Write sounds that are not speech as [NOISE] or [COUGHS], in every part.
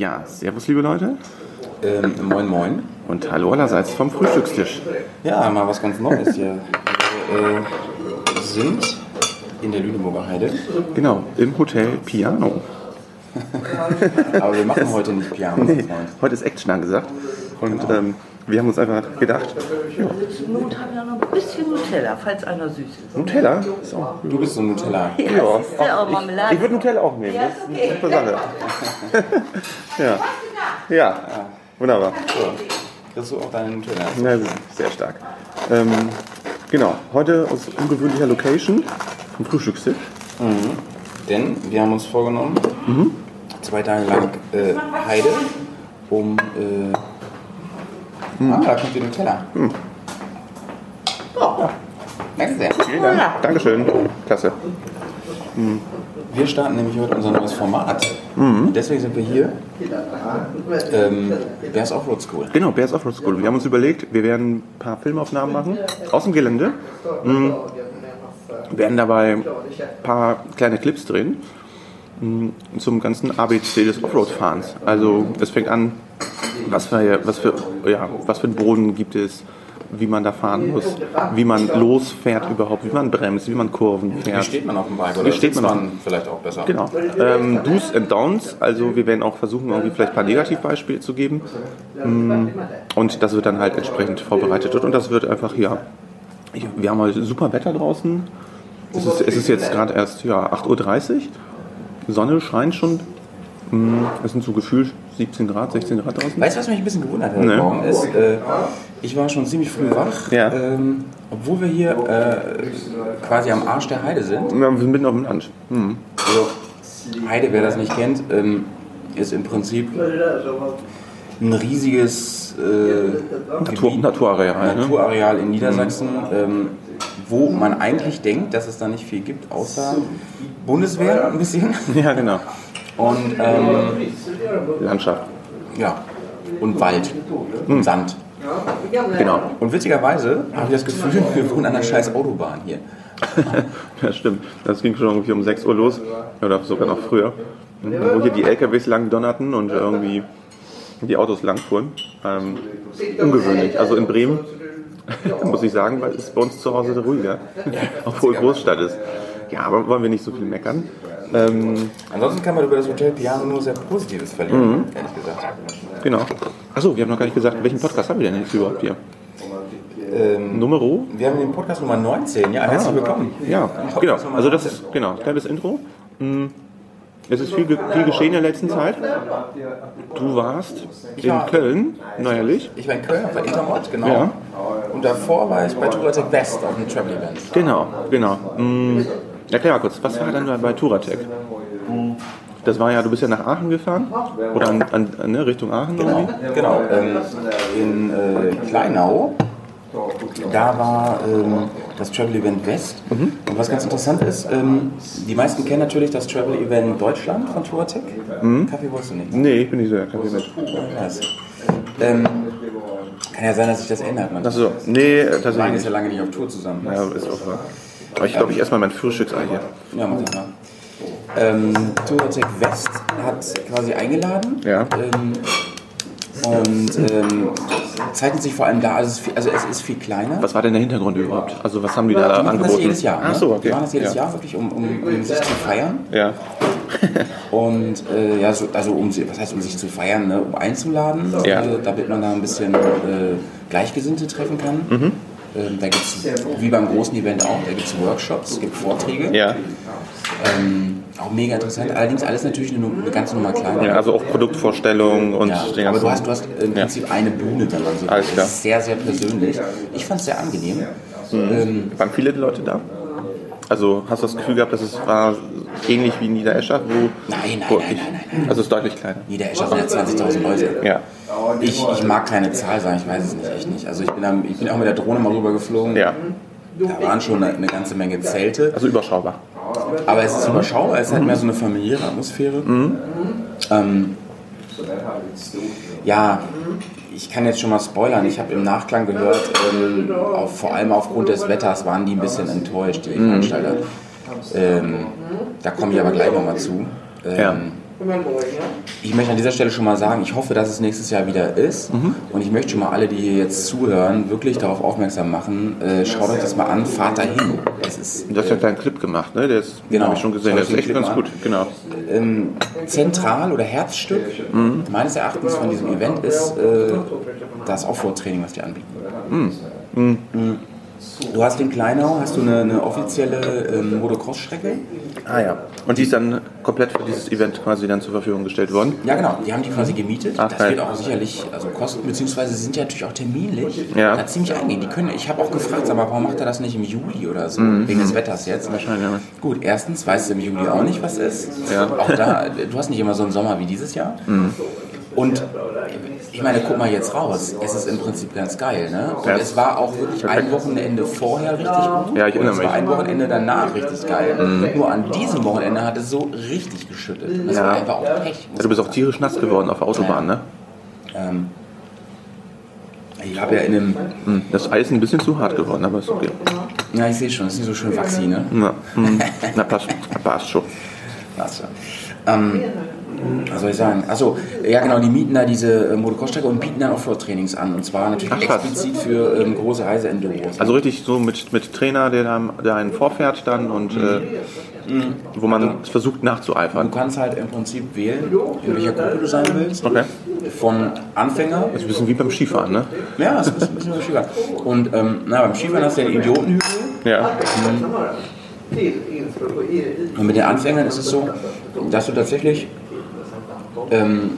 Ja, servus liebe Leute Ähm, moin, moin. und hallo allerseits vom Frühstückstisch. Ja, mal was ganz Neues hier. Wir äh, sind in der Lüneburger Heide, Genau, im Hotel Piano. aber wir machen heute nicht Piano, [LAUGHS] Nee, heute ist Action angesagt und ähm, wir haben uns einfach gedacht, ja, Not haben wir noch ein bisschen Nutella, falls einer süß ist. Nutella ist auch Du bist so ein Nutella. Ja, du, auch Marmelade. Ich würde Nutella auch nehmen, das ist eine super Sache. [LAUGHS] ja. ja, wunderbar. So, kriegst du auch deine Nutella? Na, sehr stark. Ähm, genau, heute aus ungewöhnlicher Location vom Frühstückstisch. Denn wir haben uns vorgenommen, zwei Tage lang äh, Heide, um. Äh, Ah, da kommt die Nutella. Oh. Danke sehr. Vielen Dank. Dankeschön. Klasse. Wir starten nämlich heute unser neues Format. Und deswegen sind wir hier. Ähm, Bears Offroad School. Genau, Bears Offroad School. Wir haben uns überlegt, wir werden ein paar Filmaufnahmen machen aus dem Gelände. Mhm. Werden dabei ein paar kleine Clips drehen mhm, zum ganzen ABC des Offroad-Fahrens. Also es fängt an, was für, was, für, ja, was für einen Boden gibt es, wie man da fahren muss, wie man losfährt überhaupt, wie man bremst, wie man Kurven Wie fährt. steht man auf dem Bike? Oder Wie steht man auf- vielleicht auch besser? Genau. Ähm, Do's and Don'ts, also wir werden auch versuchen, irgendwie vielleicht ein paar Negativbeispiele zu geben. Mm, Und das wird dann halt entsprechend vorbereitet. Und das wird einfach, ja, ich- wir haben heute super Wetter draußen. Es ist, es ist jetzt gerade erst ja, 8.30 Uhr. Sonne scheint schon. Mm, Es sind so gefühlt 17 Grad, 16 Grad draußen. Weißt du, was mich ein bisschen gewundert hat heute Nee. Morgen ist? Äh, ich war schon ziemlich früh wach, Ja. ähm, obwohl wir hier äh, quasi am Arsch der Heide sind. Ja, wir sind mitten auf dem Land. Mm. Also, Heide, wer das nicht kennt, ähm, ist im Prinzip ein riesiges äh, Natur, Gebiet, Naturareal. Ne? Naturareal in Niedersachsen, ähm, wo man eigentlich denkt, dass es da nicht viel gibt, außer Bundeswehr ein bisschen. Ja, genau. Und ähm, Landschaft. ja, und Wald und Sand. Genau. Und witzigerweise habe ich das Gefühl, [LAUGHS] wir wohnen an einer scheiß Autobahn hier. [LAUGHS] Ja, stimmt. Das ging schon irgendwie um 6 Uhr los. Oder sogar noch früher. Wo hier die LKWs lang donnerten und irgendwie die Autos lang fuhren. Ähm, ungewöhnlich. Also in Bremen, [LAUGHS] muss ich sagen, weil es ist bei uns zu Hause ruhiger. Obwohl Großstadt ist. Ja, aber wollen wir nicht so viel meckern. Ähm, Ansonsten kann man über das Hotel Piano nur sehr Positives verlieren, ehrlich gesagt. genau. Achso, wir haben noch gar nicht gesagt, welchen Podcast haben wir denn jetzt überhaupt hier? Ähm, Numero? wir haben den Podcast Nummer 19. Ja, herzlich willkommen. Ja, genau. Also das ist, genau, kleines Intro. Mm, Es ist viel, viel geschehen in der letzten Zeit. Du warst in war- Köln neuerlich. Ich war in Köln auf der Intermod, genau. Ja. Und davor war ich bei Touratec West auf einem Travel-Event. Genau, genau. Mm, Erklär mal kurz, was war denn da bei Touratec? Das war ja, du bist ja nach Aachen gefahren? Oder an, an, ne, Richtung Aachen irgendwie? Genau, ähm, in äh, Kleinau, da war ähm, das Travel Event West. Und was ganz interessant ist, ähm, die meisten kennen natürlich das Travel Event Deutschland von Touratec. Kaffee wolltest du nicht? Nee, ich bin nicht so der Kaffee mit. Ich weiß. Ähm, kann ja sein, dass sich das ändert. Man Achso, nee, waren tatsächlich jetzt nicht. ja lange nicht auf Tour zusammen. Ja, ist auch wahr. Aber ich glaube, ich erstmal mein Frühstücksei hier. Ja, mal. Ähm, Touratec West hat quasi eingeladen. Ja. Ähm, und ähm, zeichnet sich vor allem da, also es ist viel, also es ist viel kleiner. Was war denn der Hintergrund überhaupt? Also was haben die da Die machen angeboten? das jedes Jahr. Ne? Ach so, okay. Die machen das jedes ja. Jahr wirklich, um, um, um sich zu feiern. Ja. [LAUGHS] Und äh, ja, so, also um, was heißt um sich zu feiern, ne? um einzuladen, Ja. äh, damit man da ein bisschen äh, Gleichgesinnte treffen kann. Mhm. Ähm, da gibt es, wie beim großen Event auch, da gibt es Workshops, es gibt Vorträge. Ja. Ähm, auch mega interessant. Allerdings alles natürlich eine, eine ganze Nummer kleiner. ja, also auch Produktvorstellungen und Ja, aber du hast, du hast im Ja. Prinzip eine Bühne dann. Also Alles klar. Das ist sehr, sehr persönlich. Ich fand es sehr angenehm. Ähm, Waren viele Leute da? Also hast du das Gefühl gehabt, dass es war ähnlich wie Niedereschach? Wo, Nein, nein, wo nein, ich, nein, nein, Also es ist deutlich kleiner. Niederescher sind ja 20.000 Leute. Ja. Ich, ich mag keine Zahl sagen, ich weiß es nicht, echt nicht. Also ich bin, am, ich bin auch mit der Drohne mal rüber geflogen. Ja. Da waren schon eine, eine ganze Menge Zelte. Also überschaubar. Aber es ist überschaubar, es hat mehr so eine familiäre Atmosphäre. Ähm, ja, ich kann jetzt schon mal spoilern. Ich habe im Nachklang gehört, ähm, auf, vor allem aufgrund des Wetters waren die ein bisschen enttäuscht, die Veranstalter. Ähm, da komme ich aber gleich nochmal zu. Ähm, Ja. Ich möchte an dieser Stelle schon mal sagen, ich hoffe, dass es nächstes Jahr wieder ist. Mhm. Und ich möchte schon mal alle, die hier jetzt zuhören, wirklich darauf aufmerksam machen. Äh, schaut euch das mal an, fahrt dahin. Es ist Du hast ja einen kleinen Clip gemacht, ne? Der ist, Genau. habe ich schon gesehen. Der ist echt ganz gut, genau. ähm, zentral oder Herzstück Mhm. meines Erachtens von diesem Event ist äh, das Offroad-Training, was die anbieten. Mhm. Du hast in Kleinau hast du eine, eine offizielle ähm, Motocross-Strecke. Ah ja. Und die ist dann komplett für dieses Event quasi dann zur Verfügung gestellt worden? Ja, genau. Die haben die quasi gemietet. Ach, das geil. wird auch sicherlich also kosten, beziehungsweise sind ja natürlich auch terminlich Ja. da ziemlich eingehen. Die können, ich habe auch gefragt, sag mal, warum macht er das nicht im Juli oder so, Mhm. wegen des Wetters jetzt? Wahrscheinlich, ja. Gut, erstens weißt du im Juli auch nicht, was ist. Ja. Mhm. Auch da, du hast nicht immer so einen Sommer wie dieses Jahr. Und ich meine, guck mal jetzt raus. Es ist im Prinzip ganz geil, ne? Und Ja. es war auch wirklich ein Wochenende vorher richtig gut. Ja, ich erinnere und es war mich. Mhm. ein Wochenende danach richtig geil. Nur an diesem Wochenende hat es so richtig geschüttet. Das Ja. war einfach auch Pech. Ja, du bist auch tierisch nass geworden auf der Autobahn, ne? Ähm, ich habe ja in einem, Hm, Das Eis ist ein bisschen zu hart geworden, aber ist okay. ja ich sehe schon, das ist nicht so schön wachsi, ne? Na, hm, [LAUGHS] na passt, passt schon. Passt ja. Ähm, was soll ich sagen? Achso, ja genau, die mieten da diese äh, Motocross-Strecke und bieten dann Offroad-Trainings an. Und zwar natürlich Ach, explizit für ähm, große Reise-Enduros. Also richtig so mit, mit Trainer, der da, der einen vorfährt dann und äh, wo man versucht Du nachzueifern. kannst halt im Prinzip wählen, in welcher Gruppe du sein willst. Okay. Von Anfänger. Das ist ein bisschen wie beim Skifahren, ne? Ja, das ist ein bisschen wie Skifahren. Und ähm, na, beim Skifahren hast du ja den Idiotenhügel. Ja. Und mit den Anfängern ist es so, dass du tatsächlich ähm,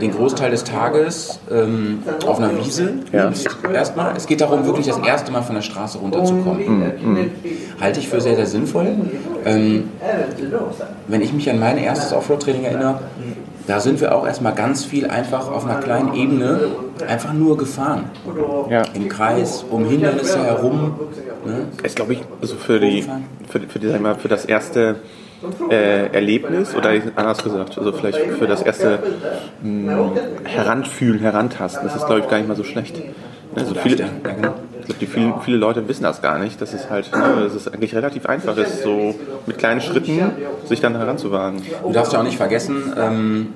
den Großteil des Tages ähm, auf einer Wiese Ja. Erstmal. Es geht darum, wirklich das erste Mal von der Straße runterzukommen. Halte ich für sehr, sehr sinnvoll. Ähm, wenn ich mich an mein erstes Offroad-Training erinnere, da sind wir auch erstmal ganz viel einfach auf einer kleinen Ebene einfach nur gefahren. Ja. Im Kreis, um Hindernisse herum. Ne? Ist, glaube ich, also für, die, für, für, die, mal, für das erste äh, Erlebnis oder anders gesagt, also vielleicht für das erste mh, Heranfühlen, Herantasten, das ist, glaube ich, gar nicht mal so schlecht. Also viele, Ja, genau. ich glaube, die viele, viele Leute wissen das gar nicht, dass es halt, ne, dass es eigentlich relativ einfach ist, so mit kleinen Schritten sich dann heranzuwagen. Du darfst ja auch nicht vergessen, ähm,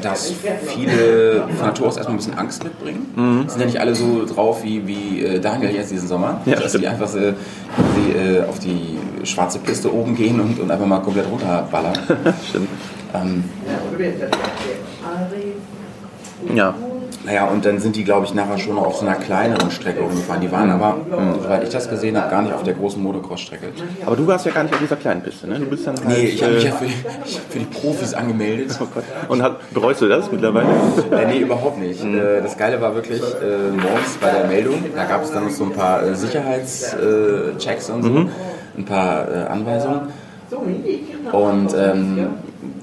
dass viele von Natur aus erstmal ein bisschen Angst mitbringen. Sind ja nicht alle so drauf wie, wie äh, Daniel jetzt diesen Sommer, Ja, dass stimmt. die einfach äh, quasi, äh, auf die schwarze Piste oben gehen und, und einfach mal komplett runterballern. [LAUGHS] Stimmt. ähm, Ja. Naja, und dann sind die, glaube ich, nachher schon auf so einer kleineren Strecke rumgefahren. Die waren aber, mh, soweit ich das gesehen habe, gar nicht auf der großen Motocross-Strecke. Aber du warst ja gar nicht auf dieser kleinen Piste, ne? Du bist dann halt, Nee, ich habe mich äh, ja für, [LAUGHS] hab für die Profis angemeldet. oh. Und hat, bereust du das mittlerweile? Äh, nee, überhaupt nicht. Äh, das Geile war wirklich äh, morgens bei der Meldung, da gab es dann noch so ein paar äh, Sicherheitschecks und so, ein paar Anweisungen. Und ähm,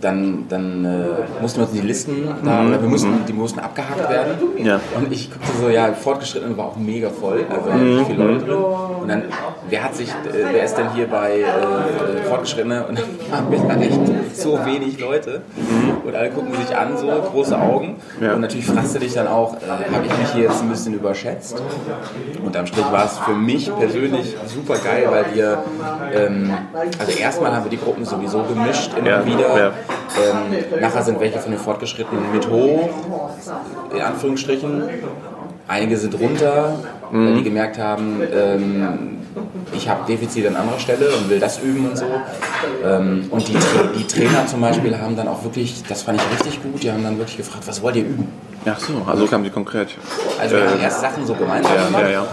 dann, dann äh, mussten wir uns in die Listen, da, oder wir mussten, die mussten abgehakt werden. Ja. Und ich guckte so, ja, Fortgeschrittene war auch mega voll, also mhm. viele Leute drin. Und dann, wer hat sich, äh, wer ist denn hier bei äh, Fortgeschrittene? Und dann waren wir da echt so wenig Leute. Und alle gucken sich an, so große Augen. Ja. Und natürlich fragst du dich dann auch, äh, habe ich mich hier jetzt ein bisschen überschätzt? Unterm Strich war es für mich persönlich super geil, weil wir, ähm, also erstmal haben wir die Gruppen sowieso gemischt immer Ja, wieder. ja. Ähm, nachher sind welche von den Fortgeschrittenen mit hoch, in Anführungsstrichen. Einige sind runter, weil die gemerkt haben, ähm, ich habe Defizite an anderer Stelle und will das üben und so. Ähm, und die, die Trainer zum Beispiel haben dann auch wirklich, das fand ich richtig gut, die haben dann wirklich gefragt, was wollt ihr üben? Ach so, also kamen sie konkret. Also wir Äh, haben erst Sachen so gemeinsam Ja, gemacht, ja, ja.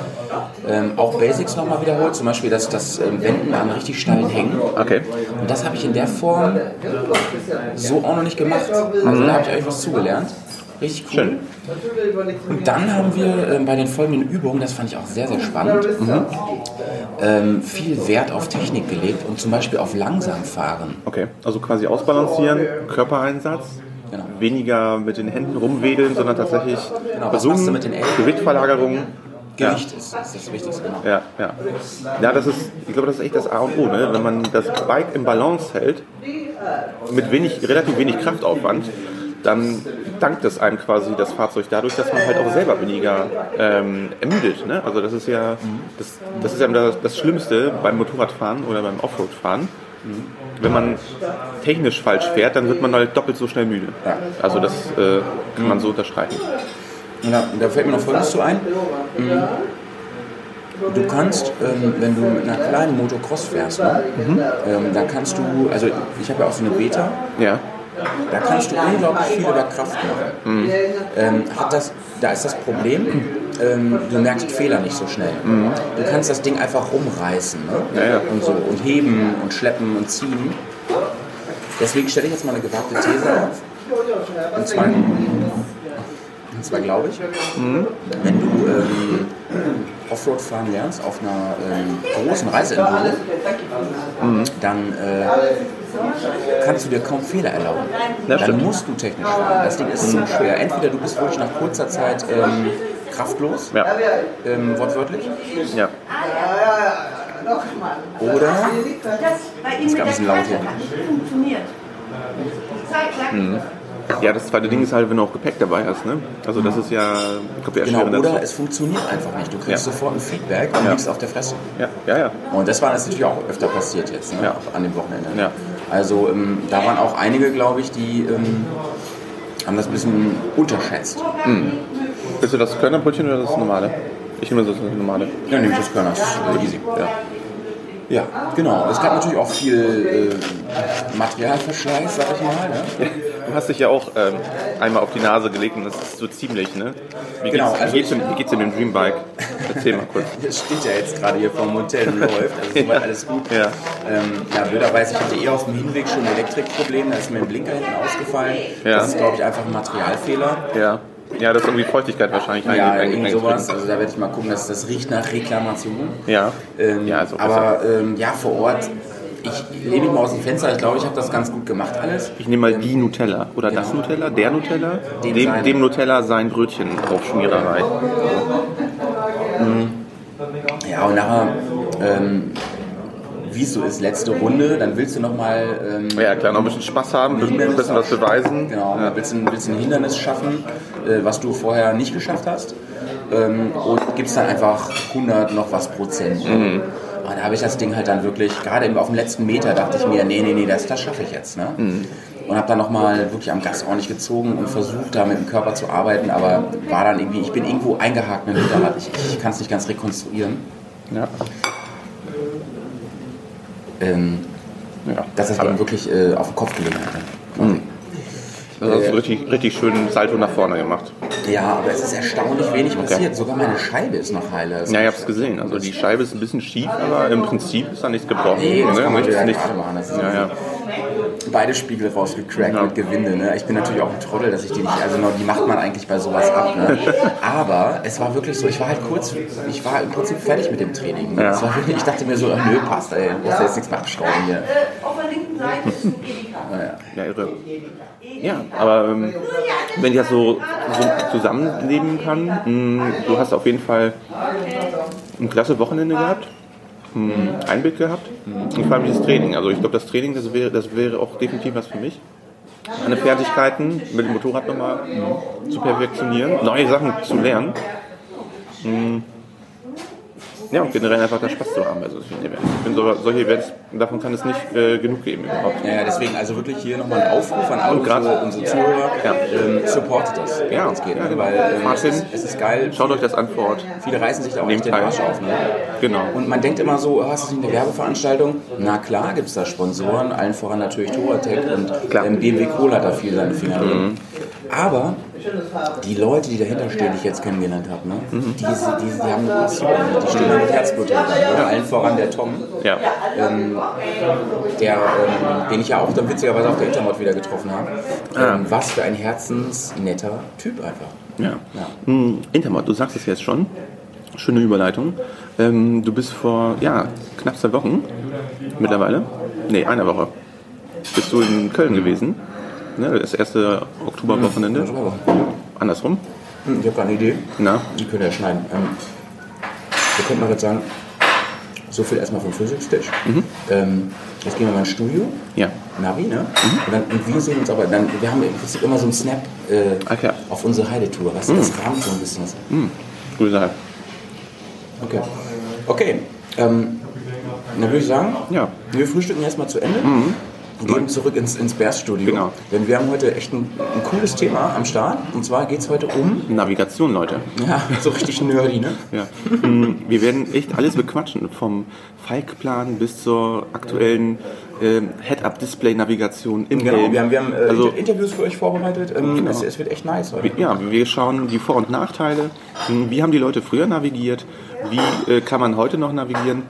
Ähm, auch Basics nochmal wiederholt, zum Beispiel das, das ähm, Wenden an richtig steilen Hängen. Okay. Und das habe ich in der Form so auch noch nicht gemacht. Also da habe ich euch was zugelernt. Richtig cool. Schön. Und dann haben wir ähm, bei den folgenden Übungen, das fand ich auch sehr, sehr spannend, ähm, viel Wert auf Technik gelegt und zum Beispiel auf langsam fahren. Okay, also quasi ausbalancieren, Körpereinsatz, Genau. weniger mit den Händen rumwedeln, sondern tatsächlich Genau, versuchen? Gewichtverlagerung. Gewicht ist, ist das Wichtigste, genau. Ja, ja. Ja, das ist, ich glaube, das ist echt das A und O, ne? Wenn man das Bike im Balance hält, mit wenig, relativ wenig Kraftaufwand, dann dankt es einem quasi das Fahrzeug dadurch, dass man halt auch selber weniger ähm, ermüdet. Ne? Also das ist ja das, das ist ja das, das Schlimmste beim Motorradfahren oder beim Offroadfahren, Wenn man technisch falsch fährt, dann wird man halt doppelt so schnell müde. Also das äh, kann man so unterschreiben. Ja, da fällt mir noch Folgendes zu ein. Mhm. Du kannst, ähm, wenn du mit einer kleinen Motocross fährst, ne, ähm, dann kannst du, also ich habe ja auch so eine Beta, Ja. da kannst du unglaublich viel über Kraft machen. Ähm, hat das, da ist das Problem, ähm, du merkst Fehler nicht so schnell. Du kannst das Ding einfach rumreißen ne? Ja, ja. und so und heben und schleppen und ziehen. Deswegen stelle ich jetzt mal eine gewagte These auf. Und zwar, und zwar glaube ich, wenn du ähm, Offroad fahren lernst auf einer ähm, großen Reiseenduro, dann äh, kannst du dir kaum Fehler erlauben. Ja, dann stimmt. musst du technisch fahren. Das Ding ist zu schwer. Entweder du bist wirklich nach kurzer Zeit ähm, kraftlos, Ja. ähm, wortwörtlich, ja. oder Das bei Ihnen mit ein der bisschen laut hier. hat nicht funktioniert. Zack, zack. Ja, das zweite Ding ist halt, wenn du auch Gepäck dabei hast. Ne? Also das ist ja, ich glaube, genau, oder dazu. es funktioniert einfach nicht. Du kriegst Ja. sofort ein Feedback und Ja. liegst auf der Fresse. Ja, ja, ja. Und das war das natürlich auch öfter passiert jetzt, ne? Ja. an dem Wochenende. Ja. Also ähm, da waren auch einige, glaube ich, die ähm, haben das ein bisschen unterschätzt. Bist du das Körnerbrötchen oder das normale? Ich nehme das normale. Ja, nehme ich das Körner, das ist easy. Ja. Ja, genau. Es gab natürlich auch viel äh, Materialverschleiß, sag ich mal. Ne? Du hast dich ja auch ähm, einmal auf die Nase gelegt und das ist so ziemlich, ne? Wie Genau, geht's, also wie geht's, in, wie geht's in dem Dreambike? Erzähl mal kurz. [LAUGHS] Das steht ja jetzt gerade hier vom Hotel und läuft, also soweit [LAUGHS] alles gut. Ja. Ähm, ja, blöderweise, ich hatte eh auf dem Hinweg schon ein Elektrikproblem, da ist mir ein Blinker hinten ausgefallen. Ja. Das ist, glaube ich, einfach ein Materialfehler. Ja. Ja, das ist irgendwie Feuchtigkeit wahrscheinlich Ja, irgendwie sowas. Also da werde ich mal gucken, dass das riecht nach Reklamation. Ja. Ähm, Ja, also aber ähm, ja, vor Ort, ich mich mal aus dem Fenster, ich glaube, ich habe das ganz gut gemacht alles. Ich nehme mal die Nutella. Oder das Nutella, der Nutella, Dem dem, dem Nutella sein Brötchen Aufschmiererei. Ja, und nachher, ähm, wie es so ist, letzte Runde, dann willst du nochmal ähm, Ja, klar, noch ein bisschen Spaß haben, ein bisschen, bisschen was beweisen. Genau, Ja. willst, ein, ein Hindernis schaffen, äh, was du vorher nicht geschafft hast. Ähm, und gibst dann einfach 100 noch was Prozent. Mhm. Aber da habe ich das Ding halt dann wirklich, gerade eben auf dem letzten Meter dachte ich mir, nee, nee, nee, das, das schaffe ich jetzt. Ne? Mhm. Und habe dann nochmal wirklich am Gas ordentlich gezogen und versucht, da mit dem Körper zu arbeiten, aber war dann irgendwie, ich bin irgendwo eingehakt mit dem Hinterrad. Ich, ich kann es nicht ganz rekonstruieren. Ja. Ähm, Ja. dass das Ding wirklich äh, auf den Kopf gelegen hatte. quasi. Das hast du richtig, richtig schön Salto nach vorne gemacht. Ja, aber es ist erstaunlich wenig passiert. Sogar meine Scheibe ist noch heile. Ja, ich hab's gesehen. Also die Scheibe ist ein bisschen schief, aber im Prinzip ist da nichts gebrochen. Nee, das kann man wieder nichts. gerade machen. Das ist Ja, ja. Beide Spiegel rausgecrackt Ja. mit Gewinde. Ne? Ich bin natürlich auch ein Trottel, dass ich die nicht, also die macht man eigentlich bei sowas ab. Ne? [LAUGHS] Aber es war wirklich so, ich war halt kurz, ich war im Prinzip fertig mit dem Training. Ne? Ja. Wirklich, ich dachte mir so, ach, nö, passt, ey, du musst jetzt nichts mehr abschrauben hier. Äh, auf der linken Seite ist ein. Naja. Ja, irre. Ja, aber ähm, wenn ich das so, so zusammenleben kann, mh, du hast auf jeden Fall ein klasse Wochenende gehabt, mh, ein Bild gehabt und vor allem dieses Training. Also ich glaube, das Training, das wäre, das wäre auch definitiv was für mich. Meine Fertigkeiten mit dem Motorrad nochmal zu perfektionieren, neue Sachen zu lernen. Mh, Ja, und generell einfach da Spaß zu haben bei solchen Events. Ich finde, so, solche Events, davon kann es nicht äh, genug geben überhaupt. Ja, ja, deswegen also wirklich hier nochmal ein Aufruf an alle unsere, unsere Zuhörer. Ja. Ähm, supportet das, wenn Ja, es geht. ja, ne? genau. Weil ähm, es, ist, es ist geil. Schaut euch das an vor Ort. Viele reißen sich da auch Nehmt echt den. Arsch auf. Ne? Genau. Und man denkt immer so, oh, ist das nicht eine Werbeveranstaltung? Na klar gibt es da Sponsoren, allen voran natürlich Touratec und. Mhm. ähm, BMW Cola hat da viel seine Finger drin. Aber die Leute, die dahinter stehen, die ich jetzt kennengelernt habe, ne? Mhm. die, die, die, die haben eine Passion, die stehen da mit Herzblut hinter. Ne? Allen voran der Tom, Ja. ähm, der, ähm, den ich ja auch dann witzigerweise auf der Intermod wieder getroffen habe. Ah. Ähm, was für ein herzensnetter Typ einfach. Ja. Ja. Hm, Intermod, du sagst es jetzt schon. Schöne Überleitung. Ähm, du bist vor ja, knapp zwei Wochen mittlerweile, nee, einer Woche, bist du in Köln gewesen. Ne, das erste Oktoberwochenende. Andersrum. Hm, Ich habe gerade eine Idee. Na, Die können ja schneiden. Ähm, wir könnten mal jetzt sagen, so viel erstmal vom Physikstisch. Ähm, jetzt gehen wir mal ins Studio, ja. Navi, ne? Und, dann, und wir sehen uns aber, dann, wir haben im Prinzip immer so einen Snap äh, ja. auf unsere Heidetour. Weißt du, das rahmt so ein bisschen. Hm, gute Sache. Okay. Okay. Ähm, Dann würde ich sagen, Ja. wir frühstücken erstmal zu Ende und gehen zurück ins, ins Bears-Studio. Genau. Denn wir haben heute echt ein, ein cooles Thema am Start. Und zwar geht es heute um, Navigation, Leute. ja, so richtig nerdy, ne? Ja. Mm, Wir werden echt alles bequatschen, vom Falkplan bis zur aktuellen ähm, Head-Up-Display-Navigation im Genau, Helm. wir haben, wir haben äh, also, Inter- Interviews für euch vorbereitet. Ähm, Genau. es, es wird echt nice heute. ja, wir schauen die Vor- und Nachteile. Mm, Wie haben die Leute früher navigiert? Wie äh, kann man heute noch navigieren?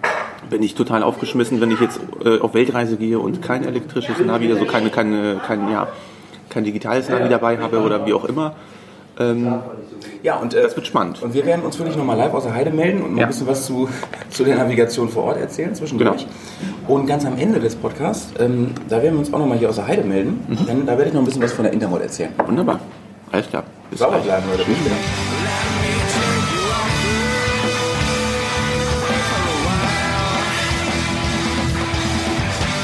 Bin ich total aufgeschmissen, wenn ich jetzt äh, auf Weltreise gehe und kein elektrisches Navi, also keine, keine, kein, ja, kein digitales Navi dabei habe oder wie auch immer. Ja, und, äh, Das wird spannend. Und wir werden uns wirklich nochmal live aus der Heide melden und mal Ja. ein bisschen was zu, zu der Navigation vor Ort erzählen zwischendurch. Genau. Und ganz am Ende des Podcasts, ähm, da werden wir uns auch nochmal hier aus der Heide melden. Mhm. Denn da werde ich noch ein bisschen was von der Intermod erzählen. Wunderbar. Alles klar. Bis Sauber bleiben, Leute. Bis später.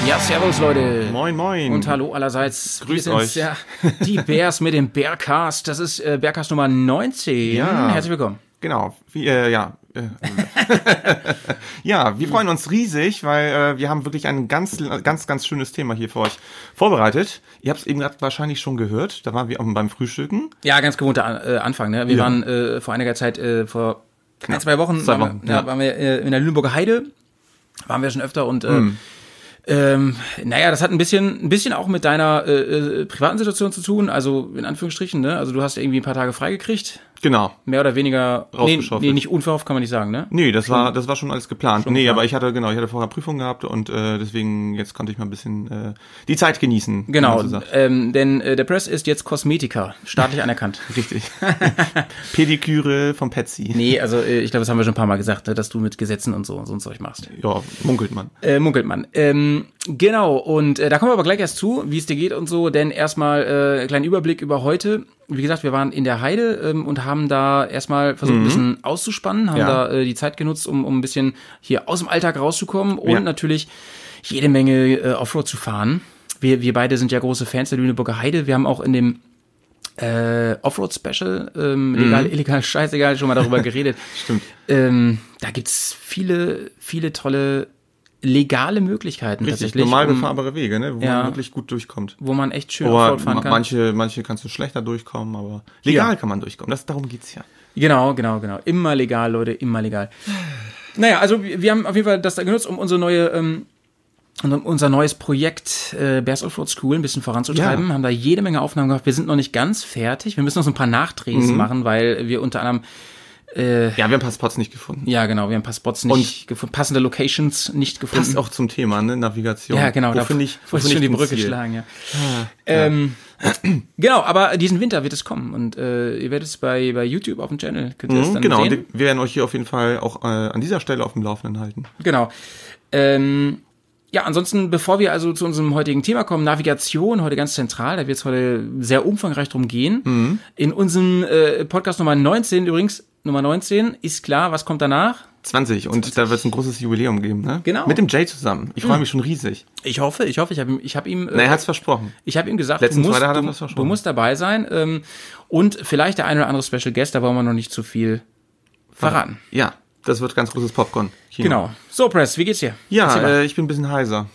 Ja, servus Leute. Moin, moin. Und hallo allerseits. Grüß euch. Ja, die Bears mit dem Bearcast. Das ist äh, Bearcast Nummer 19. Ja. Herzlich willkommen. Genau, wie, äh, ja. Äh, [LAUGHS] ja, wir freuen uns riesig, weil äh, wir haben wirklich ein ganz, ganz, ganz schönes Thema hier für euch vorbereitet. Ihr habt es eben gerade wahrscheinlich schon gehört, da waren wir auch beim Frühstücken. Ja, ganz gewohnter An- äh, Anfang. Ne? Wir Ja. waren äh, vor einiger Zeit, äh, vor ein, zwei Wochen, Zwei waren, Wochen, wir, ja. ja. waren wir äh, in der Lüneburger Heide. Waren wir schon öfter und äh, Hm. Ähm, naja, das hat ein bisschen, ein bisschen auch mit deiner äh, äh, privaten Situation zu tun, also in Anführungsstrichen, ne? Also du hast irgendwie ein paar Tage freigekriegt, Genau. mehr oder weniger nee, Rausgeschaufelt. nee, nicht unverhofft kann man nicht sagen, ne? Nee, das war, das war schon alles geplant. nee, geplant. aber ich hatte, genau, ich hatte vorher Prüfung gehabt und äh, deswegen jetzt konnte ich mal ein bisschen äh, die Zeit genießen. Genau, So ähm, denn äh, der Press ist jetzt Kosmetiker, staatlich anerkannt. [LAUGHS] Richtig. [LAUGHS] Pediküre vom Petsy. Nee, also äh, ich glaube, das haben wir schon ein paar Mal gesagt, ne, dass du mit Gesetzen und so so ein Zeug machst. Ja, munkelt man. Äh, munkelt man. Ähm, genau, und äh, da kommen wir aber gleich erst zu, wie es dir geht und so, denn erstmal äh, kleinen Überblick über heute. Wie gesagt, wir waren in der Heide ähm, und haben da erstmal versucht, ein bisschen auszuspannen, haben Ja. da äh, die Zeit genutzt, um, um ein bisschen hier aus dem Alltag rauszukommen und Ja. natürlich jede Menge äh, Offroad zu fahren. Wir, wir beide sind ja große Fans der Lüneburger Heide. Wir haben auch in dem äh, Offroad-Special, ähm, legal, illegal, scheißegal, schon mal darüber [LAUGHS] geredet. Stimmt. Ähm, da gibt's viele, viele tolle legale Möglichkeiten Richtig, tatsächlich, normal um, befahrbare Wege, ne? wo Ja. man wirklich gut durchkommt. wo man echt schön Aber Offroad fahren ma- kann. manche, manche kannst du schlechter durchkommen, aber legal Ja. kann man durchkommen. Das, darum geht's ja. Genau, genau, genau. Immer legal, Leute, immer legal. Naja, also wir haben auf jeden Fall das da genutzt, um unsere neue, ähm, um unser neues Projekt äh, Bears Offroad School ein bisschen voranzutreiben. Ja. Haben da jede Menge Aufnahmen gemacht. Wir sind noch nicht ganz fertig. Wir müssen noch so ein paar Nachdrehs Mhm. machen, weil wir unter anderem Ja, wir haben ein paar Spots nicht gefunden. ja, genau, wir haben ein paar Spots nicht gefunden, passende Locations nicht gefunden. Passt auch zum Thema, ne? Navigation. Ja, genau. Wo da finde ich, wo wollte finde schon die ich Brücke Ziel? schlagen, ja. Ähm, [CLEARS THROAT] genau, aber diesen Winter wird es kommen und äh, ihr werdet es bei, bei YouTube auf dem Channel, könnt ihr Mhm, dann genau, sehen. und wir werden euch hier auf jeden Fall auch äh, an dieser Stelle auf dem Laufenden halten. Genau. Ähm, ja, ansonsten, bevor wir also zu unserem heutigen Thema kommen, Navigation, heute ganz zentral, da wird es heute sehr umfangreich drum gehen. Mhm. In unserem äh, Podcast Nummer 19, übrigens, Nummer 19, ist klar, was kommt danach? 20 und da wird es ein großes Jubiläum geben, ne? Genau. Mit dem Jay zusammen. Ich freue mich schon riesig. Ich hoffe, ich hoffe, ich habe ihm, ich habe ihm, Na, er äh, hat's versprochen. ich habe ihm gesagt, Letzten du musst, hat er du, versprochen. du musst dabei sein ähm, und vielleicht der ein oder andere Special Guest, da wollen wir noch nicht zu viel verraten. Ja, das wird ganz großes Popcorn. Kino. Genau. So, Press, wie geht's dir? Ja, äh, ich bin ein bisschen heiser.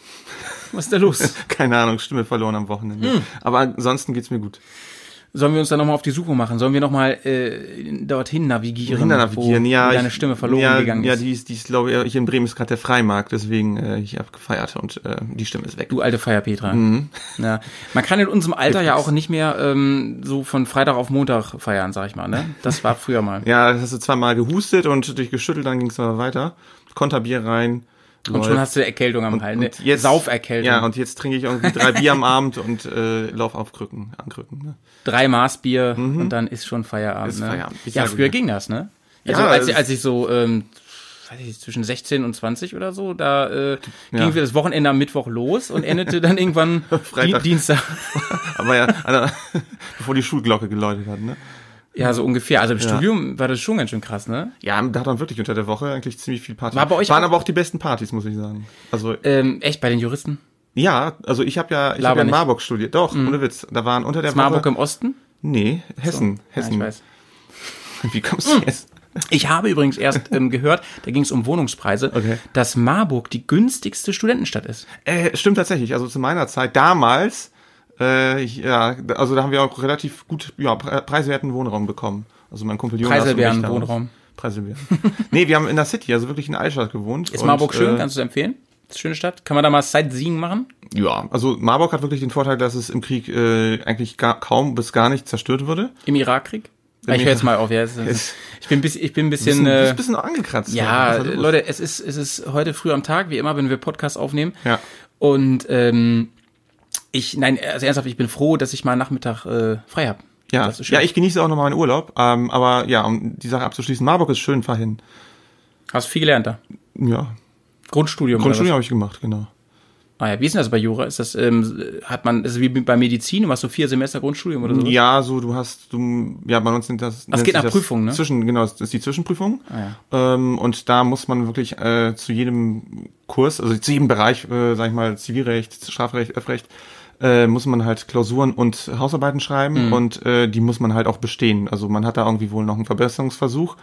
was ist da los? [LAUGHS] Keine Ahnung, Stimme verloren am Wochenende. Hm. Aber ansonsten geht's mir gut. Sollen wir uns da nochmal auf die Suche machen? Sollen wir nochmal äh, dorthin navigieren? Kinder navigieren, wo, ja. Deine Stimme verloren ja, gegangen Ja, ist. die ist, die ist glaube ich, hier in Bremen ist gerade der Freimarkt, deswegen äh, ich habe gefeiert und äh, die Stimme ist weg. Du alte Feierpetra. Mhm. Ja. Man kann in unserem Alter ja auch nicht mehr ähm, so von Freitag auf Montag feiern, sag ich mal. Ne? Das war früher mal. Ja, das hast du zweimal gehustet und dich geschüttelt, dann ging es aber weiter. Konterbier rein. Und schon hast du Erkältung am Hals. Ne? jetzt, Sauferkältung. Ja, und jetzt trinke ich irgendwie drei Bier am Abend und äh, lauf auf Krücken, an Krücken. Ne? Drei Maß Bier und dann ist schon Feierabend. Ist ne? Feierabend. Ja, früher ja. ging das, ne? Also Ja, als, als ich so, ähm, weiß ich, zwischen 16 und 20 oder so, da äh, Ja. ging wir das Wochenende am Mittwoch los und endete dann irgendwann [LAUGHS] Freitag. Di Dienstag. [LAUGHS] Aber ja, Alter, [LAUGHS] bevor die Schulglocke geläutet hat, ne? Ja, so ungefähr. Also im Studium war das schon ganz schön krass, ne? Ja, da hat man wirklich unter der Woche eigentlich ziemlich viel Party. War bei euch Waren auch- aber auch die besten Partys, muss ich sagen. Also Ähm, echt, bei den Juristen? ja, also ich habe ja, ich habe ja in nicht. Mhm. Marburg studiert. Doch, ohne Witz. Da waren unter der Ist Marburg Woche. im Osten? Nee, Hessen. Ja, Hessen. ich weiß. [LAUGHS] Wie kommst du jetzt? Ich habe übrigens erst ähm, gehört, da ging es um Wohnungspreise, Okay. dass Marburg die günstigste Studentenstadt ist. Äh, stimmt tatsächlich. Also zu meiner Zeit damals, äh, ja, also da haben wir auch relativ gut, ja, pre preiswerten Wohnraum bekommen. Also mein Kumpel Jonas Preiselbeeren damals. Wohnraum. Preiselbeeren. [LAUGHS] nee, wir haben in der City, also wirklich in Altstadt gewohnt. Ist Und, Marburg schön? Äh, Kannst du empfehlen? Ist eine schöne Stadt. Kann man da mal Sightseeing machen? ja, also Marburg hat wirklich den Vorteil, dass es im Krieg äh, eigentlich gar, kaum bis gar nicht zerstört wurde. Im Irakkrieg? Im ich höre jetzt mal auf. Ja, es ist, ich bin, bis, ich bin ein bisschen... Bisschen, äh, ein bisschen angekratzt. Ja? Leute, es ist, es ist heute früh am Tag, wie immer, wenn wir Podcasts aufnehmen. Ja. Und ähm, ich, nein, also ernsthaft, ich bin froh, dass ich mal Nachmittag äh, frei habe. Ja, ja, ich genieße auch noch meinen Urlaub. Ähm, aber ja, um die Sache abzuschließen, Marburg ist schön, fahr hin. Hast viel gelernt da. Ja, Grundstudium. Grundstudium habe ich gemacht, genau. Ah ja, wie ist denn das bei Jura? Ist das, ähm, hat man, ist es wie bei Medizin, du machst so vier Semester Grundstudium oder so? Ja, so du hast, du, ja, bei uns sind das. nennt geht sich nach Prüfung, ne? Zwischen, genau, das ist die Zwischenprüfung. Ah, ähm, und da muss man wirklich äh, zu jedem Kurs, also zu jedem Bereich, äh, sag ich mal, Zivilrecht, Strafrecht, Öffrecht, äh, muss man halt Klausuren und Hausarbeiten schreiben Mhm. und äh, die muss man halt auch bestehen. Also man hat da irgendwie wohl noch einen Verbesserungsversuch.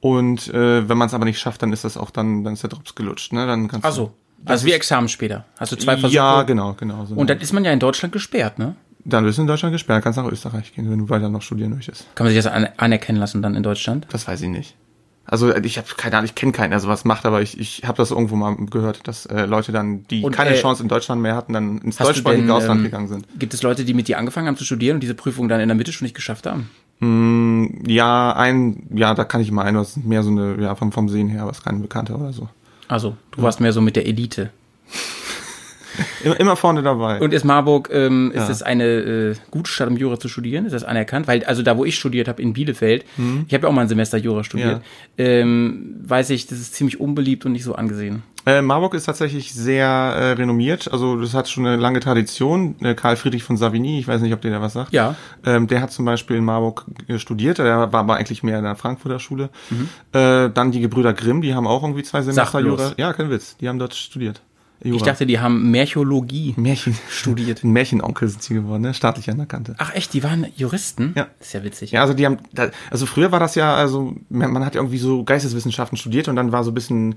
Und äh, wenn man es aber nicht schafft, dann ist das auch dann, dann ist der Drops gelutscht, ne? Dann kannst Ach so. Also wie Examen später. Hast du zwei Versuche? Ja, genau, genau. So Und dann ist man ja in Deutschland gesperrt, ne? dann bist du in Deutschland gesperrt, kannst nach Österreich gehen, wenn du weiter noch studieren möchtest. Kann man sich das an anerkennen lassen dann in Deutschland? Das weiß ich nicht. Also ich habe keine Ahnung, ich kenne keinen, der sowas macht, aber ich, ich habe das irgendwo mal gehört, dass äh, Leute dann, die Und, keine äh, Chance in Deutschland mehr hatten, dann ins deutschsprachige denn, Ausland ähm, gegangen sind. Gibt es Leute, die mit dir angefangen haben zu studieren und diese Prüfung dann in der Mitte schon nicht geschafft haben? Ja, ein, ja, da kann ich mal ein, das ist mehr so eine, ja, vom, vom Sehen her, was kein Bekannter oder so. Also, du warst mehr so mit der Elite. Immer, immer vorne dabei. Und ist Marburg, ähm, ist Ja. es eine äh, gute Stadt, um Jura zu studieren? Ist das anerkannt? Weil, also da, wo ich studiert habe, in Bielefeld, ich habe ja auch mal ein Semester Jura studiert, ähm, weiß ich, das ist ziemlich unbeliebt und nicht so angesehen. Äh, Marburg ist tatsächlich sehr äh, renommiert, also das hat schon eine lange Tradition. Äh, Karl Friedrich von Savigny, ich weiß nicht, ob der was sagt. Ja. Ähm, der hat zum Beispiel in Marburg äh, studiert, der war aber eigentlich mehr in der Frankfurter Schule. Mhm. Äh, dann die Gebrüder Grimm, die haben auch irgendwie zwei Semester. Jura. Ja, kein Witz, die haben dort studiert. Jura. Ich dachte, die haben Märchologie Märchen studiert. [LAUGHS] Märchenonkel sind sie geworden, ne? staatlich anerkannte. Ach echt, die waren Juristen? Ja. Ist ja witzig. Ja, also die haben, also früher war das ja, also man, man hat ja irgendwie so Geisteswissenschaften studiert und dann war so ein bisschen,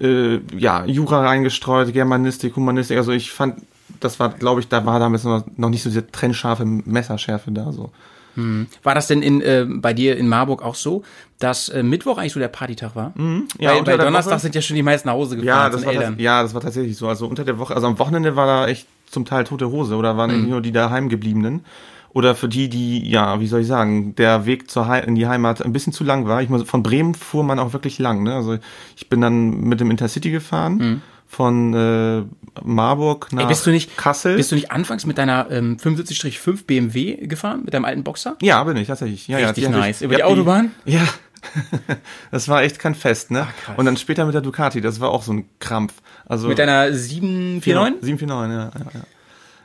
äh, ja, Jura reingestreut, Germanistik, Humanistik. Also ich fand, das war, glaube ich, da war damals noch, noch nicht so diese trennscharfe Messerschärfe da so. War das denn in, äh, bei dir in Marburg auch so, dass äh, Mittwoch eigentlich so der Partytag war? Mhm. Ja, Weil bei Donnerstag Woche- sind ja schon die meisten nach Hause gefahren Ja, das war, Eltern. tats- ja, das war tatsächlich so. Also unter der Woche, also am Wochenende war da echt zum Teil tote Hose oder waren nicht nur die daheimgebliebenen. Oder für die, die, ja, wie soll ich sagen, der Weg zur Hei in die Heimat ein bisschen zu lang war. Ich muss, von Bremen fuhr man auch wirklich lang. Ne? Also ich bin dann mit dem Intercity gefahren von äh, Marburg nach Ey, bist du nicht, Kassel. Bist du nicht anfangs mit deiner ähm, 75-5 BMW gefahren, mit deinem alten Boxer? ja, bin ich tatsächlich. Ja, Richtig ja, nice. Ich, Über die Autobahn? Ja. [LAUGHS] das war echt kein Fest, ne? krass. Und dann später mit der Ducati, das war auch so ein Krampf. Also Mit deiner 749? 749, ja, ja, ja.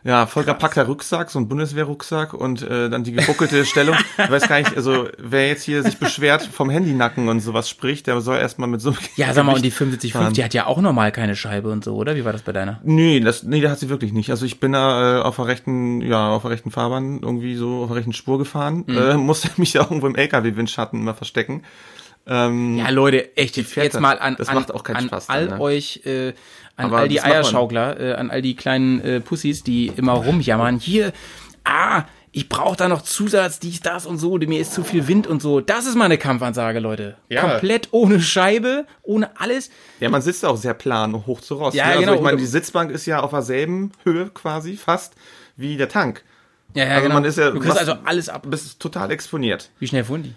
Ja, voll gepackter Rucksack, so ein Bundeswehrrucksack und äh, dann die gebuckelte Stellung. Ich weiß gar nicht, also wer jetzt hier sich beschwert vom Handynacken und sowas spricht, der soll erstmal mit so einem Ja, sag mal, und die Gewicht 75-5, fahren. die hat ja auch normal keine Scheibe und so, oder? Wie war das bei deiner? Nee, das, nee, der hat sie wirklich nicht. Also ich bin da äh, auf der rechten, ja, auf der rechten Fahrbahn irgendwie so auf der rechten Spur gefahren, Mhm. äh, musste [LAUGHS] mich ja irgendwo im LKW-Windschatten immer verstecken. Ähm, Ja, Leute, echt, fährt jetzt das. mal an, Das an, macht auch keinen an Spaß all ne? euch, äh, an Aber all die. Eierschaukler, äh, an all die kleinen äh, Pussys, die immer rumjammern. Hier, ah, ich brauche da noch Zusatz, dies, das und so, mir ist zu viel Wind und so. Das ist meine Kampfansage, Leute. Ja. Komplett ohne Scheibe, ohne alles. Ja, man sitzt auch sehr plan und hoch zu Rost. Ja, ne? also genau. Ich meine, die Sitzbank ist ja auf derselben Höhe quasi fast wie der Tank. Ja, ja, Also genau. man ist ja- du kriegst also alles ab. Bist total exponiert. Wie schnell fuhren die?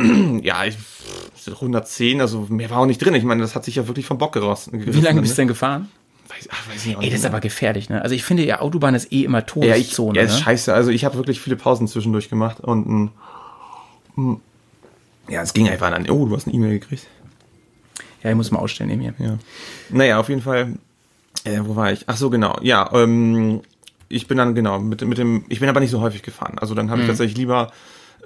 [CLEARS THROAT] Ja, ich, pff, 110, also mehr war auch nicht drin. Ich meine, das hat sich ja wirklich vom Bock gerissen. Wie lange bist du denn gefahren? Weiß, ach, weiß ich auch Ey, das ist aber gefährlich, ne? Also ich finde ja, Autobahn ist eh immer ja, ich, Todeszone, ja, ist ne? scheiße. Also ich habe wirklich viele Pausen zwischendurch gemacht und mm, ja, es ging einfach an. Oh, du hast eine E-Mail gekriegt. Ja, ich muss mal ausstellen neben mir. Ja. Naja, auf jeden Fall. Äh, wo war ich? Ach so, genau. Ja, ähm, ich bin dann genau mit, mit dem. Ich bin aber nicht so häufig gefahren. Also dann habe Mhm. ich tatsächlich lieber,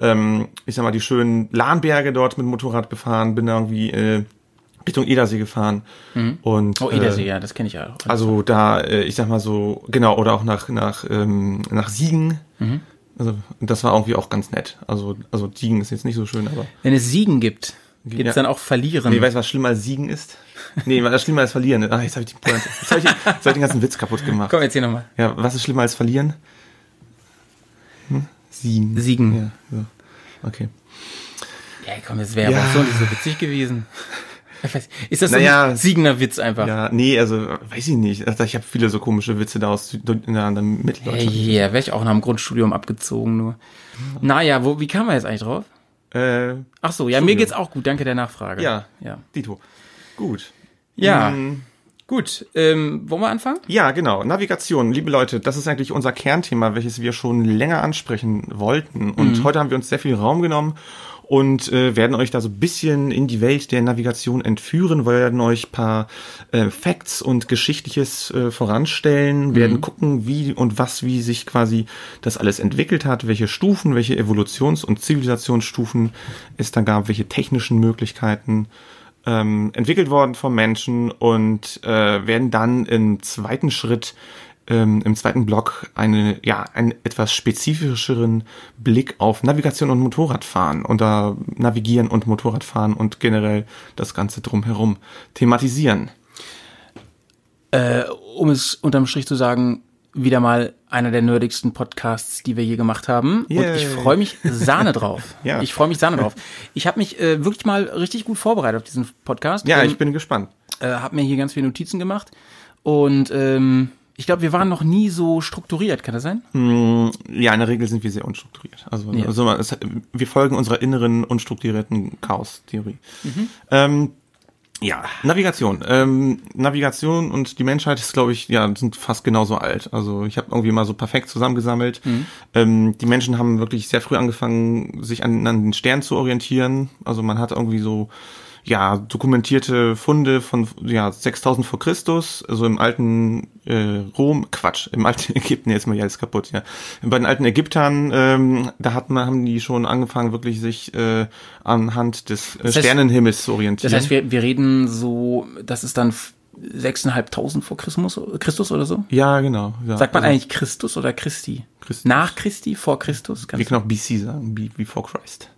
ähm, ich sag mal, die schönen Lahnberge dort mit dem Motorrad befahren. Bin da irgendwie äh, Richtung Edersee gefahren. Und, Oh, Edersee, Äh, ja, das kenne ich ja auch. also da, äh, ich sag mal so, genau, oder auch nach, nach, ähm, nach Siegen. Also das war irgendwie auch ganz nett. Also, also Siegen ist jetzt nicht so schön, aber. Wenn es Siegen gibt, Gibt es Ja. dann auch Verlieren? Nee, weißt du, was schlimmer als Siegen ist? Nee, was ist schlimmer als Verlieren? Ah, jetzt habe ich, jetzt hab ich, jetzt hab ich den ganzen Witz kaputt gemacht. Komm, jetzt hier nochmal. Ja, was ist schlimmer als Verlieren? Hm? Siegen. Siegen. Ja, so. Okay. Ja, komm, das wäre Ja. aber auch so nicht so witzig gewesen. Weiß- Ist das so Naja. ein siegender Witz einfach? Ja, nee, also weiß ich nicht. Also, ich habe viele so komische Witze da aus Süd- in der Hey, Mitteldeutschland. yeah, wäre ich auch nach dem Grundstudium abgezogen nur. Naja, wo, wie kam man jetzt eigentlich drauf? Äh, Ach so, ja, mir geht's auch gut, danke der Nachfrage. ja, Ja, Dito. Gut. ja. Mm, gut. Ähm, wollen wir anfangen? Ja, genau. Navigation, liebe Leute, das ist eigentlich unser Kernthema, welches wir schon länger ansprechen wollten. Und heute haben wir uns sehr viel Raum genommen und äh, werden euch da so ein bisschen in die Welt der Navigation entführen, werden euch paar äh, Facts und Geschichtliches äh, voranstellen, werden gucken, wie und was, wie sich quasi das alles entwickelt hat, welche Stufen, welche Evolutions- und Zivilisationsstufen es da gab, welche technischen Möglichkeiten ähm, entwickelt worden vom Menschen und äh, werden dann im zweiten Schritt, ähm, im zweiten Block eine, ja, einen etwas spezifischeren Blick auf Navigation und Motorradfahren da Navigieren und Motorradfahren und generell das Ganze drumherum thematisieren. Äh, um es unterm Strich zu sagen, wieder mal einer der nerdigsten Podcasts, die wir je gemacht haben. Und Yay. ich freue mich Sahne drauf. [LAUGHS] Ja. Ich freue mich Sahne drauf. Ich habe mich äh, wirklich mal richtig gut vorbereitet auf diesen Podcast. Ja, Ähm, ich bin gespannt. äh, habe mir hier ganz viele Notizen gemacht. Und ähm, ich glaube, wir waren noch nie so strukturiert, kann das sein? Ja, in der Regel sind wir sehr unstrukturiert. Also, Ja. also es, wir folgen unserer inneren unstrukturierten Chaos-Theorie. Ähm, ja, Navigation. Ähm, Navigation und die Menschheit ist, glaube ich, ja, sind fast genauso alt. Also ich habe irgendwie mal so perfekt zusammengesammelt. Ähm, die Menschen haben wirklich sehr früh angefangen, sich an, an den Sternen zu orientieren. Also man hat irgendwie so ja, dokumentierte Funde von ja, 6000 vor Christus, also im alten äh, Rom, Quatsch, im alten [LAUGHS] Ägypten, jetzt mal hier alles kaputt, ja. Bei den alten Ägyptern, ähm, da hat man, haben die schon angefangen, wirklich sich äh, anhand des äh, heißt- Sternenhimmels zu orientieren. Das heißt, wir, wir reden so, das ist dann f- 6.500 vor Christus, Christus oder so? ja, genau. Ja. Sagt man Also, eigentlich Christus oder Christi? Christus. Nach Christi, vor Christus? Wir können auch BC sagen, be- before Christ.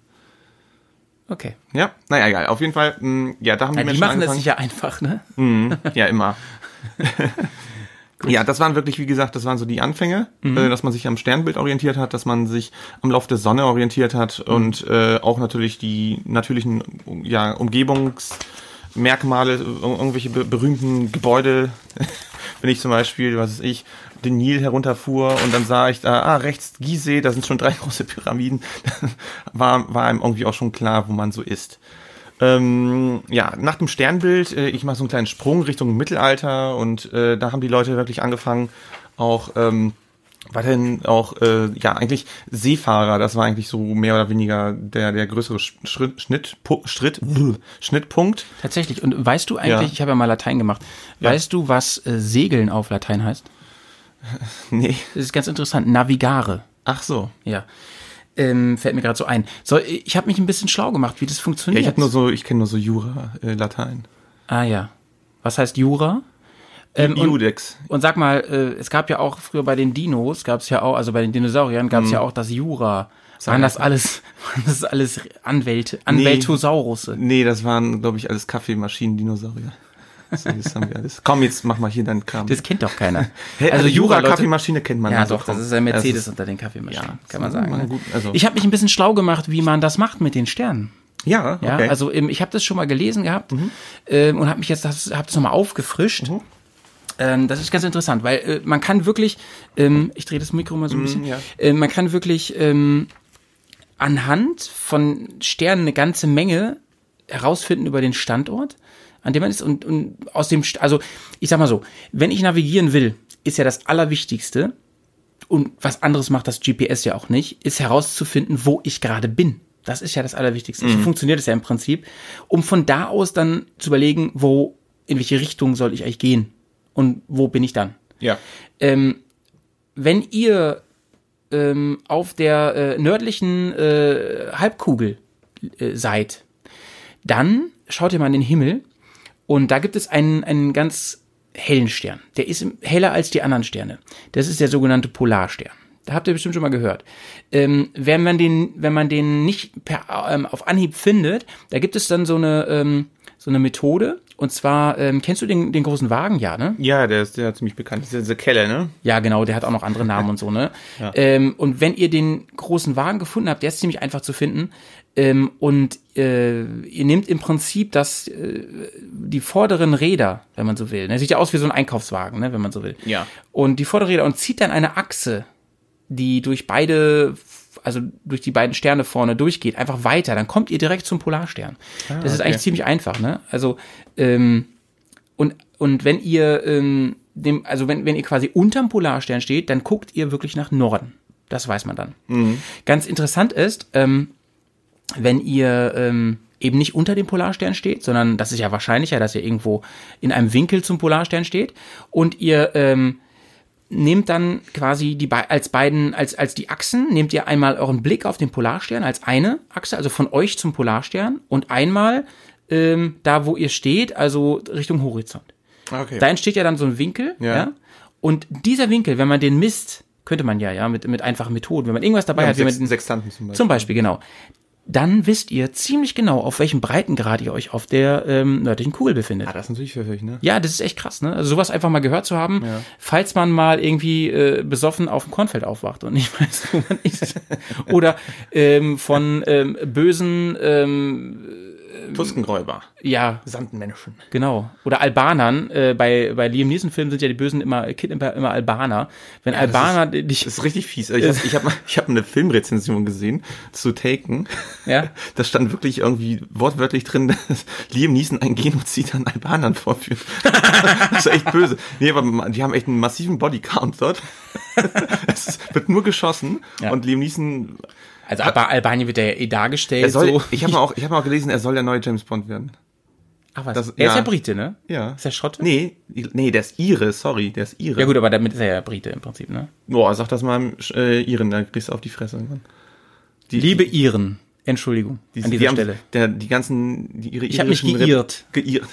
Okay. Ja, naja, egal. Auf jeden Fall, mh, ja, da haben die Ja, die Menschen machen es angefangen. sich ja einfach, ne? Mhm, ja, immer. [LAUGHS] [LAUGHS] ja, das waren wirklich, wie gesagt, das waren so die Anfänge, äh, dass man sich am Sternbild orientiert hat, dass man sich am Lauf der Sonne orientiert hat und äh, auch natürlich die natürlichen ja, Umgebungsmerkmale, ir- irgendwelche be berühmten Gebäude, [LAUGHS] wenn ich zum Beispiel, was weiß ich, den Nil herunterfuhr und dann sah ich da, ah, rechts Gizeh, da sind schon drei [LAUGHS] große Pyramiden, [LAUGHS] war, war einem irgendwie auch schon klar, wo man so ist. Ähm, ja, nach dem Sternbild, äh, ich mache so einen kleinen Sprung Richtung Mittelalter und äh, da haben die Leute wirklich angefangen, auch ähm, weiterhin auch, äh, ja, eigentlich Seefahrer, das war eigentlich so mehr oder weniger der, der größere Sch- Schritt, Schnitt, Schritt, Schnittpunkt. Tatsächlich. Und weißt du eigentlich, Ja. ich habe ja mal Latein gemacht, Ja. weißt du, was äh, Segeln auf Latein heißt? [LAUGHS] Nee. Das ist ganz interessant. Navigare. Ach so. Ja. Ähm, fällt mir gerade so ein. So, ich habe mich ein bisschen schlau gemacht, wie das Ja, funktioniert. ich habe nur so, ich kenne nur so Jura, äh, Latein. ah ja. Was heißt Jura? Ähm, und, Judex. und sag mal, äh, es gab ja auch früher bei den Dinos, gab es ja auch, also bei den Dinosauriern gab es Mhm. ja auch das Jura. Waren das alles, [LAUGHS] waren das alles Anwälte, Anwältosaurusse? Nee, das waren, glaube ich, alles Kaffeemaschinen-Dinosaurier. So, das haben wir alles. Komm, jetzt mach mal hier deinen Kram. Das kennt doch keiner. Also Leute- Jura-Kaffeemaschine kennt man. Ja, also doch, das ist ein Mercedes ist- unter den Kaffeemaschinen, Ja, kann man sagen. ne? gut, also- Ich habe mich ein bisschen schlau gemacht, wie man das macht mit den Sternen. Ja, Ja, okay. Mhm. also ich habe das schon mal gelesen gehabt ähm, und habe mich jetzt das, hab das nochmal aufgefrischt. Ähm, das ist ganz interessant, weil äh, man kann wirklich, ähm, ich drehe das Mikro mal so ein bisschen, Mhm, ja. äh, man kann wirklich ähm, anhand von Sternen eine ganze Menge herausfinden über den Standort, an dem man ist und, und aus dem, also ich sag mal so, wenn ich navigieren will, ist ja das Allerwichtigste und was anderes macht das GPS ja auch nicht, ist herauszufinden, wo ich gerade bin. Das ist ja das Allerwichtigste. So funktioniert es ja im Prinzip, um von da aus dann zu überlegen, wo, in welche Richtung soll ich eigentlich gehen und wo bin ich dann. ja. Ähm, wenn ihr ähm, auf der äh, nördlichen äh, Halbkugel äh, seid, dann schaut ihr mal in den Himmel und da gibt es einen, einen ganz hellen Stern. Der ist heller als die anderen Sterne. Das ist der sogenannte Polarstern. Da habt ihr bestimmt schon mal gehört. Ähm, wenn man den, wenn man den nicht per, ähm, auf Anhieb findet, da gibt es dann so eine, ähm, so eine Methode. Und zwar, ähm, kennst du den, den großen Wagen? Ja, ne? Ja, der ist, der ist ziemlich bekannt. Das ist diese Kelle, ne? Ja, genau, der hat auch noch andere Namen [LAUGHS] und so, ne? Ähm, und wenn ihr den großen Wagen gefunden habt, der ist ziemlich einfach zu finden. Ähm, und äh, ihr nehmt im Prinzip das, äh, die vorderen Räder, wenn man so will. Ne? Sieht ja aus wie so ein Einkaufswagen, ne, wenn man so will. Ja. Und die vorderen Räder und zieht dann eine Achse, die durch beide, also durch die beiden Sterne vorne durchgeht, einfach weiter. Dann kommt ihr direkt zum Polarstern. das ist okay. eigentlich ziemlich einfach, ne? Also, ähm, und, und wenn ihr ähm, dem, also wenn, wenn ihr quasi unterm Polarstern steht, dann guckt ihr wirklich nach Norden. Das weiß man dann. Ganz interessant ist, ähm, wenn ihr ähm, eben nicht unter dem Polarstern steht, sondern das ist ja wahrscheinlicher, dass ihr irgendwo in einem Winkel zum Polarstern steht und ihr ähm, nehmt dann quasi die als beiden als als die Achsen nehmt ihr einmal euren Blick auf den Polarstern als eine Achse, also von euch zum Polarstern und einmal ähm, da, wo ihr steht, also Richtung Horizont. Okay. Da entsteht ja dann so ein Winkel, ja. Ja. Und dieser Winkel, wenn man den misst, könnte man ja, ja, mit, mit einfachen Methoden, wenn man irgendwas dabei hat, wie Sechs, man den, Sextanten zum Beispiel. zum Beispiel, genau. Dann wisst ihr ziemlich genau, auf welchem Breitengrad ihr euch auf der ähm, nördlichen Kugel befindet. Ah, das ist natürlich pfiffig, ne? Ja, das ist echt krass, ne? Also sowas einfach mal gehört zu haben, falls man mal irgendwie äh, besoffen auf dem Kornfeld aufwacht und nicht [LAUGHS] weiß, wo man ist. Oder ähm, von ähm, bösen, ähm, Tuskenräuber. ja, Sandmenschen. Genau. Oder Albanern. Äh, bei, bei Liam Neeson-Filmen sind ja die Bösen immer, Kidnapper immer Albaner. Wenn Albaner dich. Das ist richtig fies. Ich habe ich hab, mal- [LAUGHS] ich hab eine Filmrezension gesehen zu Taken. Ja. [LAUGHS] Da stand wirklich irgendwie wortwörtlich drin, dass Liam Neeson ein Genozid an Albanern vorführt. [LAUGHS] Das ist echt böse. Nee, aber die haben echt einen massiven Bodycount dort. Es wird nur geschossen Ja. und Liam Neeson, Also Alba Albanien wird ja eh dargestellt. er soll, so. ich habe [LAUGHS] auch, ich habe auch gelesen, er soll der neue James Bond werden. Ach was. das- er ist ja. ja Brite, ne? Ja. Ist der Schotte? Nee, nee, der ist Ire, sorry, der ist Ire. Ja gut, aber damit ist er ja Brite im Prinzip, ne? Boah, sag das mal äh, Iren, da kriegst du auf die Fresse. Mann. Die, Liebe Iren. Entschuldigung die, an die dieser haben, Stelle. Der, die ganzen, die ihre Ich hab mich irischen Rep- geirrt. Geirrt.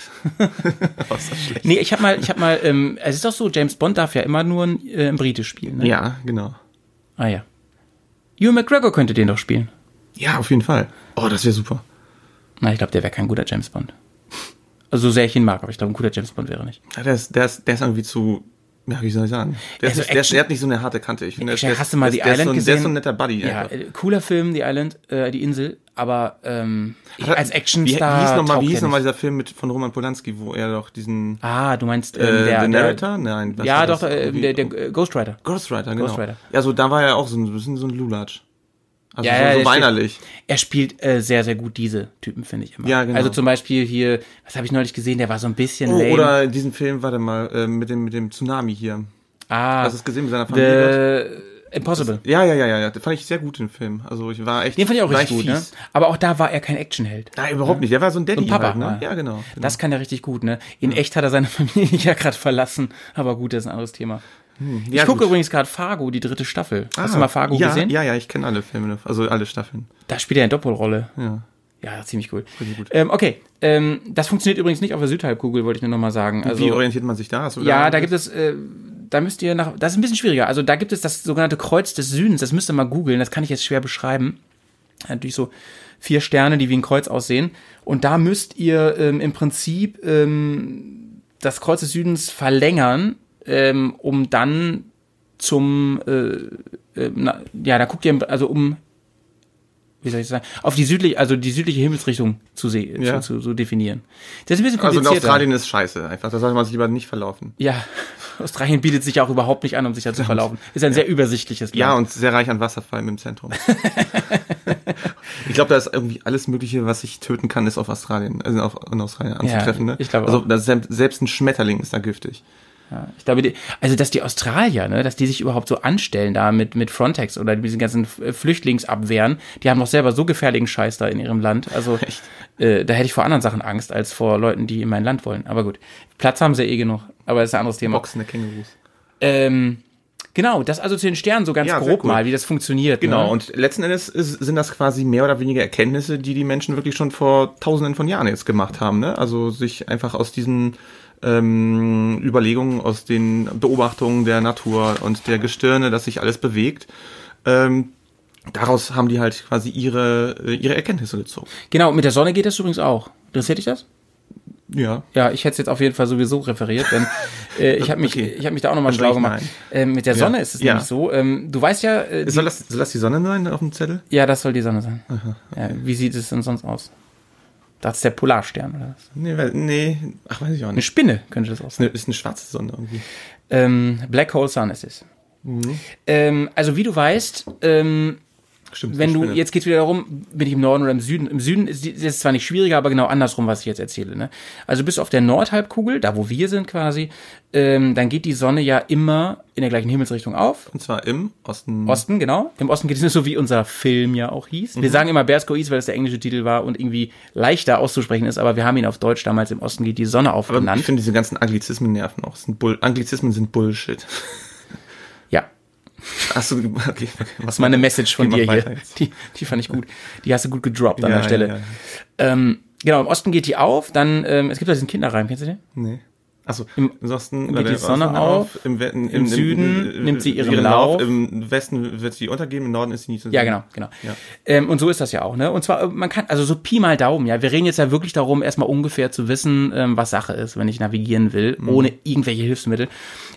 oh, ist das schlecht. Nee, ich habe mal, ich habe mal, ähm, es ist doch so, James Bond darf ja immer nur ein, äh, ein Brite spielen, ne? Ja, genau. Ah ja. Ewan McGregor könnte den doch spielen. Ja, auf jeden Fall. Oh, das wäre super. Na, ich glaube, der wäre kein guter James Bond. Also so sehr ich ihn mag, aber ich glaube, ein guter James Bond wäre er nicht. Ja, der, ist, der, ist, der ist irgendwie zu, ja, wie soll ich sagen? Der, Also ist, der, Action- der hat nicht so eine harte Kante. Ich finde, der, ist- hast du mal der, The Island so, ein- Der ist gesehen? so ein netter Buddy. Ja, einfach. cooler Film, The Island, äh, die Insel, aber ähm, ich, als Actionstar wie nochmal, wie hieß der noch mal nicht. dieser Film mit, von Roman Polanski, wo er doch diesen, Ah, du meinst ähm, äh, der, The der Narrator? Nein. was Ja, doch, äh, der, der äh, Ghost Rider. Ghost Rider, genau. Ghost Rider. Ja, so, da war er auch so ein bisschen so ein Lulatsch. Also Ja, so, ja, so weinerlich. Er spielt äh, sehr, sehr gut diese Typen, finde ich immer. Ja, genau. Also zum Beispiel hier, was habe ich neulich gesehen, der war so ein bisschen Oh, lame. oder diesen Film, warte mal, äh, mit dem, mit dem Tsunami hier. ah, Hast du es gesehen mit seiner Familie? The Impossible. Ja, ja, ja, ja, ja. Den fand ich sehr gut, den Film. Also ich war echt. Den fand ich auch richtig gut, ne? Aber auch da war er kein Actionheld. Nein, überhaupt nicht. Der war so ein Daddy. So ein Papa, halt, ne? ja. Ja, genau. Das kann er richtig gut, ne? In echt hat er seine [LAUGHS] Familie ja gerade verlassen, aber gut, das ist ein anderes Thema. Ich Ja, gucke gut. übrigens gerade Fargo, die dritte Staffel. Hast Ah, du mal Fargo ja, gesehen? Ja, ja, ich kenne alle Filme, also alle Staffeln. Da spielt er eine Doppelrolle. Ja. Ja, ziemlich cool. Ähm, okay, ähm, das funktioniert übrigens nicht auf der Südhalbkugel, wollte ich nur noch mal sagen. Also, Wie orientiert man sich da? Hast ja, da gibt es, äh, da müsst ihr nach, das ist ein bisschen schwieriger. Also da gibt es das sogenannte Kreuz des Südens, das müsst ihr mal googeln, das kann ich jetzt schwer beschreiben. Natürlich so vier Sterne, die wie ein Kreuz aussehen. Und da müsst ihr ähm, im Prinzip ähm, das Kreuz des Südens verlängern, ähm, um dann zum, äh, äh, na, ja, da guckt ihr, also um, wie soll ich sagen, auf die südliche, also die südliche Himmelsrichtung zu, se Ja. zu, zu, zu definieren. Das ist ein bisschen Also in komplizierter. Australien ist scheiße einfach. Da sollte man sich lieber nicht verlaufen. Ja, [LAUGHS] Australien bietet sich auch überhaupt nicht an, um sich da zu [LAUGHS] verlaufen. Ist ein sehr übersichtliches Ja, Land. und sehr reich an Wasserfallen im Zentrum. [LAUGHS] ich glaube, da ist irgendwie alles Mögliche, was ich töten kann, ist auf Australien, also auf, in Australien anzutreffen. ne? ich glaube Also selbst ein Schmetterling ist da giftig. Ja, ich glaube, die, also dass die Australier, ne, dass die sich überhaupt so anstellen da mit mit Frontex oder mit diesen ganzen Flüchtlingsabwehren, die haben doch selber so gefährlichen Scheiß da in ihrem Land. Also [LAUGHS] äh, da hätte ich vor anderen Sachen Angst als vor Leuten, die in mein Land wollen. Aber gut, Platz haben sie eh genug. Aber das ist ein anderes Thema. Boxende Kängurus. Ähm, genau, das also zu den Sternen so ganz Ja, grob cool. mal, wie das funktioniert. Genau, ne? und letzten Endes ist, sind das quasi mehr oder weniger Erkenntnisse, die die Menschen wirklich schon vor tausenden von Jahren jetzt gemacht haben. Ne? Also sich einfach aus diesen ähm, Überlegungen aus den Beobachtungen der Natur und der Gestirne, dass sich alles bewegt. Ähm, daraus haben die halt quasi ihre, äh, ihre Erkenntnisse gezogen. Genau, mit der Sonne geht das übrigens auch. Interessiert dich das? Ja. Ja, ich hätte es jetzt auf jeden Fall sowieso referiert, denn äh, [LAUGHS] ich habe mich, Okay. ich hab mich da auch nochmal Dann schlau gemacht. Ähm, mit der Ja. Sonne ist es Ja. nämlich so. Ähm, du weißt ja, äh, die, Soll das, soll das die Sonne sein auf dem Zettel? ja, das soll die Sonne sein. ja, wie sieht es denn sonst aus? Das ist der Polarstern oder was? Nee, weil- nee, ach, weiß ich auch Eine nicht. Spinne könnte das auch Ist sein. eine, ist eine schwarze Sonne irgendwie. Ähm, Black Hole Sun ist es. Mhm. Ähm, also wie du weißt, ähm, Stimmt. wenn du, Spinne. jetzt geht's wieder darum, bin ich im Norden oder im Süden. Im Süden ist es zwar nicht schwieriger, aber genau andersrum, was ich jetzt erzähle. Ne? Also bist du auf der Nordhalbkugel, da wo wir sind quasi, ähm, dann geht die Sonne ja immer in der gleichen Himmelsrichtung auf. Und zwar im Osten. Osten, genau. Im Osten geht es nicht so, wie unser Film ja auch hieß. Mhm. Wir sagen immer East, weil das der englische Titel war und irgendwie leichter auszusprechen ist, aber wir haben ihn auf Deutsch damals im Osten geht die Sonne auf Aber genannt. ich finde diese ganzen Anglizismen nerven auch. Sind Anglizismen sind Bullshit. [LAUGHS] Achso, okay. Was meine Message von dir hier. Die, die fand ich gut. Die hast du gut gedroppt an Ja, der Stelle. ja, ja. Ähm, genau, im Osten geht die auf, dann, ähm, es gibt da diesen Kinderreim, kennst du den? Nee. Achso, Im- im Osten geht die Sonne auf, im, We- im, im Süden nimmt sie ihren Lauf. im Westen wird sie untergehen, im Norden ist sie nie zu sehen. Ja, genau, genau. Ja. Ähm, und so ist das ja auch, ne? Und zwar, äh, man kann, also so Pi mal Daumen, ja. Wir reden jetzt ja wirklich darum, erstmal ungefähr zu wissen, ähm, was Sache ist, wenn ich navigieren will, Mhm. ohne irgendwelche Hilfsmittel.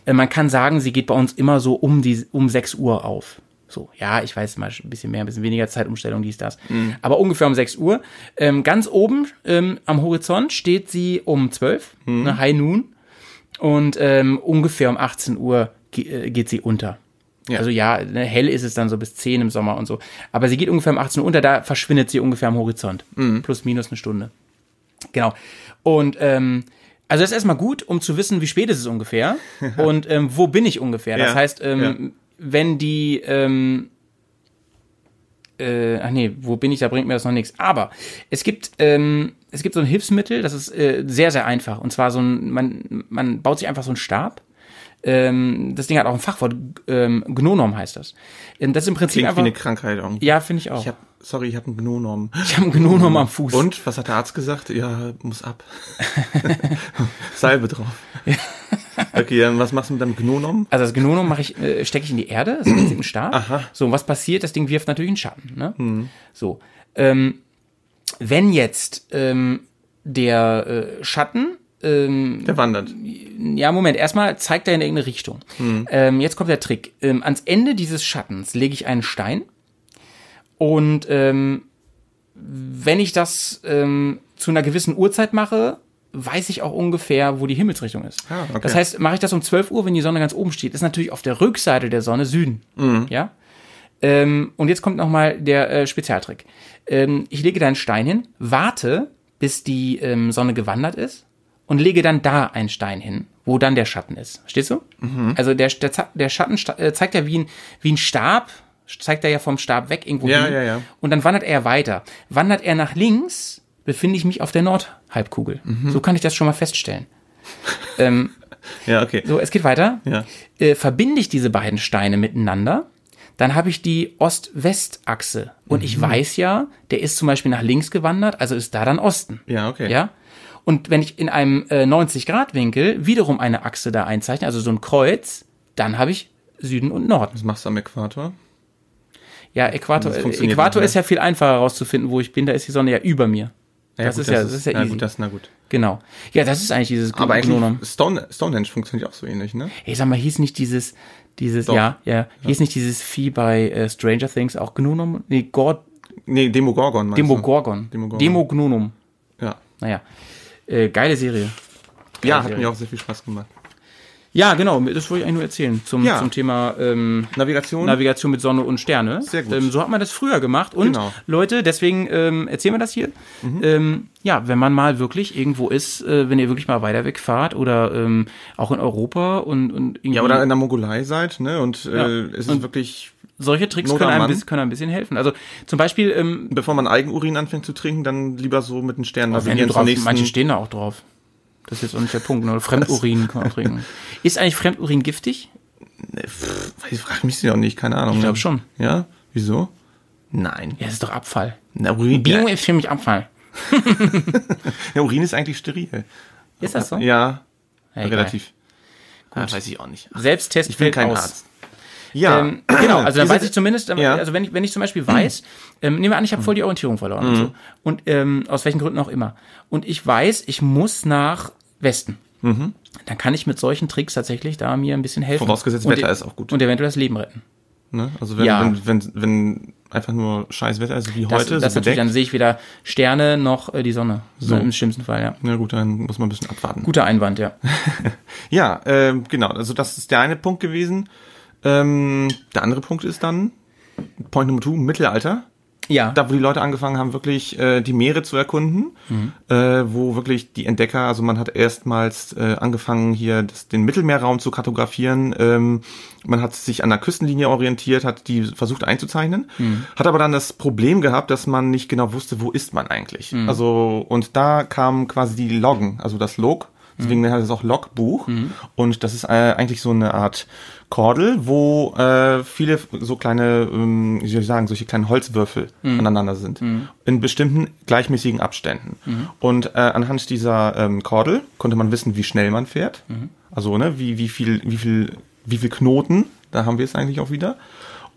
Äh, man kann sagen, sie geht bei uns immer so um die, um 6 Uhr auf. So, ja, ich weiß mal ein bisschen mehr, ein bisschen weniger Zeitumstellung, dies, das. Mhm. Aber ungefähr um 6 Uhr. Ähm, ganz oben ähm, am Horizont steht sie um 12, Mhm. ne, High Noon. Und ähm, ungefähr um 18 Uhr äh, geht sie unter. Ja. Also ja, ne, hell ist es dann so bis 10 im Sommer und so. Aber sie geht ungefähr um 18 Uhr unter, da verschwindet sie ungefähr am Horizont. Mhm. Plus, minus eine Stunde. Genau. Und ähm, also das ist erstmal gut, um zu wissen, wie spät ist es ungefähr [LAUGHS] und ähm, wo bin ich ungefähr. Das Ja, heißt, ähm, ja. wenn die ähm, äh, ach nee, wo bin ich, da bringt mir das noch nichts. Aber es gibt, ähm, es gibt so ein Hilfsmittel, das ist äh, sehr, sehr einfach. Und zwar so ein, man, man baut sich einfach so einen Stab. Ähm, das Ding hat auch ein Fachwort, ähm, Gnonom heißt das. Ähm, das ist im Prinzip Klingt wie einfach. eine Krankheit irgendwie. ja, finde ich auch. Ich hab, sorry, ich habe einen Gnonom. Ich habe einen Gnonom am Fuß. Und, was hat der Arzt gesagt? Ja, muss ab. [LAUGHS] Salbe drauf. [LAUGHS] Okay, dann was machst du mit deinem Gnonom? Also das Gnonom mache ich, äh, stecke ich in die Erde, das ist im Prinzip ein Stab. Aha. So, und was passiert? Das Ding wirft natürlich einen Schatten. Ne? So. Ähm, wenn jetzt ähm, der äh, Schatten ähm, Der wandert. ja, Moment, erstmal zeigt er in irgendeine Richtung. Ähm, jetzt kommt der Trick. Ähm, ans Ende dieses Schattens lege ich einen Stein und ähm, wenn ich das ähm, zu einer gewissen Uhrzeit mache, weiß ich auch ungefähr, wo die Himmelsrichtung ist. Ah, okay. Das heißt, mache ich das um 12 Uhr, wenn die Sonne ganz oben steht, ist natürlich auf der Rückseite der Sonne Süden. Ja. Ähm, und jetzt kommt nochmal der äh, Spezialtrick. Ähm, ich lege da einen Stein hin, warte, bis die ähm, Sonne gewandert ist und lege dann da einen Stein hin, wo dann der Schatten ist. Verstehst du? Also der, der, der Schatten äh, zeigt ja wie ein, wie ein Stab, zeigt er ja vom Stab weg irgendwo Ja, hin. ja, ja. Und dann wandert er weiter. Wandert er nach links, befinde ich mich auf der Nordhalbkugel. Mhm. So kann ich das schon mal feststellen. ähm, [LAUGHS] Ja, okay. so, es geht weiter. Ja. Äh, verbinde ich diese beiden Steine miteinander, dann habe ich die Ost-West-Achse. Und Mhm. ich weiß ja, der ist zum Beispiel nach links gewandert, also ist da dann Osten. Ja, okay. Ja? Und wenn ich in einem äh, 90-Grad-Winkel wiederum eine Achse da einzeichne, also so ein Kreuz, dann habe ich Süden und Norden. Was machst du am Äquator? Ja, Äquator, Äquator nicht, ne? ist ja viel einfacher herauszufinden, wo ich bin, da ist die Sonne ja über mir. Das, gut, ist ja, das ist ja na easy. gut, das, na gut. genau. Ja, das ist eigentlich dieses Aber eigentlich. Stone, Stonehenge funktioniert auch so ähnlich, ne? Hey, sag mal, hieß nicht dieses, dieses, Doch. ja, ja, hieß nicht dieses Vieh bei äh, Stranger Things auch Gnonom? Nee, Gord, Nee, Demogorgon meinst du? Demogorgon. Demogorgon. Demognonom. Ja. Naja. Äh, geile Serie. Ja, Serie. hat mir auch sehr viel Spaß gemacht. Ja, genau, das wollte ich eigentlich nur erzählen zum, Ja. zum Thema ähm, Navigation? Navigation mit Sonne und Sterne. Sehr gut. Ähm, so hat man das früher gemacht. Und Genau. Leute, deswegen ähm, erzählen wir das hier. Ähm, ja, wenn man mal wirklich irgendwo ist, äh, wenn ihr wirklich mal weiter wegfahrt oder ähm, auch in Europa und, und irgendwie ja, oder in der Mongolei seid, ne? Und Ja. äh, es ist Und- wirklich, solche Tricks können einem, Mann. bis- können einem ein bisschen helfen. Also zum Beispiel, ähm, bevor man Eigenurin anfängt zu trinken, dann lieber so mit den Sternen du navigieren drauf, nächsten. manche stehen da auch drauf. Das ist jetzt auch nicht der Punkt. Ne? Fremdurin kann man trinken. [LAUGHS] Ist eigentlich Fremdurin giftig? Ich frage mich ja auch nicht, keine Ahnung. Ich glaub ne? schon. Ja? Wieso? Nein. Ja, das ist doch Abfall. Na, Urin, Bio ja, ist für mich Abfall. [LAUGHS] ja, Urin ist eigentlich steril. Ist das so? Ja. Egal. relativ. Ah, weiß ich auch nicht. Selbsttest ich bin kein aus. Arzt. Ja, Ähm, genau, [CLEARS THROAT] also dann weiß ich zumindest, ähm, Ja. also wenn ich, wenn ich zum Beispiel weiß, [CLEARS THROAT] ähm, nehmen wir an, ich habe voll die Orientierung verloren und so. Und ähm, aus welchen Gründen auch immer. Und ich weiß, ich muss nach Westen. Dann kann ich mit solchen Tricks tatsächlich da mir ein bisschen helfen. Vorausgesetzt, Wetter e- ist auch gut. Und eventuell das Leben retten. ne? Also wenn, Ja. wenn, wenn, wenn einfach nur scheiß Wetter ist wie Das, heute, das so natürlich, dann sehe ich weder Sterne noch äh, die Sonne. So. Im schlimmsten Fall, ja. na gut, dann muss man ein bisschen abwarten. Guter Einwand, ja. [LAUGHS] Ja, ähm, genau. Also das ist der eine Punkt gewesen. Ähm, der andere Punkt ist dann Point Nummer two, Mittelalter. Ja. Da, wo die Leute angefangen haben, wirklich äh, die Meere zu erkunden, äh, wo wirklich die Entdecker, also man hat erstmals äh, angefangen, hier das, den Mittelmeerraum zu kartografieren. Ähm, man hat sich an der Küstenlinie orientiert, hat die versucht einzuzeichnen, hat aber dann das Problem gehabt, dass man nicht genau wusste, wo ist man eigentlich. Also und da kam quasi die Loggen, also das Log. Deswegen heißt es auch Logbuch. Und das ist äh, eigentlich so eine Art Kordel, wo äh, viele so kleine, ähm, wie soll ich sagen, solche kleinen Holzwürfel aneinander sind. In bestimmten gleichmäßigen Abständen. Und äh, anhand dieser ähm, Kordel konnte man wissen, wie schnell man fährt. Also, ne, wie, wie viel, wie viel, wie viel Knoten, da haben wir es eigentlich auch wieder.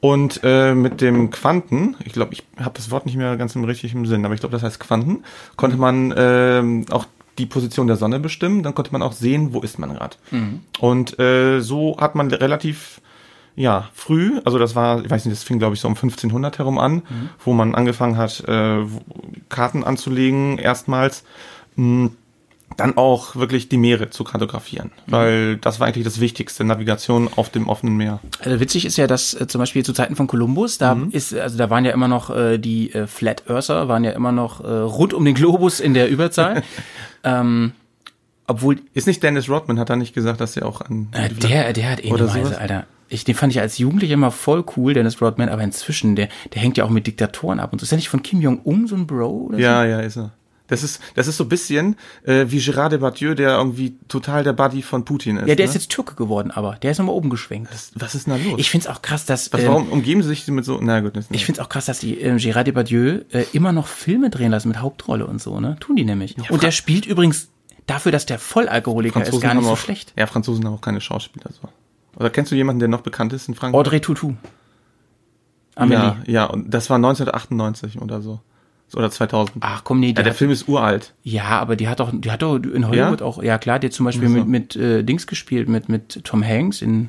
Und äh, mit dem Quanten, ich glaube, ich habe das Wort nicht mehr ganz im richtigen Sinn, aber ich glaube, das heißt Quanten, konnte man ähm, auch die Position der Sonne bestimmen, dann konnte man auch sehen, wo ist man gerade. Und äh, so hat man relativ ja, früh, also das war, ich weiß nicht, das fing glaube ich so um 1500 herum an, wo man angefangen hat, äh, Karten anzulegen erstmals, mh, dann auch wirklich die Meere zu kartografieren, weil das war eigentlich das Wichtigste, Navigation auf dem offenen Meer. Also witzig ist ja, dass äh, zum Beispiel zu Zeiten von Kolumbus, da ist, also da waren ja immer noch äh, die äh, Flat Earther, waren ja immer noch äh, rund um den Globus in der Überzahl. [LAUGHS] ähm, obwohl, Ist nicht Dennis Rodman, hat er nicht gesagt, dass er auch an äh, der, der hat eh Oder eine Weise? Alter. Ich, den fand ich als Jugendlicher immer voll cool, Dennis Rodman, aber inzwischen, der, der hängt ja auch mit Diktatoren ab und so. Ist der nicht von Kim Jong-un so ein Bro oder Ja, ja, ist er. Das ist, das ist so ein bisschen äh, wie Gérard Depardieu, der irgendwie total der Buddy von Putin ist. Ja, der ist ne? jetzt Türke geworden, aber der ist nochmal oben geschwenkt. Was ist denn da los? Ich find's auch krass, dass, Was, ähm, warum umgeben sie sich mit so, na gut, das Ich find's auch krass, dass die ähm, Gérard Depardieu äh, immer noch Filme drehen lassen mit Hauptrolle und so, ne? Tun die nämlich. und der spielt übrigens dafür, dass der Vollalkoholiker ist, gar nicht so auch, schlecht. Ja, Franzosen haben auch keine Schauspieler. So. Oder kennst du jemanden, der noch bekannt ist in Frankreich? Audrey Tautou. Amelie. Ja, ja, und das war 1998 oder so. Oder 2000. Ach komm, nee, die ja, der hat, Film ist uralt. ja, aber die hat doch, die hat doch in Hollywood Ja? auch, ja klar, die hat zum Beispiel mit, mit äh, Dings gespielt, mit, mit Tom Hanks in,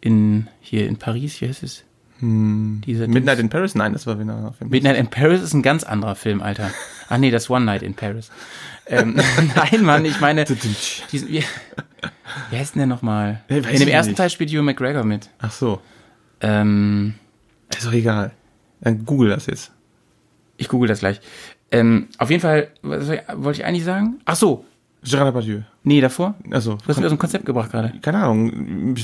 in, hier in Paris, wie heißt es? Hm, Dieser Midnight Dings. in Paris? Nein, das war wieder ein Film. Midnight in Paris ist ein ganz anderer Film, Alter. Ach [LAUGHS] nee, das One Night in Paris. Ähm, [LAUGHS] nein, Mann, ich meine, diesen, wie, wie heißt denn der nochmal? Ja, In dem ich ersten nicht. Teil spielt Hugh McGregor mit. Ach so. Ähm, Ist doch egal. Dann google das jetzt. Ich google das gleich. Ähm, auf jeden Fall, was wollte ich eigentlich sagen? Ach so, Gérard Depardieu. nee, davor? Also, Du hast mir aus dem Konzept gebracht gerade. keine Ahnung.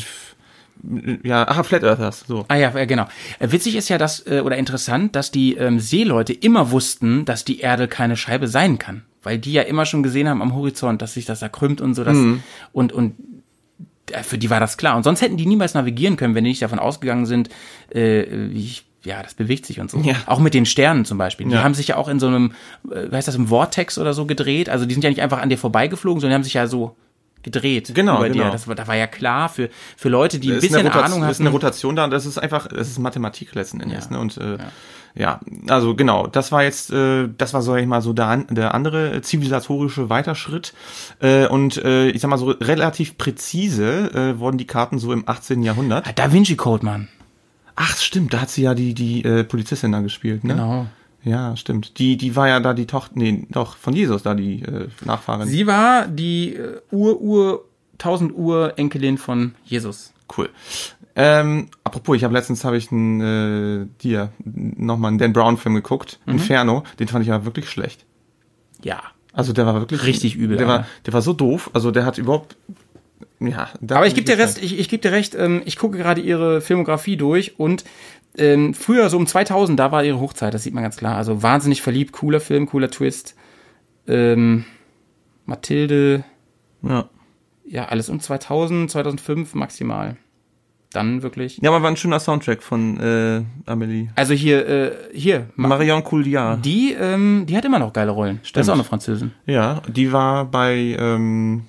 Ja, ach, Flat Earthers, so. Ah ja, äh, genau. Äh, Witzig ist ja, dass, äh, oder interessant, dass die ähm, Seeleute immer wussten, dass die Erde keine Scheibe sein kann. Weil die ja immer schon gesehen haben am Horizont, dass sich das da krümmt und so. Dass, Und, und äh, für die war das klar. Und sonst hätten die niemals navigieren können, wenn die nicht davon ausgegangen sind, äh, ich, ja, das bewegt sich und so. Ja. Auch mit den Sternen zum Beispiel. Die Ja. haben sich ja auch in so einem, äh, wie heißt das, im Vortex oder so gedreht. Also die sind ja nicht einfach an dir vorbeigeflogen, sondern die haben sich ja so gedreht Genau, über dir. genau. Das war, da war ja klar für, für Leute, die ein bisschen Rotation, Ahnung ist eine. Rotation da und das ist einfach, das ist Mathematik letzten Endes. Ja. Ne? Und äh, ja. also genau, das war jetzt, äh, das war, sag ich mal, so der, der andere zivilisatorische Weiterschritt. Äh, und äh, ich sag mal so, relativ präzise äh, wurden die Karten so im 18. Jahrhundert. Ah, Da Vinci Code, Mann. Ach, stimmt, da hat sie ja die, die äh, Polizistin da gespielt, ne? Genau. Ja, stimmt. Die, die war ja da die Tochter, nee, doch, von Jesus da die äh, Nachfahrin. Sie war die äh, Ur-Ur, 1000 Uhr Enkelin von Jesus. Cool. Ähm, apropos, ich habe letztens habe ich einen äh, dir nochmal einen Dan Brown Film geguckt, Mhm. Inferno, den fand ich aber wirklich schlecht. Ja. Also der war wirklich Richtig übel, Der war, Alter. der war so doof. Also der hat überhaupt ja. Aber ich gebe dir Rest, ich, ich gebe dir recht, ähm, ich gucke gerade ihre Filmografie durch und ähm, früher, so um 2000, da war ihre Hochzeit, das sieht man ganz klar. Also wahnsinnig verliebt, cooler Film, cooler Twist. Ähm, Mathilde, Ja. ja, alles um 2000, 2005 maximal. Dann wirklich. ja, aber war ein schöner Soundtrack von äh, Amelie. Also hier, äh, hier, Ma Marion Cotillard. die, ähm, die hat immer noch geile Rollen. Das ist auch eine Französin. Ja, die war bei ähm,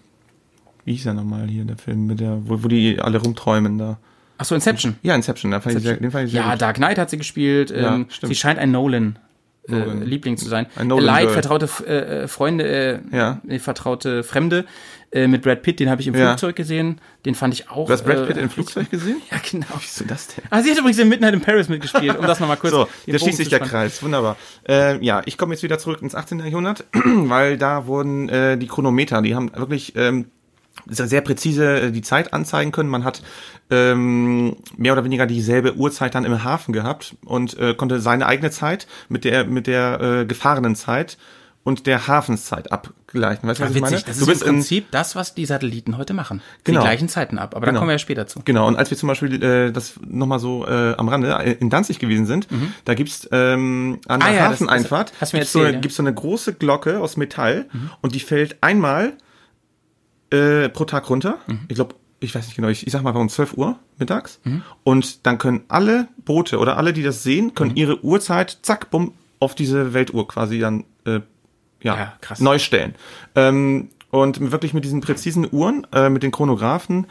wie hieß er nochmal hier, der Film, mit der, wo, wo die alle rumträumen da. Achso, Inception. Ja, Inception, da fand Ich sehr, den fand ich sehr Ja, gut. Dark Knight hat sie gespielt. Ja, ähm, stimmt. sie scheint ein Nolan. Äh. Liebling zu sein. Ein Nolan Light, vertraute äh, äh, Freunde, äh, Ja. vertraute Fremde äh, mit Brad Pitt, den habe ich im Ja. Flugzeug gesehen. Den fand ich auch. Du hast Brad Pitt äh, im Flugzeug gesehen? [LAUGHS] Ja, genau. Wieso das denn? Ah, sie hat übrigens in Midnight in Paris mitgespielt, um das nochmal kurz. [LAUGHS] So, da schließt sich der. Kreis. Wunderbar. Äh, ja, ich komme jetzt wieder zurück ins 18. Jahrhundert, [CLEARS THROAT] weil da wurden äh, die Chronometer, die haben wirklich ähm, sehr, sehr präzise äh, die Zeit anzeigen können. Man hat ähm, mehr oder weniger dieselbe Uhrzeit dann im Hafen gehabt und äh, konnte seine eigene Zeit mit der mit der äh, gefahrenen Zeit und der Hafenszeit abgleichen. Weißt du, Ja, was ich meine? witzig, das du ist bist im in, Prinzip das, was die Satelliten heute machen. Genau. Die gleichen Zeiten ab, aber da Genau. kommen wir ja später zu. Genau, und als wir zum Beispiel, äh, das nochmal so äh, am Rande, äh, in Danzig gewesen sind, da gibt's ähm, an der Mhm. Ah ja, das- Hafeneinfahrt das hast du mir gibt's so, erzählt, ja. gibt's so eine große Glocke aus Metall und die fällt einmal äh, pro Tag runter. Mhm. Ich glaube, ich weiß nicht genau, ich, ich sag mal um 12 Uhr mittags. Und dann können alle Boote oder alle, die das sehen, können Mhm. ihre Uhrzeit, zack, bumm, auf diese Weltuhr quasi dann äh, ja, Ja, neu stellen. Ähm, und wirklich mit diesen präzisen Uhren, äh, mit den Chronographen,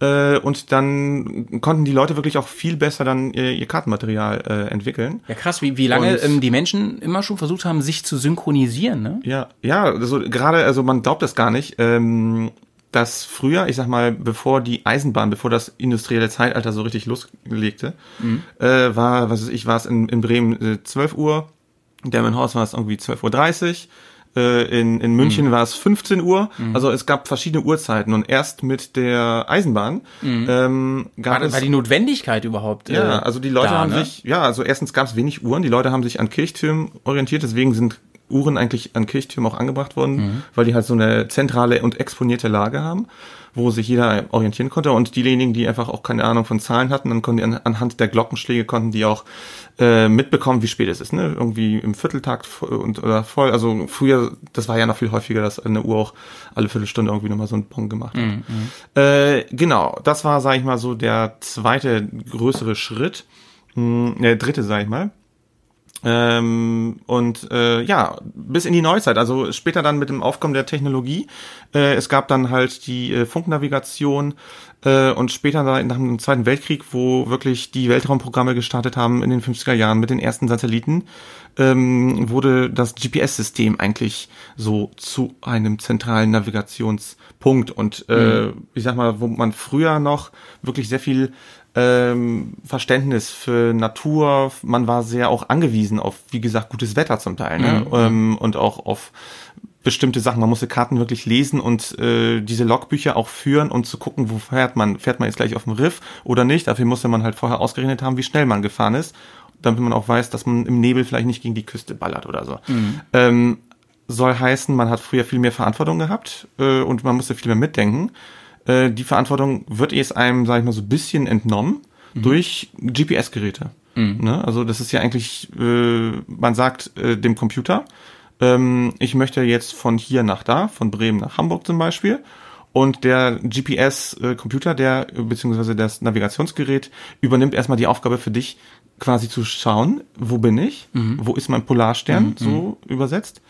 äh, und dann konnten die Leute wirklich auch viel besser dann ihr, ihr Kartenmaterial äh, entwickeln. Ja, krass, wie, wie lange Und- ähm, die Menschen immer schon versucht haben, sich zu synchronisieren, ne? Ja, ja, also gerade, also man glaubt das gar nicht, ähm, dass früher, ich sag mal, bevor die Eisenbahn, bevor das industrielle Zeitalter so richtig loslegte, äh, war, was weiß ich, war es in, in Bremen äh, 12 Uhr, in Delmenhorst war es irgendwie 12.30 Uhr, äh, in, in München war es 15 Uhr, also es gab verschiedene Uhrzeiten und erst mit der Eisenbahn ähm, gab War, es... war die Notwendigkeit überhaupt? Ja, äh, also die Leute da, haben ne? sich, ja, also erstens gab es wenig Uhren, die Leute haben sich an Kirchtürmen orientiert, deswegen sind Uhren eigentlich an Kirchtürmen auch angebracht worden, Mhm. weil die halt so eine zentrale und exponierte Lage haben, wo sich jeder orientieren konnte und diejenigen, die einfach auch keine Ahnung von Zahlen hatten, dann konnten die an, anhand der Glockenschläge konnten die auch äh, mitbekommen, wie spät es ist, ne? Irgendwie im Vierteltakt und oder voll. Also früher, das war ja noch viel häufiger, dass eine Uhr auch alle Viertelstunde irgendwie nochmal so einen Bong gemacht hat. Mhm, Äh, genau, das war, sag ich mal, so der zweite größere Schritt. Hm, der dritte, sag ich mal. Ähm, und äh, ja, bis in die Neuzeit, also später dann mit dem Aufkommen der Technologie. Äh, es gab dann halt die äh, Funknavigation äh, und später dann nach dem Zweiten Weltkrieg, wo wirklich die Weltraumprogramme gestartet haben in den 50er Jahren mit den ersten Satelliten, ähm, wurde das GPS-System eigentlich so zu einem zentralen Navigationspunkt. Und äh, ich sag mal, wo man früher noch wirklich sehr viel ähm, Verständnis für Natur. Man war sehr auch angewiesen auf, wie gesagt, gutes Wetter zum Teil. Ne? Ähm, und auch auf bestimmte Sachen. Man musste Karten wirklich lesen und äh, diese Logbücher auch führen, um zu gucken, wo fährt man. Fährt man jetzt gleich auf dem Riff oder nicht? Dafür musste man halt vorher ausgerechnet haben, wie schnell man gefahren ist, damit man auch weiß, dass man im Nebel vielleicht nicht gegen die Küste ballert oder so. Ähm, soll heißen, man hat früher viel mehr Verantwortung gehabt äh, und man musste viel mehr mitdenken. Äh, die Verantwortung wird jetzt einem, sag ich mal, so ein bisschen entnommen durch GPS-Geräte. Ne? Also das ist ja eigentlich, äh, man sagt äh, dem Computer, ähm, ich möchte jetzt von hier nach da, von Bremen nach Hamburg zum Beispiel. Und der GPS-Computer, der beziehungsweise das Navigationsgerät übernimmt erstmal die Aufgabe für dich, quasi zu schauen, wo bin ich, wo ist mein Polarstern, so übersetzt,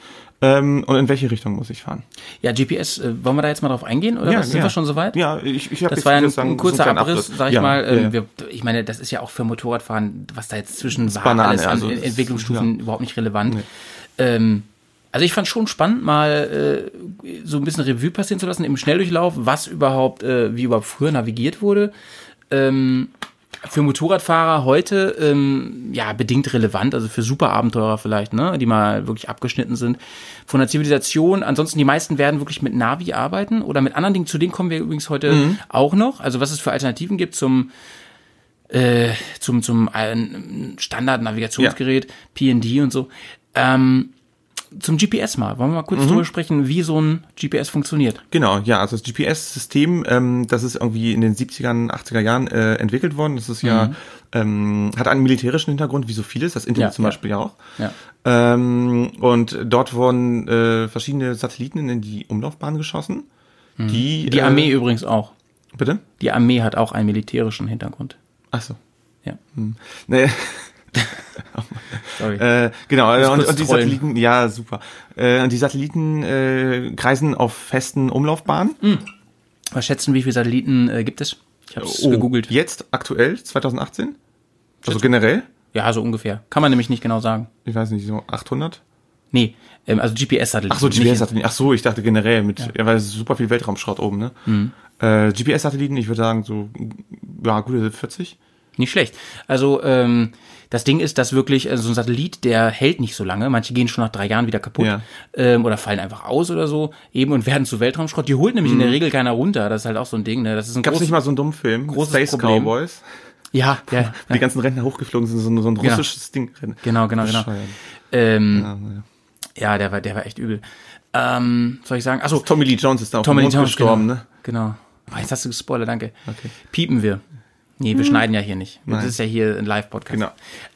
ähm, und in welche Richtung muss ich fahren. Ja, GPS, äh, wollen wir da jetzt mal drauf eingehen oder was? sind wir schon soweit? Ja, ich, ich habe Das war ja ein, ein kurzer so Abriss, sag ich Ja, mal. ja, Ähm, ja. Wir, ich meine, das ist ja auch für Motorradfahren, was da jetzt zwischen war, Banane, alles an also Entwicklungsstufen überhaupt nicht relevant. Ähm, also ich fand schon spannend, mal äh, so ein bisschen Revue passieren zu lassen im Schnelldurchlauf, was überhaupt, äh, wie überhaupt früher navigiert wurde. Ähm, für Motorradfahrer heute ähm, ja bedingt relevant, also für Superabenteurer vielleicht, ne, die mal wirklich abgeschnitten sind von der Zivilisation. Ansonsten die meisten werden wirklich mit Navi arbeiten oder mit anderen Dingen. Zu denen kommen wir übrigens heute Mhm. auch noch. Also was es für Alternativen gibt zum äh, zum zum äh, Standard-Navigationsgerät, PND und so. Ähm, zum GPS mal. Wollen wir mal Mhm. kurz drüber sprechen, wie so ein GPS funktioniert? Genau, ja, also das GPS-System, ähm, das ist irgendwie in den 70ern, 80er Jahren äh, entwickelt worden. Das ist ja, ähm, hat einen militärischen Hintergrund, wie so vieles, das Internet Ja, zum ja. Beispiel ja auch. Ja. Ähm, und dort wurden äh, verschiedene Satelliten in die Umlaufbahn geschossen. Die, Die äh, Armee übrigens auch. Bitte? Die Armee hat auch einen militärischen Hintergrund. Ach so. Ja. Nee. [LAUGHS] Sorry. Äh, genau, und, und die. Satelliten, ja, super. Äh, und die Satelliten äh, kreisen auf festen Umlaufbahnen. Was schätzen, wie viele Satelliten äh, gibt es? Ich habe es Oh, gegoogelt. Jetzt, aktuell, 2018? Also generell? Ja, so ungefähr. Kann man nämlich nicht genau sagen. Ich weiß nicht, so 800? Nee, ähm, also GPS-Satelliten. Ach so, GPS-Satelliten. Ach so, ich dachte generell mit, ja, weil es super viel Weltraumschrott oben, ne? Mhm. Äh, GPS-Satelliten, ich würde sagen so, ja, gute 40. Nicht schlecht. Also ähm, das Ding ist, dass wirklich äh, so ein Satellit, der hält nicht so lange. Manche gehen schon nach drei Jahren wieder kaputt Ja. ähm, oder fallen einfach aus oder so eben und werden zu Weltraumschrott. Die holt nämlich in der Regel keiner runter. Das ist halt auch so ein Ding. Ne? Das ist ein Gab es nicht mal so einen dummen Film? großes Space Problem. Cowboys? Ja, [LAUGHS] ja, Wo Die ganzen Rentner hochgeflogen sind, so, ein- so ein Genau. russisches Ding. genau, genau, genau. Ähm, Ja, ja, der war, der war echt übel. Ähm, soll ich sagen? Achso, Tommy Lee Jones ist da auf Tommy dem Mond Jones gestorben, genau. ne? Genau. Jetzt hast du gespoilert, danke. Okay. Piepen wir. Nee, wir schneiden ja hier nicht. Nein. Das ist ja hier ein Live-Podcast. Genau.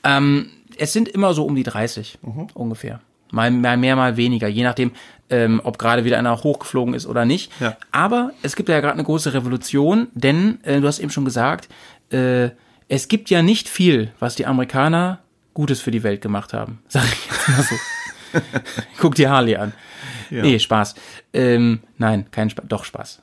Ähm, es sind immer so um die 30 ungefähr. Mal, mal mehr, mal weniger, je nachdem, ähm, ob gerade wieder einer hochgeflogen ist oder nicht. Ja. Aber es gibt ja gerade eine große Revolution, denn äh, du hast eben schon gesagt, äh, es gibt ja nicht viel, was die Amerikaner Gutes für die Welt gemacht haben. [LAUGHS] Sag ich jetzt mal so. [LAUGHS] Guck dir Harley an. Nee, Spaß. Ähm, nein, kein Spaß. Doch, Spaß.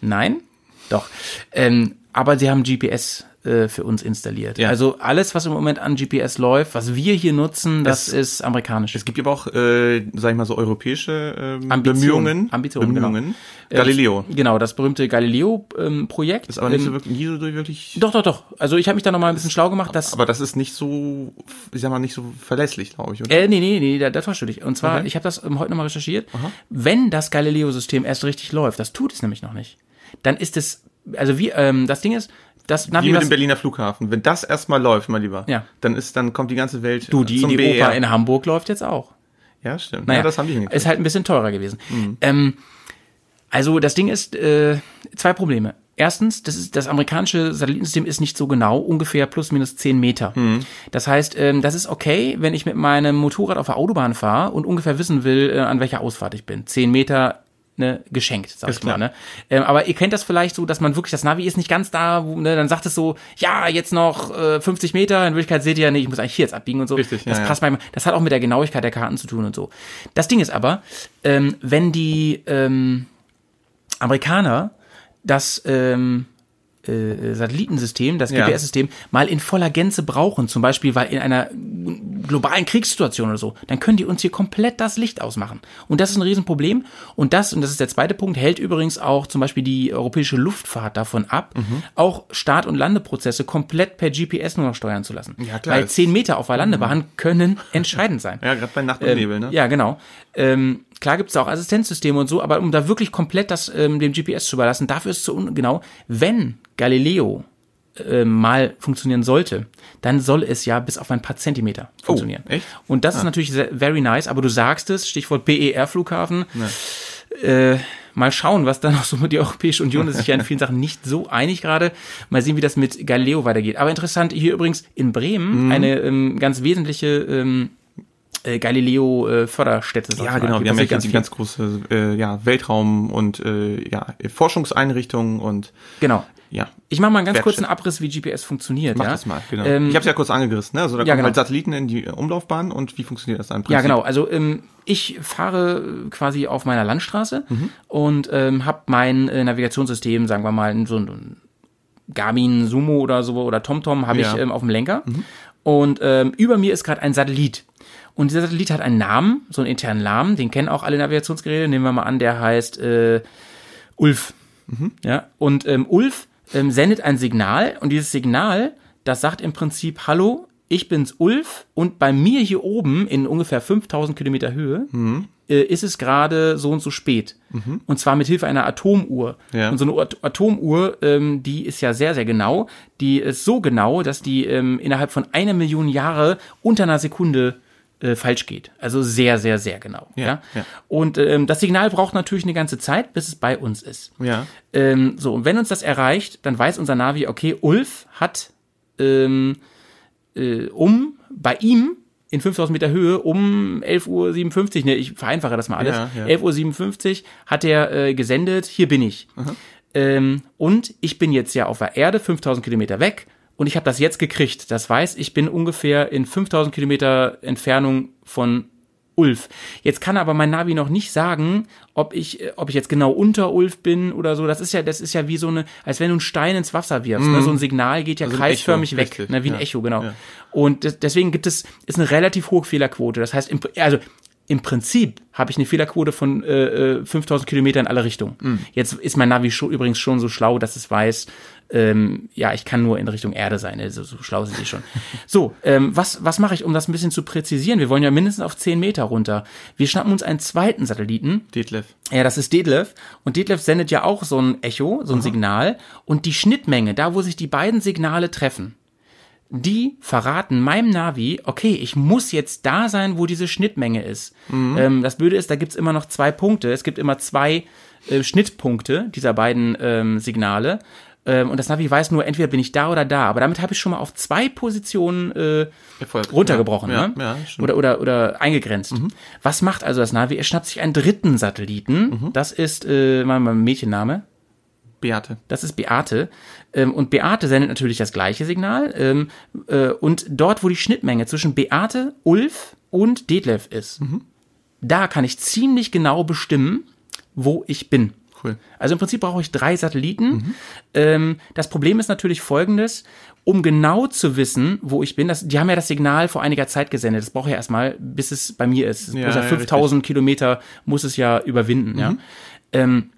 Nein? Doch. Ähm, aber sie haben GPS äh, für uns installiert. Ja. Also alles, was im Moment an GPS läuft, was wir hier nutzen, das Es- ist amerikanisch. Es gibt aber auch, äh, sag ich mal, so europäische ähm, Ambitionen. Bemühungen. Ambitionen, genau. Bemühungen. Galileo. Äh, genau, das berühmte Galileo-Projekt. Ist aber nicht so wirklich, nie so wirklich. Doch, doch, doch. Also ich habe mich da nochmal ein bisschen schlau gemacht, dass Aber das ist nicht so, ich sag mal, nicht so verlässlich, glaube ich, oder? Äh, nee, nee, nee, da, da täuscht du dich. Und zwar, Okay. ich habe das ähm, heute nochmal recherchiert. Wenn das Galileo-System erst richtig läuft, das tut es nämlich noch nicht, dann ist es, also wie, ähm, das Ding ist, das Navi, Wie mit dem Berliner Flughafen. Wenn das erstmal läuft, mein Lieber, Ja. dann ist, dann kommt die ganze Welt du, die, zum die BER. Oper in Hamburg läuft jetzt auch. Ja, stimmt. Naja, ja, das haben die hingekriegt. Ist halt ein bisschen teurer gewesen. Ähm, also das Ding ist, äh, zwei Probleme. Erstens, das, ist, das amerikanische Satellitensystem ist nicht so genau, ungefähr plus minus 10 Meter. Das heißt, ähm, das ist okay, wenn ich mit meinem Motorrad auf der Autobahn fahre und ungefähr wissen will, äh, an welcher Ausfahrt ich bin. 10 Meter ne, geschenkt, sag Ist ich mal. klar. Ne? Ähm, aber ihr kennt das vielleicht so, dass man wirklich, das Navi ist nicht ganz da, wo, ne, dann sagt es so, ja, jetzt noch äh, 50 Meter, in Wirklichkeit seht ihr ja nicht, ich muss eigentlich hier jetzt abbiegen und so. Richtig, ja, das ja. passt manchmal, das hat auch mit der Genauigkeit der Karten zu tun und so. Das Ding ist aber, ähm, wenn die ähm, Amerikaner das ähm, äh, Satellitensystem, das Ja. GPS-System mal in voller Gänze brauchen, zum Beispiel weil in einer globalen Kriegssituation oder so, dann können die uns hier komplett das Licht ausmachen. Und das ist ein Riesenproblem. Und das, und das ist der zweite Punkt, hält übrigens auch zum Beispiel die europäische Luftfahrt davon ab, Mhm. auch Start- und Landeprozesse komplett per GPS nur noch steuern zu lassen. Ja, klar. Weil zehn Meter auf der Landebahn können [LAUGHS] entscheidend sein. ja, gerade bei Nacht und Ähm, Nebel, ne? Ja, genau. Ähm, klar gibt's da auch Assistenzsysteme und so, aber um da wirklich komplett das ähm, dem GPS zu überlassen, dafür ist es zu ungenau. Wenn Galileo äh, mal funktionieren sollte, dann soll es ja bis auf ein paar Zentimeter funktionieren. Oh, echt? Und das ist natürlich sehr, very nice, aber du sagst es, Stichwort BER-Flughafen. Äh, mal schauen, was da noch so mit der Europäische Union ist sich ja in vielen Sachen nicht so einig gerade. Mal sehen, wie das mit Galileo weitergeht. Aber interessant, hier übrigens in Mhm. Bremen eine ähm, ganz wesentliche ähm, äh, Galileo-Förderstätte. Ja, genau. Wir haben ja ganz, ganz große äh, ja, Weltraum- und äh, ja, Forschungseinrichtungen und Genau. ja. Ich mache mal einen ganz Werkstatt. kurzen Abriss, wie GPS funktioniert. Mach ja? das mal, genau. Ähm, ich habe es ja kurz angerissen, ne? Also da ja, kommen genau. halt Satelliten in die Umlaufbahn und wie funktioniert das dann? Ja, genau. Also ähm, ich fahre quasi auf meiner Landstraße Mhm. und ähm, habe mein äh, Navigationssystem, sagen wir mal, so ein Garmin Sumo oder so oder TomTom habe Ja. Mhm. ich ähm, auf dem Lenker. Und ähm, über mir ist gerade ein Satellit. Und dieser Satellit hat einen Namen, so einen internen Namen, den kennen auch alle Navigationsgeräte. Nehmen wir mal an, der heißt äh, Ulf. Ja, und ähm, Ulf ähm, sendet ein Signal und dieses Signal, das sagt im Prinzip, hallo, ich bin's Ulf und bei mir hier oben in ungefähr 5000 Kilometer Höhe äh, ist es gerade so und so spät. Und zwar mit Hilfe einer Atomuhr. Ja. Und so eine At Atomuhr, ähm, die ist ja sehr, sehr genau. Die ist so genau, dass die ähm, innerhalb von einer Million Jahre unter einer Sekunde äh, falsch geht. Also sehr, sehr, sehr genau. Ja, ja. Und ähm, das Signal braucht natürlich eine ganze Zeit, bis es bei uns ist. Ja. Ähm, so, und wenn uns das erreicht, dann weiß unser Navi, okay, Ulf hat ähm, äh, um bei ihm in 5000 Meter Höhe um 11.57 Uhr, ne, ich vereinfache das mal alles, Ja, ja. 11.57 Uhr hat er äh, gesendet, hier bin ich. Ähm, und ich bin jetzt ja auf der Erde, 5000 Kilometer weg und ich habe das jetzt gekriegt. Das weiß, ich bin ungefähr in 5000 Kilometer Entfernung von Ulf. Jetzt kann aber mein Navi noch nicht sagen, ob ich, äh, ob ich jetzt genau unter Ulf bin oder so. Das ist ja, das ist ja wie so eine, als wenn du einen Stein ins Wasser wirfst. Ne? So ein Signal geht ja Also kreisförmig Echo, weg, richtig, ne? wie ein ja. Echo, genau. Ja. Und des, deswegen gibt es, ist eine relativ hohe Fehlerquote. Das heißt, im, also im Prinzip habe ich eine Fehlerquote von äh, äh, 5000 Kilometer in alle Richtungen. Mhm. Jetzt ist mein Navi schon, übrigens schon so schlau, dass es weiß, ähm, ja, ich kann nur in Richtung Erde sein. Also so schlau sind die schon. So, ähm, was, was mache ich, um das ein bisschen zu präzisieren? Wir wollen ja mindestens auf 10 Meter runter. Wir schnappen uns einen zweiten Satelliten. Detlef. Ja, das ist Detlef. Und Detlef sendet ja auch so ein Echo, so ein Signal. Und die Schnittmenge, da wo sich die beiden Signale treffen, die verraten meinem Navi, okay, ich muss jetzt da sein, wo diese Schnittmenge ist. Ähm, das Blöde ist, da gibt's immer noch zwei Punkte. Es gibt immer zwei äh, Schnittpunkte dieser beiden ähm, Signale. Ähm, und das Navi weiß nur, entweder bin ich da oder da. Aber damit habe ich schon mal auf zwei Positionen äh, Erfolg. runtergebrochen Ja, ne? ja, stimmt. oder, oder, oder eingegrenzt. Was macht also das Navi? Er schnappt sich einen dritten Satelliten. Das ist äh, mal mein Mädchenname. Beate. Das ist Beate. Ähm, und Beate sendet natürlich das gleiche Signal. Ähm, äh, und dort, wo die Schnittmenge zwischen Beate, Ulf und Detlef ist, da kann ich ziemlich genau bestimmen, wo ich bin. Cool. Also im Prinzip brauche ich drei Satelliten. Ähm, das Problem ist natürlich folgendes. Um genau zu wissen, wo ich bin, das, die haben ja das Signal vor einiger Zeit gesendet. Das braucht ja erstmal, bis es bei mir ist. Ja, ja ja, 5000 Kilometer muss es ja überwinden. Ja. Ähm,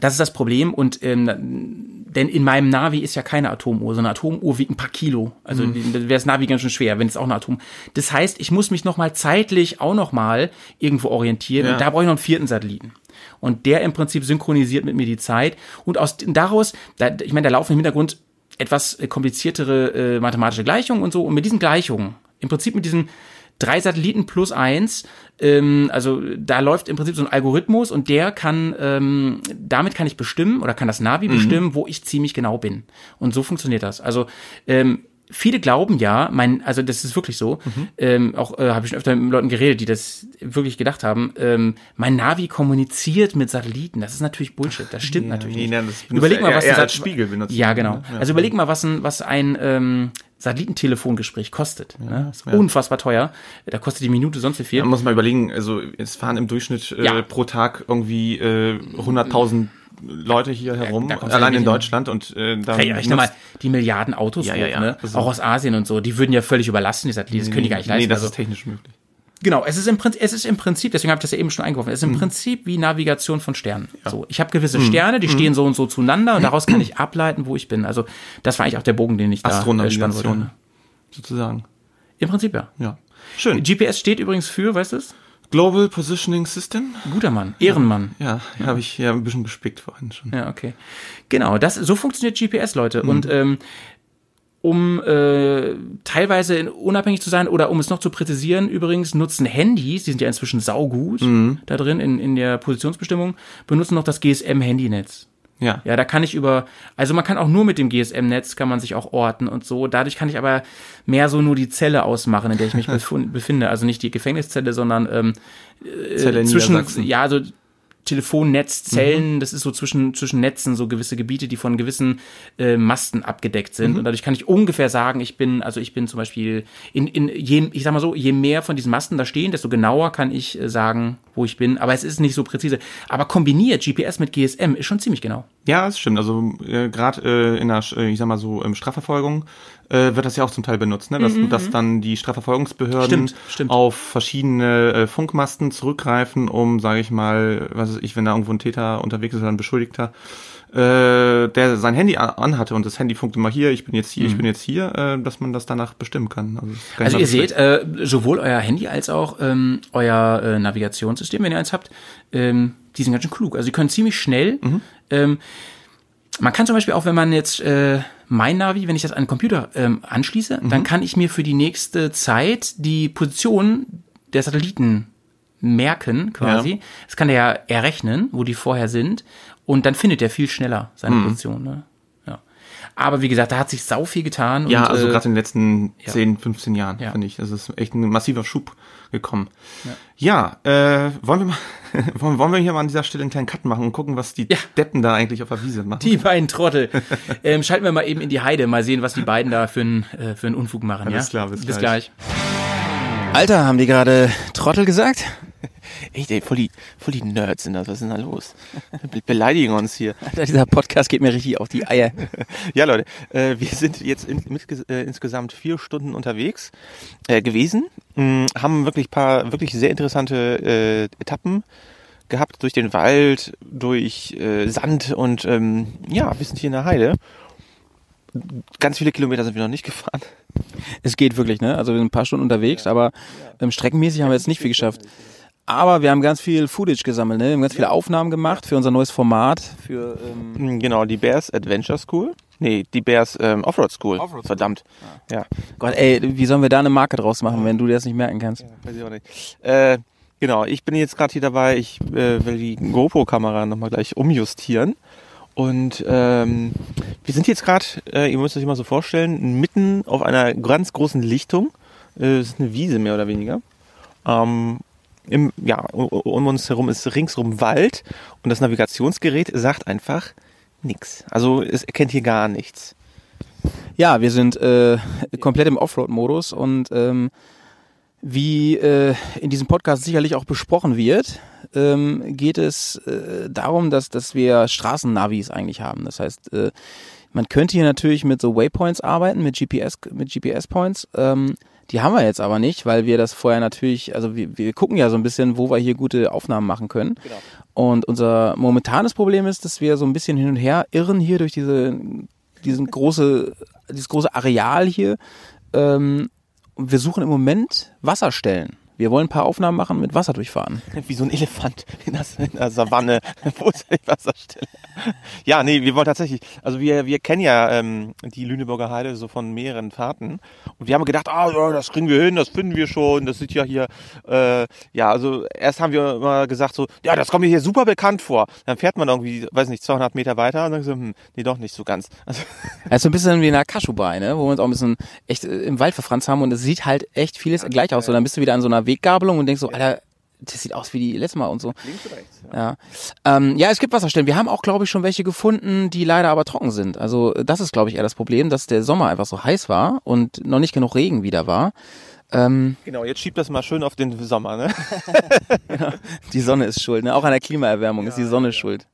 das ist das Problem und ähm, denn in meinem Navi ist ja keine Atomuhr, so eine Atomuhr wiegt ein paar Kilo. Also Mhm. wäre das Navi ganz schön schwer, wenn es auch eine Atom. Das heißt, ich muss mich noch mal zeitlich auch noch mal irgendwo orientieren Ja. da brauche ich noch einen vierten Satelliten. Und der im Prinzip synchronisiert mit mir die Zeit und aus daraus, da, ich meine, da laufen im Hintergrund etwas äh, kompliziertere äh, mathematische Gleichungen und so und mit diesen Gleichungen, im Prinzip mit diesen drei Satelliten plus eins, ähm, also da läuft im Prinzip so ein Algorithmus und der kann, ähm, damit kann ich bestimmen oder kann das Navi bestimmen, wo ich ziemlich genau bin. Und so funktioniert das. Also ähm, viele glauben ja, mein, also das ist wirklich so, ähm, auch äh, habe ich schon öfter mit Leuten geredet, die das wirklich gedacht haben, ähm, mein Navi kommuniziert mit Satelliten. Das ist natürlich Bullshit. Das stimmt natürlich nee, nicht. benutzt überleg mal, was ein Spiegel benutzt. Ja, genau. Ja. Also überleg mal, was ein, was ein ähm, Satellitentelefongespräch kostet. ne? Das ist ja. unfassbar teuer. Da kostet die Minute sonst wie viel. Man muss mal überlegen, also es fahren im Durchschnitt äh, Ja. pro Tag irgendwie äh, 100.000 Leute hier herum, du allein ja in. Deutschland und äh, da Hey, rechne mal die Milliarden Autos Ja, ja, ja. ne? Also- auch aus Asien und so, die würden ja völlig überlasten, die Satelliten, das können die gar nicht leisten. Nee, das also, ist technisch möglich. genau, es ist, im Prinzip, es ist im Prinzip, deswegen habe ich das ja eben schon eingeworfen, es ist im Mhm. Prinzip wie Navigation von Sternen. So, ich habe gewisse Sterne, Mhm. die stehen so und so zueinander und daraus kann [CLEARS THROAT] ich ableiten, wo ich bin. Also das war eigentlich auch der Bogen, den ich da äh, spannen wollte. Sozusagen. Im Prinzip ja. Ja. Schön. GPS steht übrigens für, weißt du es? Global Positioning System. Guter Mann, Ehrenmann. Ja, habe ich ja ein bisschen gespickt vorhin schon. Ja, okay. Genau, das, so funktioniert GPS, Leute. Mhm. Und ähm, um äh, teilweise in- unabhängig zu sein oder um es noch zu präzisieren, übrigens nutzen Handys, die sind ja inzwischen saugut Mhm. da drin in, in der Positionsbestimmung, benutzen noch das GSM-Handynetz. Ja. Ja, da kann ich über, also man kann auch nur mit dem GSM-Netz kann man sich auch orten und so. Dadurch kann ich aber mehr so nur die Zelle ausmachen, in der ich mich [LAUGHS] befinde. Also nicht die Gefängniszelle, sondern ähm, Zelle in zwischen, ja, also Telefonnetz, Zellen, das ist so zwischen, zwischen Netzen, so gewisse Gebiete, die von gewissen äh, Masten abgedeckt sind. Und dadurch kann ich ungefähr sagen, ich bin, also ich bin zum Beispiel in, in je, ich sag mal so, je mehr von diesen Masten da stehen, desto genauer kann ich äh, sagen, wo ich bin. Aber es ist nicht so präzise. Aber kombiniert GPS mit GSM ist schon ziemlich genau. Ja, das stimmt. Also äh, gerade äh, in der, äh, ich sag mal so, ähm, Strafverfolgung äh, wird das ja auch zum Teil benutzt, ne? dass, dass dann die Strafverfolgungsbehörden Mhm, Stimmt, stimmt. auf verschiedene äh, Funkmasten zurückgreifen, um, sage ich mal, was weiß ich, wenn da irgendwo ein Täter unterwegs ist oder ein Beschuldigter, äh, der sein Handy an- anhatte und das Handy funkt immer hier, ich bin jetzt hier, ich bin jetzt hier, äh, dass man das danach bestimmen kann. Also, Mhm. Also ihr seht, äh, sowohl euer Handy als auch ähm, euer äh, Navigationssystem, wenn ihr eins habt, ähm, die sind ganz schön klug. Also die können ziemlich schnell. Ähm, man kann zum Beispiel auch, wenn man jetzt äh, mein Navi, wenn ich das an den Computer ähm, anschließe, dann kann ich mir für die nächste Zeit die Position der Satelliten merken, quasi. Ja. Das kann der ja errechnen, wo die vorher sind. Und dann findet er viel schneller seine Position. Ne? Ja. Aber wie gesagt, da hat sich sau viel getan. Ja, und, also äh, gerade in den letzten ja. 10, 15 Jahren, Ja. finde ich. Das ist echt ein massiver Schub gekommen. Ja, äh, wollen wir mal, [LAUGHS] wollen, wollen wir hier mal an dieser Stelle einen kleinen Cut machen und gucken, was die Ja. Deppen da eigentlich auf der Wiese machen? Die beiden Trottel. [LAUGHS] ähm, schalten wir mal eben in die Heide, mal sehen, was die beiden da für einen äh, für einen Unfug machen. Alles ja? klar, bis bis gleich. gleich. Alter, haben die gerade Trottel gesagt? Echt, ey, voll die, voll die Nerds sind das. Was ist denn da los? Be beleidigen uns hier. [LAUGHS] Alter, dieser Podcast geht mir richtig auf die Eier. [LAUGHS] Ja, Leute, äh, wir sind jetzt in, mit, äh, insgesamt vier Stunden unterwegs äh, gewesen, mh, haben wirklich paar wirklich sehr interessante äh, Etappen gehabt durch den Wald, durch äh, Sand und ähm, ja, wir sind hier in der Heide. Ganz viele Kilometer sind wir noch nicht gefahren. Es geht wirklich, ne? Also wir sind ein paar Stunden unterwegs, aber ähm, streckenmäßig haben wir jetzt nicht viel geschafft. Aber wir haben ganz viel Footage gesammelt, ne? Wir haben ganz viele Aufnahmen gemacht für unser neues Format, für ähm, Mm, Genau, die Bears Adventure School. Nee, die Bears ähm, Offroad School. Verdammt. Ja. Gott, ey, wie sollen wir da eine Marke draus machen, wenn du dir das nicht merken kannst? Weiß ich auch nicht. Äh, genau, ich bin jetzt gerade hier dabei, ich äh, will die GoPro-Kamera nochmal gleich umjustieren. Und ähm, wir sind jetzt gerade, äh, ihr müsst euch mal so vorstellen, mitten auf einer ganz großen Lichtung. Äh, Es ist eine Wiese mehr oder weniger. Ähm, im, ja, um uns herum ist ringsrum Wald und das Navigationsgerät sagt einfach nichts. Also es erkennt hier gar nichts. Ja, wir sind äh, komplett im Offroad-Modus und ähm, wie äh, in diesem Podcast sicherlich auch besprochen wird, ähm, geht es äh, darum, dass, dass wir Straßennavis eigentlich haben. Das heißt, äh, man könnte hier natürlich mit so Waypoints arbeiten, mit GPS, mit GPS-Points. Ähm, die haben wir jetzt aber nicht, weil wir das vorher natürlich, also wir, wir gucken ja so ein bisschen, wo wir hier gute Aufnahmen machen können. Und unser momentanes Problem ist, dass wir so ein bisschen hin und her irren hier durch diese, diesen große, dieses große Areal hier. Ähm, wir suchen im Moment Wasserstellen. Wir wollen ein paar Aufnahmen machen mit Wasserdurchfahren. Wie so ein Elefant in der, in der Savanne. [LAUGHS] Wo ist die Wasserstelle? Ja, nee, wir wollen tatsächlich, also wir, wir kennen ja ähm, die Lüneburger Heide so von mehreren Fahrten. Und wir haben gedacht, ah, ja, das kriegen wir hin, das finden wir schon, das sieht ja hier, äh, ja, also erst haben wir immer gesagt so, ja, das kommt mir hier super bekannt vor. Dann fährt man irgendwie, weiß nicht, 200 Meter weiter und dann so, hm, nee, doch nicht so ganz. Also, Das [LAUGHS] ist so ein bisschen wie in der Kaschubai, ne? wo wir uns auch ein bisschen echt äh, im Wald verfranst haben und es sieht halt echt vieles gleich aus. So, dann bist du wieder an so einer Weggabelung und denkst so, Alter, das sieht aus wie die letzte Mal und so. Ja. Ähm, ja, es gibt Wasserstellen. Wir haben auch, glaube ich, schon welche gefunden, die leider aber trocken sind. Also das ist, glaube ich, eher das Problem, dass der Sommer einfach so heiß war und noch nicht genug Regen wieder war. Ähm, genau, jetzt schiebt das mal schön auf den Sommer, ne? [LAUGHS] die Sonne ist schuld. Ne? Auch an der Klimaerwärmung ist die Sonne schuld.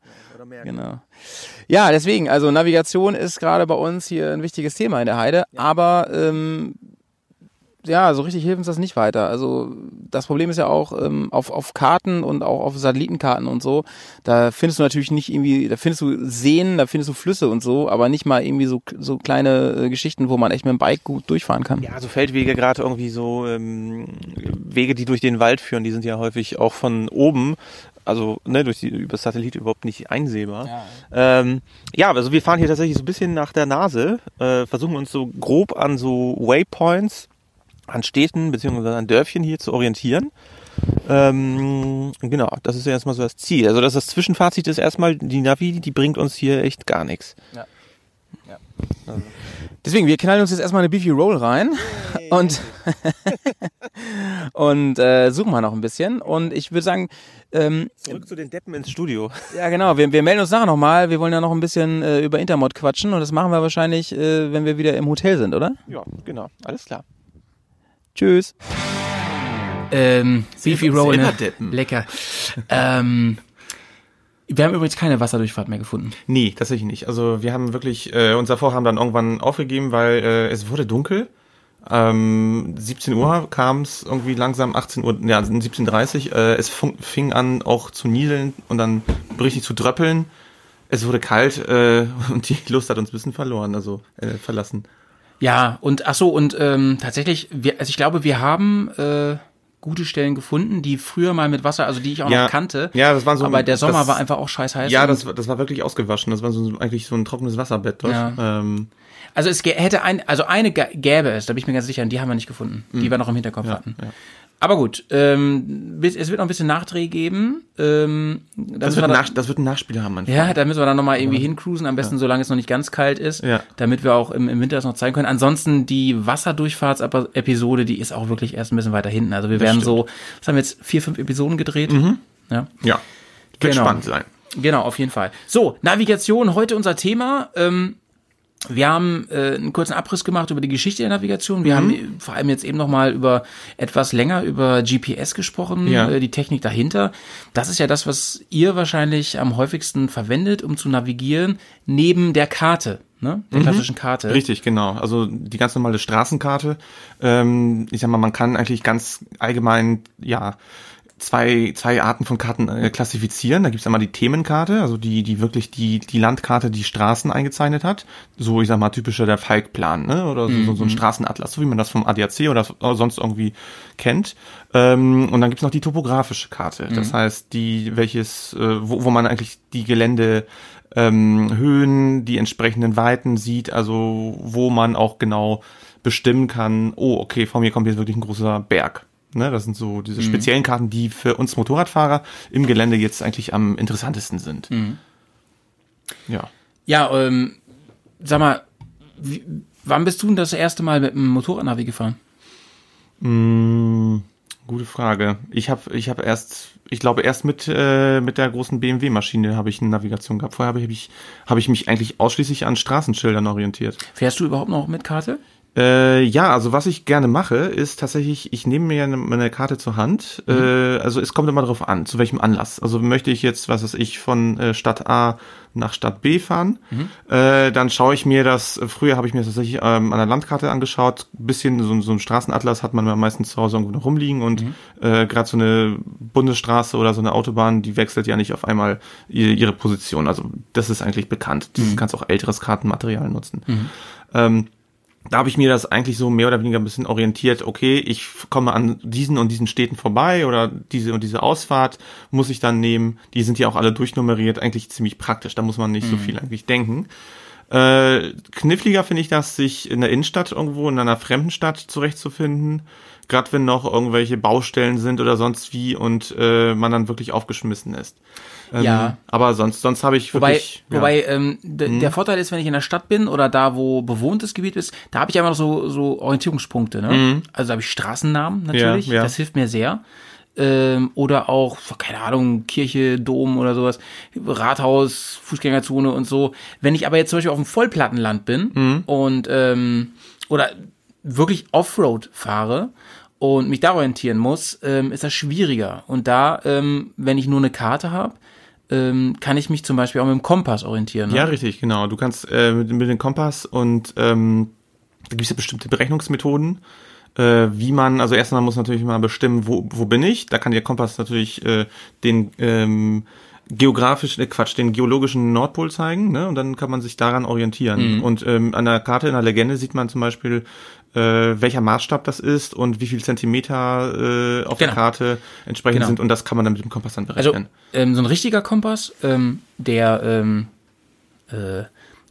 Genau. Ja, deswegen, also Navigation ist gerade bei uns hier ein wichtiges Thema in der Heide, aber ähm, ja, so richtig hilft uns das nicht weiter. Also das Problem ist ja auch ähm, auf, auf Karten und auch auf Satellitenkarten und so, da findest du natürlich nicht irgendwie, da findest du Seen, da findest du Flüsse und so, aber nicht mal irgendwie so, so kleine äh, Geschichten, wo man echt mit dem Bike gut durchfahren kann. Ja, so Feldwege, gerade irgendwie so ähm, Wege, die durch den Wald führen, die sind ja häufig auch von oben, also ne, durch die über Satellit überhaupt nicht einsehbar. Ja, ähm, ja also wir fahren hier tatsächlich so ein bisschen nach der Nase, äh, versuchen uns so grob an so Waypoints, an Städten beziehungsweise an Dörfchen hier zu orientieren. Ähm, genau, das ist ja erstmal so das Ziel. Also das, das Zwischenfazit ist erstmal, die Navi, die bringt uns hier echt gar nichts. Ja. Ja. Also. Deswegen, wir knallen uns jetzt erstmal eine Beefy Roll rein und, [LAUGHS] und äh, suchen mal noch ein bisschen. Und ich würde sagen, ähm, zurück zu den Deppen ins Studio. Ja, genau. Wir, wir melden uns nachher nochmal. Wir wollen ja noch ein bisschen äh, über Intermod quatschen und das machen wir wahrscheinlich, äh, wenn wir wieder im Hotel sind, oder? Ja, genau. Alles klar. Tschüss. Ähm, Beefy Roll, ne? Lecker. ähm, wir haben übrigens keine Wasserdurchfahrt mehr gefunden. Nee, tatsächlich nicht. Also wir haben wirklich äh, unser Vorhaben dann irgendwann aufgegeben, weil äh, es wurde dunkel. Ähm, 17 Uhr kam es irgendwie langsam, 18 Uhr, ja, 17.30 Uhr. Äh, es fing, fing an auch zu nieseln und dann richtig zu dröppeln. Es wurde kalt äh, [LAUGHS] und die Lust hat uns ein bisschen verloren, also äh, verlassen. Ja, und ach so, und ähm, tatsächlich, wir, also ich glaube, wir haben äh, gute Stellen gefunden, die früher mal mit Wasser, also die ich auch Ja. noch kannte. Ja, das waren so- Aber der Sommer das- war einfach auch scheiß heiß. Ja, das, war- das war wirklich ausgewaschen. Das war so eigentlich so ein trockenes Wasserbett dort. Ja. Ähm, Also es hätte ein, also eine gä- gäbe es, da bin ich mir ganz sicher, und die haben wir nicht gefunden, die wir noch im Hinterkopf hatten. ja. Aber gut, ähm, es wird noch ein bisschen Nachdreh geben. Ähm, da das, wird wir Nach, das wird ein Nachspieler haben. Manchmal. ja, da müssen wir dann nochmal irgendwie hincruisen, am besten solange es noch nicht ganz kalt ist, Ja. damit wir auch im, im Winter das noch zeigen können. Ansonsten die Wasserdurchfahrtsepisode, die ist auch wirklich erst ein bisschen weiter hinten. Also wir werden so, was haben wir jetzt, vier, fünf Episoden gedreht? Ja. Ja. Wird Genau. spannend sein. Genau, auf jeden Fall. So, Navigation, heute unser Thema. Ähm, wir haben äh, einen kurzen Abriss gemacht über die Geschichte der Navigation. Wir haben vor allem jetzt eben noch mal über etwas länger über GPS gesprochen, Ja. äh, die Technik dahinter. Das ist ja das, was ihr wahrscheinlich am häufigsten verwendet, um zu navigieren, neben der Karte, ne? der klassischen Karte. Richtig, genau. Also die ganz normale Straßenkarte. Ähm, ich sag mal, man kann eigentlich ganz allgemein, ja, zwei, zwei Arten von Karten äh, klassifizieren. Da gibt's einmal die Themenkarte, also die, die wirklich die, die Landkarte, die Straßen eingezeichnet hat. So, ich sag mal, typischer der Falkplan, ne? Oder so, so, so ein Straßenatlas, so wie man das vom ADAC oder sonst irgendwie kennt. Ähm, und dann gibt's noch die topografische Karte. Das heißt, die, welches, äh, wo, wo man eigentlich die Gelände ähm, Höhen, die entsprechenden Weiten sieht, also wo man auch genau bestimmen kann, oh, okay, vor mir kommt jetzt wirklich ein großer Berg. Ne, das sind so diese speziellen Karten, die für uns Motorradfahrer im Gelände jetzt eigentlich am interessantesten sind. Ja. Ja, ähm, sag mal, wie, wann bist du denn das erste Mal mit dem Motorradnavi gefahren? Mm, gute Frage. Ich habe ich hab erst, ich glaube erst mit äh, mit der großen BMW Maschine habe ich eine Navigation gehabt. Vorher habe ich habe ich mich eigentlich ausschließlich an Straßenschildern orientiert. Fährst du überhaupt noch mit Karte? Äh, ja, also was ich gerne mache, ist tatsächlich, ich nehme mir eine, meine Karte zur Hand. Äh, also es kommt immer darauf an, zu welchem Anlass. Also möchte ich jetzt, was weiß ich, von äh, Stadt A nach Stadt B fahren, äh, dann schaue ich mir das, früher habe ich mir das tatsächlich ähm, an der Landkarte angeschaut, bisschen so, so ein Straßenatlas hat man meistens zu Hause irgendwo noch rumliegen und äh, gerade so eine Bundesstraße oder so eine Autobahn, die wechselt ja nicht auf einmal ihre, ihre Position. Also das ist eigentlich bekannt. Du kannst auch älteres Kartenmaterial nutzen. Ähm, da habe ich mir das eigentlich so mehr oder weniger ein bisschen orientiert, okay, ich komme an diesen und diesen Städten vorbei oder diese und diese Ausfahrt muss ich dann nehmen. Die sind ja auch alle durchnummeriert, eigentlich ziemlich praktisch, da muss man nicht so viel eigentlich denken. Äh, kniffliger finde ich das, sich in der Innenstadt irgendwo, in einer fremden Stadt zurechtzufinden. Gerade wenn noch irgendwelche Baustellen sind oder sonst wie und äh, man dann wirklich aufgeschmissen ist. Ähm, Ja. Aber sonst, sonst habe ich Wobei, wirklich. ja. Mhm. wobei ähm, d- der Vorteil ist, wenn ich in der Stadt bin oder da, wo bewohntes Gebiet ist, da habe ich einfach noch so, so Orientierungspunkte. Ne? Also da habe ich Straßennamen natürlich, Mhm. Ja, ja. das hilft mir sehr. Ähm, oder auch, keine Ahnung, Kirche, Dom oder sowas, Rathaus, Fußgängerzone und so. Wenn ich aber jetzt zum Beispiel auf dem Vollplattenland bin Mhm. und ähm, oder wirklich Offroad fahre und mich da orientieren muss, ähm, ist das schwieriger. Und da, ähm, wenn ich nur eine Karte habe, ähm, kann ich mich zum Beispiel auch mit dem Kompass orientieren. Ne? Ja, richtig, genau. Du kannst äh, mit, mit dem Kompass und ähm, da gibt es ja bestimmte Berechnungsmethoden, äh, wie man, also erstmal muss man natürlich mal bestimmen, wo, wo bin ich. Da kann der Kompass natürlich äh, den ähm, geografischen, äh, Quatsch, den geologischen Nordpol zeigen, ne? Und dann kann man sich daran orientieren. Mhm. Und ähm, an der Karte in der Legende sieht man zum Beispiel, äh, welcher Maßstab das ist und wie viel Zentimeter äh, auf Genau. der Karte entsprechend Genau. sind und das kann man dann mit dem Kompass dann Also berechnen. ähm, so ein richtiger Kompass, ähm, der ähm, äh,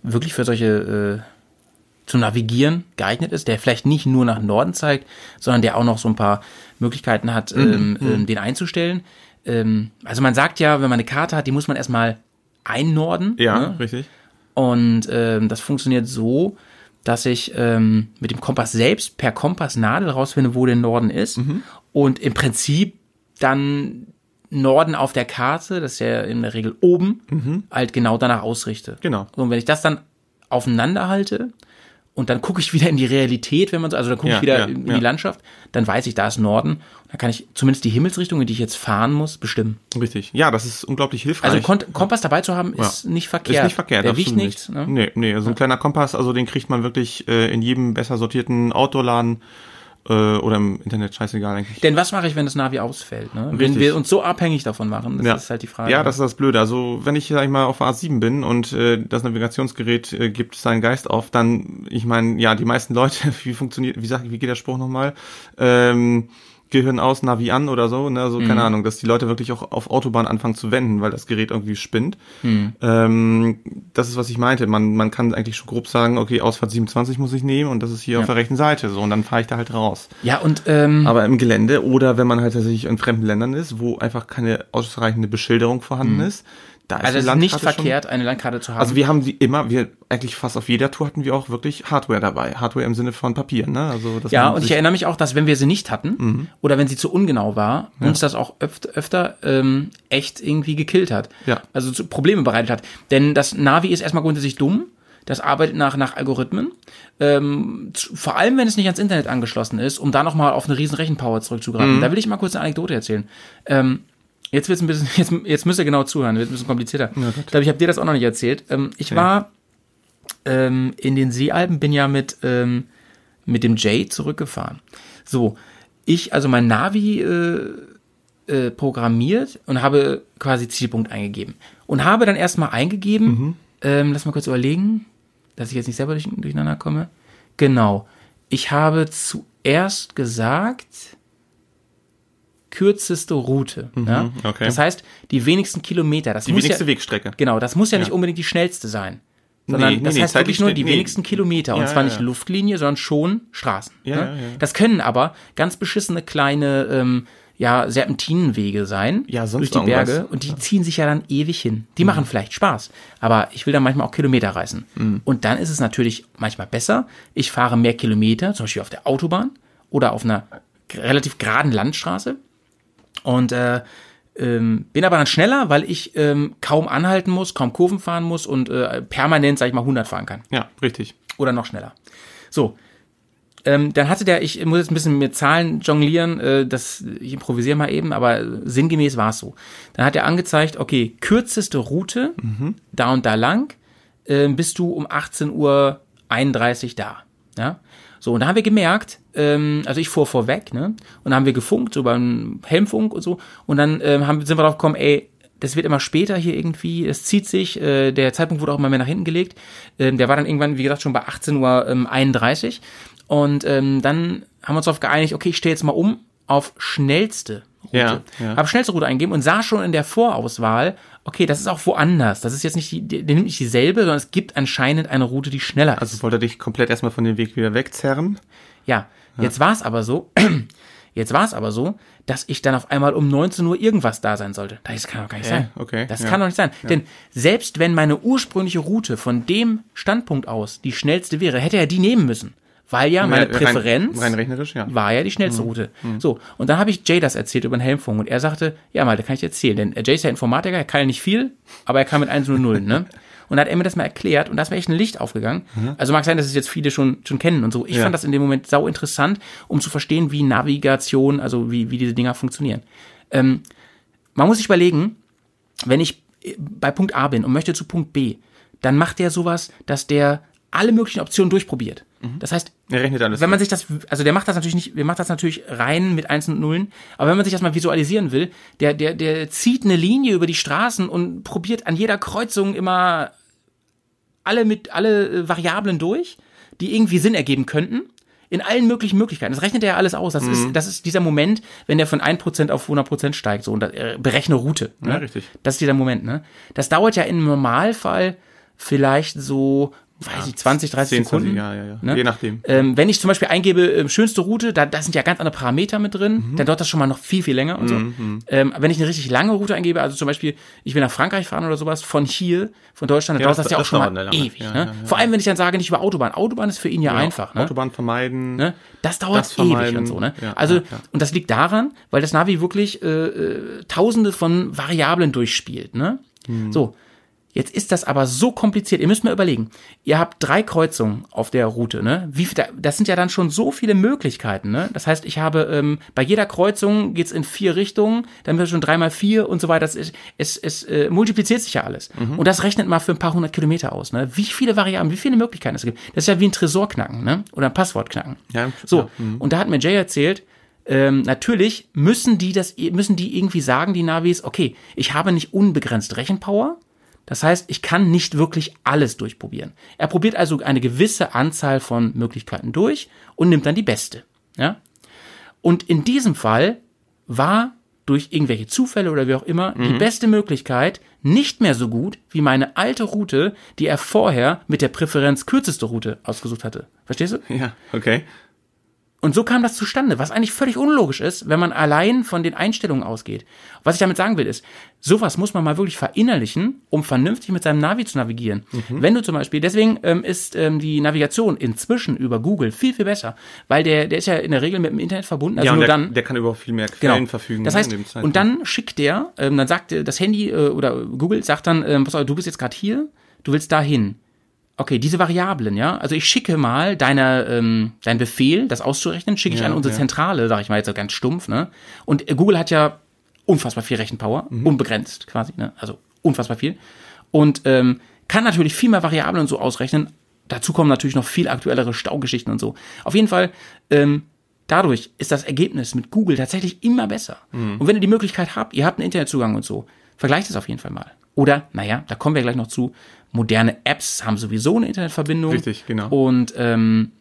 wirklich für solche äh, zu navigieren geeignet ist, der vielleicht nicht nur nach Norden zeigt, sondern der auch noch so ein paar Möglichkeiten hat, Mhm, ähm, ähm, den einzustellen. Ähm, also man sagt ja, wenn man eine Karte hat, die muss man erstmal einnorden. ja, ne? richtig. Und das funktioniert so, dass ich ähm, mit dem Kompass selbst per Kompassnadel rausfinde, wo der Norden ist. Mhm. Und im Prinzip dann Norden auf der Karte, das ist ja in der Regel oben, halt genau danach ausrichte. Mhm. Genau. Und wenn ich das dann aufeinander halte und dann gucke ich wieder in die Realität, wenn man so, also dann gucke Ja, ich wieder ja, in ja. die Landschaft, dann weiß ich, da ist Norden. Und dann kann ich zumindest die Himmelsrichtung, in die ich jetzt fahren muss, bestimmen. Richtig. Ja, das ist unglaublich hilfreich. Also Kon Kompass dabei zu haben, ist nicht verkehrt. Ist nicht verkehrt, Der wiegt nichts. nicht. Ne? Nee, nee, also ein kleiner Kompass, also den kriegt man wirklich äh, in jedem besser sortierten Outdoor-Laden äh, oder im Internet, scheißegal eigentlich. Denn was mache ich, wenn das Navi ausfällt? Ne? Wenn Richtig. wir uns so abhängig davon machen, das ja. ist halt die Frage. Ja, das ist das Blöde. Also wenn ich, sag ich mal, auf A7 bin und äh, das Navigationsgerät äh, gibt seinen Geist auf, dann, ich meine, ja, die meisten Leute, [LAUGHS] wie funktioniert, wie sagt, wie geht der Spruch nochmal? Ähm, Gehirn aus, Navi an oder so, ne, also Mhm. keine Ahnung, dass die Leute wirklich auch auf Autobahn anfangen zu wenden, weil das Gerät irgendwie spinnt. Mhm. Ähm, das ist, was ich meinte. Man, man kann eigentlich schon grob sagen, okay, Ausfahrt 27 muss ich nehmen und das ist hier auf der rechten Seite, so, und dann fahre ich da halt raus. ja, und ähm, Aber im Gelände oder wenn man halt tatsächlich in fremden Ländern ist, wo einfach keine ausreichende Beschilderung vorhanden ist, da ist also es ist nicht schon- verkehrt, eine Landkarte zu haben. Also wir haben die immer, wir eigentlich fast auf jeder Tour hatten wir auch wirklich Hardware dabei. Hardware im Sinne von Papier, ne? Also ja, und ich Mhm. erinnere mich auch, dass wenn wir sie nicht hatten oder wenn sie zu ungenau war, uns das auch öfter, öfter ähm, echt irgendwie gekillt hat. Ja. Also zu Probleme bereitet hat. Denn das Navi ist erstmal grundsätzlich dumm. das arbeitet nach, nach Algorithmen, ähm, zu- vor allem wenn es nicht ans Internet angeschlossen ist, um da nochmal auf eine riesen Rechenpower zurückzugreifen. Da will ich mal kurz eine Anekdote erzählen. Ähm, jetzt wird's ein bisschen, [LAUGHS] jetzt, jetzt müsst ihr genau zuhören, wird ein bisschen komplizierter. ich glaube, ich habe dir das auch noch nicht erzählt. Ähm, ich war ähm, in den Seealpen, bin ja mit, ähm, mit dem Jay zurückgefahren. So, ich, also mein Navi äh, äh, programmiert und habe quasi Zielpunkt eingegeben. Und habe dann erstmal eingegeben, ähm, lass mal kurz überlegen, dass ich jetzt nicht selber durch, durcheinander komme. Genau. Ich habe zuerst gesagt, kürzeste Route. ja? okay. Das heißt, die wenigsten Kilometer. Das Die muss wenigste ja, Wegstrecke. Genau, das muss ja, nicht Ja. unbedingt die schnellste sein. Sondern Nee, das nee, heißt wirklich nur die nee. wenigsten Kilometer. Und zwar nicht. Luftlinie, sondern schon Straßen. Ja, ne? ja. Das können aber ganz beschissene kleine ähm, ja, Serpentinenwege sein Ja, sonst durch die irgendwas. Berge. Und die ziehen sich ja dann ewig hin. Die machen vielleicht Spaß. Aber ich will dann manchmal auch Kilometer reißen. Mhm. Und dann ist es natürlich manchmal besser. Ich fahre mehr Kilometer, zum Beispiel auf der Autobahn oder auf einer relativ geraden Landstraße. Und äh, ähm, bin aber dann schneller, weil ich ähm, kaum anhalten muss, kaum Kurven fahren muss und äh, permanent, sag ich mal, 100 fahren kann. Ja, richtig. Oder noch schneller. So. Ähm, dann hatte der, ich muss jetzt ein bisschen mit Zahlen jonglieren, äh, das, ich improvisiere mal eben, aber sinngemäß war es so. Dann hat er angezeigt, okay, kürzeste Route, da und da lang, äh, bist du um 18.31 Uhr da. Ja? So, und da haben wir gemerkt, ähm, also ich fuhr vorweg, ne? Und dann haben wir gefunkt, so beim Helmfunk und so, und dann ähm, haben, sind wir drauf gekommen, ey, das wird immer später hier irgendwie, es zieht sich, äh, der Zeitpunkt wurde auch immer mehr nach hinten gelegt. Ähm, der war dann irgendwann, wie gesagt, schon bei 18.31 Uhr. Ähm, 31. und ähm, dann haben wir uns darauf geeinigt, okay, ich stehe jetzt mal um auf schnellste Route. Ja, ja. Habe schnellste Route eingegeben und sah schon in der Vorauswahl, okay, das ist auch woanders. Das ist jetzt nicht die, die, die nimmt nicht dieselbe, sondern es gibt anscheinend eine Route, die schneller ist. Also wollte er dich komplett erstmal von dem Weg wieder wegzerren. Ja, jetzt war es aber so, [CLEARS THROAT] jetzt war es aber so, dass ich dann auf einmal um 19 Uhr irgendwas da sein sollte. Das kann doch gar nicht sein. Okay, Das ja. kann doch nicht sein. Denn selbst wenn meine ursprüngliche Route von dem Standpunkt aus die schnellste wäre, hätte er die nehmen müssen. Weil ja meine Ja, rein- Präferenz rein rechnerisch, ja. war ja die schnellste Route. So, und dann habe ich Jay das erzählt über den Helmfunk und er sagte, ja Malte, kann ich erzählen, denn Jay ist ja Informatiker, er kann ja nicht viel, aber er kann mit 1 und 0, ne? [LAUGHS] Und dann hat er mir das mal erklärt und da ist mir echt ein Licht aufgegangen. Also mag sein, dass es jetzt viele schon, schon kennen und so. Ich Ja. fand das in dem Moment sau interessant, um zu verstehen, wie Navigation, also wie, wie diese Dinger funktionieren. Ähm, man muss sich überlegen, wenn ich äh, bei Punkt A bin und möchte zu Punkt B, dann macht der sowas, dass der alle möglichen Optionen durchprobiert. Das heißt, wenn man sich das, also der macht das natürlich nicht, der macht das natürlich rein mit Einsen und Nullen, aber wenn man sich das mal visualisieren will, der, der, der zieht eine Linie über die Straßen und probiert an jeder Kreuzung immer alle mit, alle äh, Variablen durch, die irgendwie Sinn ergeben könnten. In allen möglichen Möglichkeiten. Das rechnet er ja alles aus. Das, ist, das ist dieser Moment, wenn der von 1% auf 100% steigt. So, und das, äh, berechne Route. Ne? Ja, richtig. Das ist dieser Moment. Ne? Das dauert ja im Normalfall vielleicht so, weiß ich, 20, 30 10, Sekunden. 20, ja, ja, ja. Ne? Je nachdem. Ähm, wenn ich zum Beispiel eingebe, ähm, schönste Route, da, da sind ja ganz andere Parameter mit drin, Mhm. dann dauert das schon mal noch viel, viel länger und so. Ähm, wenn ich eine richtig lange Route eingebe, also zum Beispiel, ich will nach Frankreich fahren oder sowas, von hier, von Deutschland, dann Ja, dauert das- das, ja auch das schon mal ewig. Ja, ne? ja. Vor allem, wenn ich dann sage, nicht über Autobahn. Autobahn ist für ihn ja, einfach. Ne? Autobahn vermeiden. Ne? Das dauert Das ewig und so. Ne? Also, und das liegt daran, weil das Navi wirklich äh, äh, tausende von Variablen durchspielt. Ne? Hm. So, jetzt ist das aber so kompliziert. Ihr müsst mal überlegen, ihr habt drei Kreuzungen auf der Route. Ne? Wie, das sind ja dann schon so viele Möglichkeiten. Ne? Das heißt, ich habe ähm, bei jeder Kreuzung geht's in vier Richtungen, dann wird schon dreimal vier und so weiter. Das ist, es es äh, multipliziert sich ja alles. Mhm. Und das rechnet mal für ein paar hundert Kilometer aus. Ne? Wie viele Variablen, wie viele Möglichkeiten es gibt. Das ist ja wie ein Tresor knacken ne? oder ein Passwort knacken. Ja, So, ja, mhm. und da hat mir Jay erzählt, ähm, natürlich müssen die das, müssen die irgendwie sagen, die Navis, okay, ich habe nicht unbegrenzt Rechenpower. Das heißt, ich kann nicht wirklich alles durchprobieren. Er probiert also eine gewisse Anzahl von Möglichkeiten durch und nimmt dann die beste. Ja? Und in diesem Fall war durch irgendwelche Zufälle oder wie auch immer die beste Möglichkeit nicht mehr so gut wie meine alte Route, die er vorher mit der Präferenz kürzeste Route ausgesucht hatte. Verstehst du? Ja, okay. Und so kam das zustande, was eigentlich völlig unlogisch ist, wenn man allein von den Einstellungen ausgeht. Was ich damit sagen will, ist, sowas muss man mal wirklich verinnerlichen, um vernünftig mit seinem Navi zu navigieren. Mhm. Wenn du zum Beispiel, deswegen ähm, ist ähm, die Navigation inzwischen über Google viel, viel besser, weil der, der ist ja in der Regel mit dem Internet verbunden, also ja, nur der, dann. der kann über viel mehr Quellen Genau. verfügen. Das heißt, in dem Zeitpunkt. und dann schickt der, ähm, dann sagt das Handy äh, oder Google sagt dann, ähm, pass auf, du bist jetzt gerade hier, du willst da hin. Okay, diese Variablen, ja, also ich schicke mal deine, ähm, dein Befehl, das auszurechnen, schicke ich Ja, an unsere ja. Zentrale, sag ich mal jetzt so ganz stumpf, ne? Und Google hat ja unfassbar viel Rechenpower, Mhm. unbegrenzt quasi, ne? Also unfassbar viel. Und ähm, kann natürlich viel mehr Variablen und so ausrechnen. Dazu kommen natürlich noch viel aktuellere Staugeschichten und so. Auf jeden Fall, ähm, dadurch ist das Ergebnis mit Google tatsächlich immer besser. Mhm. Und wenn ihr die Möglichkeit habt, ihr habt einen Internetzugang und so, vergleicht es auf jeden Fall mal. Oder, naja, da kommen wir gleich noch zu, moderne Apps haben sowieso eine Internetverbindung. Richtig, genau. Und ähm,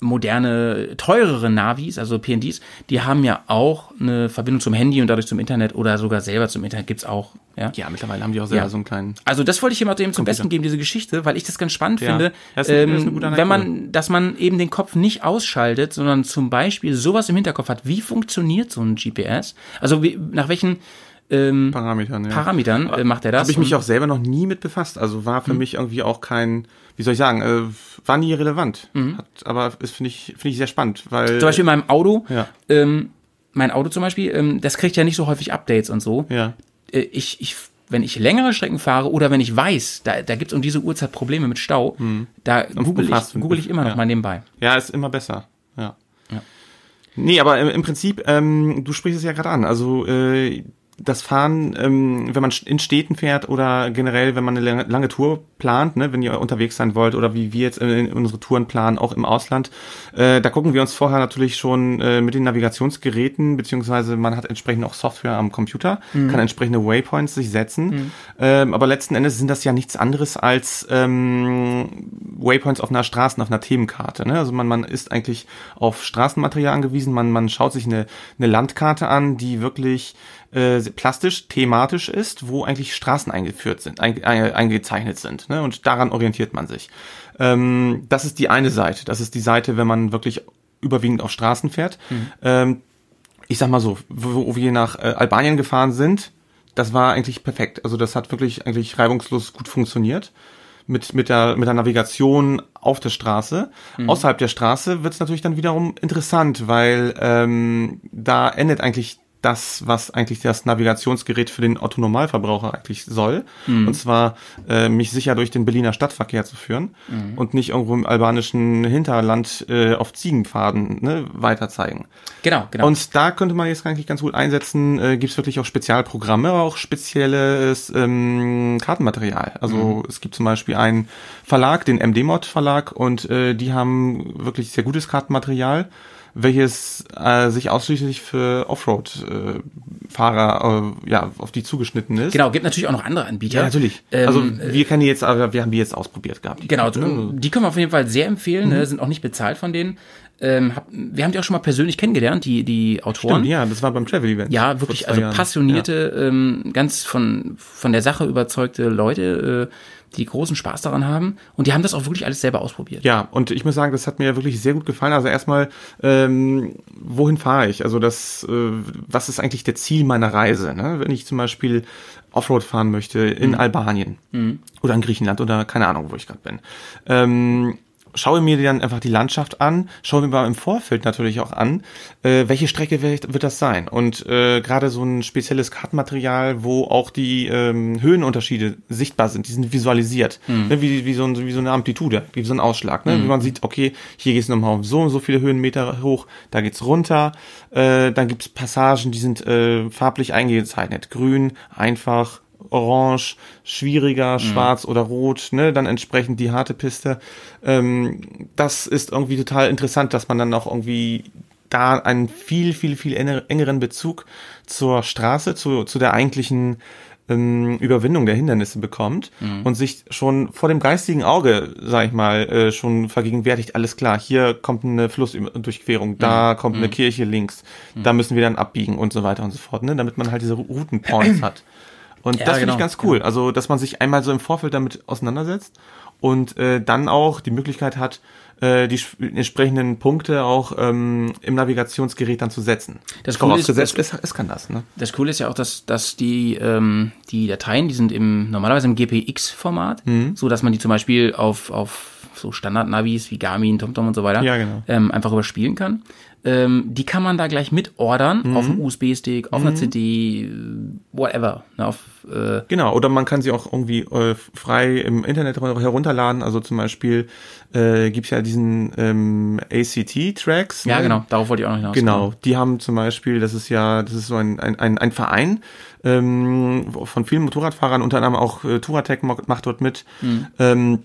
moderne, teurere Navis, also PNDs, die haben ja auch eine Verbindung zum Handy und dadurch zum Internet oder sogar selber zum Internet gibt's auch. Ja? Ja, mittlerweile haben die auch selber Ja. so einen kleinen. Also das wollte ich jemandem zum Besten geben, diese Geschichte, weil ich das ganz spannend Ja. finde, Das ist das ist ähm, gute wenn man, dass man eben den Kopf nicht ausschaltet, sondern zum Beispiel sowas im Hinterkopf hat. Wie funktioniert so ein GPS? Also wie, nach welchen ähm, Parametern, ja. Parametern äh, macht er das? Habe ich mich auch selber noch nie mit befasst. Also war für mich irgendwie auch kein, wie soll ich sagen, äh, war nie relevant. Hat, aber ist finde ich finde ich sehr spannend, weil zum Beispiel in meinem Auto, Ja. ähm, mein Auto zum Beispiel, ähm, das kriegt ja nicht so häufig Updates und so. ja Äh, ich, ich, wenn ich längere Strecken fahre oder wenn ich weiß, da, da gibt es um diese Uhrzeit Probleme mit Stau, da google ich, google ich immer noch ja. mal nebenbei. Ja, ist immer besser. Ja. Nee, aber im, im Prinzip, ähm, du sprichst es ja gerade an. Also äh, das Fahren, ähm, wenn man in Städten fährt oder generell, wenn man eine lange, Tour plant, ne, wenn ihr unterwegs sein wollt oder wie wir jetzt in, in unsere Touren planen, auch im Ausland, äh, da gucken wir uns vorher natürlich schon äh, mit den Navigationsgeräten, beziehungsweise man hat entsprechend auch Software am Computer, kann entsprechende Waypoints sich setzen. Ähm, aber letzten Endes sind das ja nichts anderes als ähm, Waypoints auf einer Straßen, auf einer Themenkarte. Ne? Also man, man ist eigentlich auf Straßenmaterial angewiesen, man, man schaut sich eine, eine Landkarte an, die wirklich äh, plastisch, thematisch ist, wo eigentlich Straßen eingeführt sind, ein, ein, eingezeichnet sind. Ne? Und daran orientiert man sich. Ähm, das ist die eine Seite. Das ist die Seite, wenn man wirklich überwiegend auf Straßen fährt. Ähm, ich sag mal so, wo, wo wir nach äh, Albanien gefahren sind, das war eigentlich perfekt. Also das hat wirklich eigentlich reibungslos gut funktioniert. Mit, mit, der, mit der Navigation auf der Straße. Außerhalb der Straße wird es natürlich dann wiederum interessant, weil ähm, da endet eigentlich das, was eigentlich das Navigationsgerät für den Autonormalverbraucher eigentlich soll. Und zwar äh, mich sicher durch den Berliner Stadtverkehr zu führen und nicht irgendwo im albanischen Hinterland äh, auf Ziegenpfaden ne, weiter zeigen. Genau, genau. Und da könnte man jetzt eigentlich ganz gut einsetzen, äh, gibt es wirklich auch Spezialprogramme, aber auch spezielles ähm, Kartenmaterial. Also es gibt zum Beispiel einen Verlag, den MD-Mod Verlag, und äh, die haben wirklich sehr gutes Kartenmaterial, welches äh, sich ausschließlich für Offroad-Fahrer äh, ja, auf die zugeschnitten ist. genau, gibt natürlich auch noch andere Anbieter. Ja, natürlich. Ähm, also wir kennen die jetzt, aber wir haben die jetzt ausprobiert gehabt. Genau, Ne? die können wir auf jeden Fall sehr empfehlen, Mhm. ne, sind auch nicht bezahlt von denen. Ähm, hab, wir haben die auch schon mal persönlich kennengelernt, die, die Autoren. Stimmt, ja, das war beim Travel-Event. Ja, vor wirklich, also passionierte, ähm, ganz von, von der Sache überzeugte Leute, äh, die großen Spaß daran haben. Und die haben das auch wirklich alles selber ausprobiert. Ja, und ich muss sagen, das hat mir wirklich sehr gut gefallen. Also erstmal, ähm, wohin fahre ich? Also das, äh, was ist eigentlich der Ziel meiner Reise? Ne? Wenn ich zum Beispiel Offroad fahren möchte in Albanien oder in Griechenland oder keine Ahnung, wo ich gerade bin. Ähm, schaue mir dann einfach die Landschaft an, schaue mir mal im Vorfeld natürlich auch an, äh, welche Strecke wird, wird das sein. Und äh, gerade so ein spezielles Kartenmaterial, wo auch die ähm, Höhenunterschiede sichtbar sind, die sind visualisiert. Ne, wie, wie, so ein, wie so eine Amplitude, wie so ein Ausschlag. Ne? Wie man sieht, okay, hier geht es nochmal um so und so viele Höhenmeter hoch, da geht's runter. Äh, dann gibt's Passagen, die sind äh, farblich eingezeichnet. Grün, einfach, orange, schwieriger, schwarz oder rot, ne, dann entsprechend die harte Piste. Ähm, das ist irgendwie total interessant, dass man dann auch irgendwie da einen viel, viel, viel enger- engeren Bezug zur Straße, zu, zu der eigentlichen ähm, Überwindung der Hindernisse bekommt und sich schon vor dem geistigen Auge, sag ich mal, äh, schon vergegenwärtigt, alles klar, hier kommt eine Flussdurchquerung, da kommt eine Kirche links, da müssen wir dann abbiegen und so weiter und so fort, ne, damit man halt diese Routenpoints [CLEARS THROAT] hat. Und Ja, das finde genau. ich ganz cool. Also, dass man sich einmal so im Vorfeld damit auseinandersetzt und äh, dann auch die Möglichkeit hat, äh, die entsprechenden Punkte auch ähm, im Navigationsgerät dann zu setzen. Das Coole ist, es, es kann das, ne? Das Coole ist ja auch, dass, dass die, ähm, die Dateien, die sind im, normalerweise im GPX-Format, Mhm. so dass man die zum Beispiel auf, auf so Standard-Navis wie Garmin, TomTom und so weiter Ja, genau. ähm, einfach überspielen kann. Ähm, die kann man da gleich mitordern Mhm. auf einem USB-Stick, auf einer CD, whatever. Ne, auf, äh, Genau, oder man kann sie auch irgendwie äh, frei im Internet her- herunterladen. Also zum Beispiel äh, gibt's ja diesen ähm, ACT-Tracks. ja, ne? genau, darauf wollte ich auch noch hinaus. Genau, die haben zum Beispiel, das ist ja, das ist so ein, ein, ein, ein Verein ähm, von vielen Motorradfahrern, unter anderem auch äh, Touratec macht dort mit. Mhm. Ähm,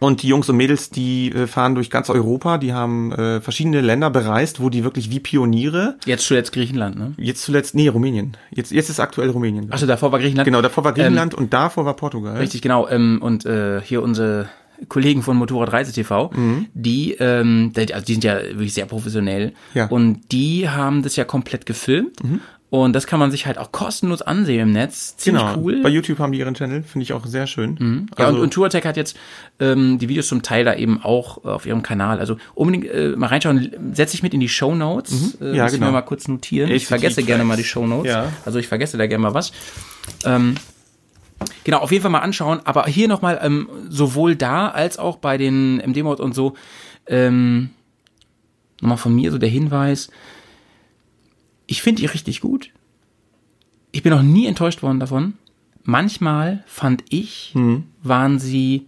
und die Jungs und Mädels, die äh, fahren durch ganz Europa, die haben äh, verschiedene Länder bereist, wo die wirklich wie Pioniere, Jetzt zuletzt Griechenland, ne? jetzt zuletzt, nee, Rumänien, jetzt, jetzt ist aktuell Rumänien. Achso, davor war Griechenland. Genau, davor war Griechenland und davor war Portugal. Richtig, genau. Ähm, und äh, hier unsere Kollegen von Motorradreise TV, die, ähm, die, also die sind ja wirklich sehr professionell. Mhm. Ja. Mhm. Und die haben das ja komplett gefilmt. Und das kann man sich halt auch kostenlos ansehen im Netz. Ziemlich Genau, cool. bei YouTube haben die ihren Channel, finde ich auch sehr schön. Ja, Also- und, und Touratech hat jetzt ähm, die Videos zum Teil da eben auch äh, auf ihrem Kanal. Also unbedingt äh, mal reinschauen, setze ich mit in die Show Notes. Äh, Ja, ich genau. mir mal kurz notieren. Ich ACT vergesse gerne mal die Show Notes. Ja. Also ich vergesse da gerne mal was. Ähm, genau, auf jeden Fall mal anschauen. Aber hier nochmal, ähm, sowohl da als auch bei den MD-Mod und so, ähm, nochmal von mir so der Hinweis. Ich finde die richtig gut. Ich bin noch nie enttäuscht worden davon. Manchmal fand ich, Mhm. waren sie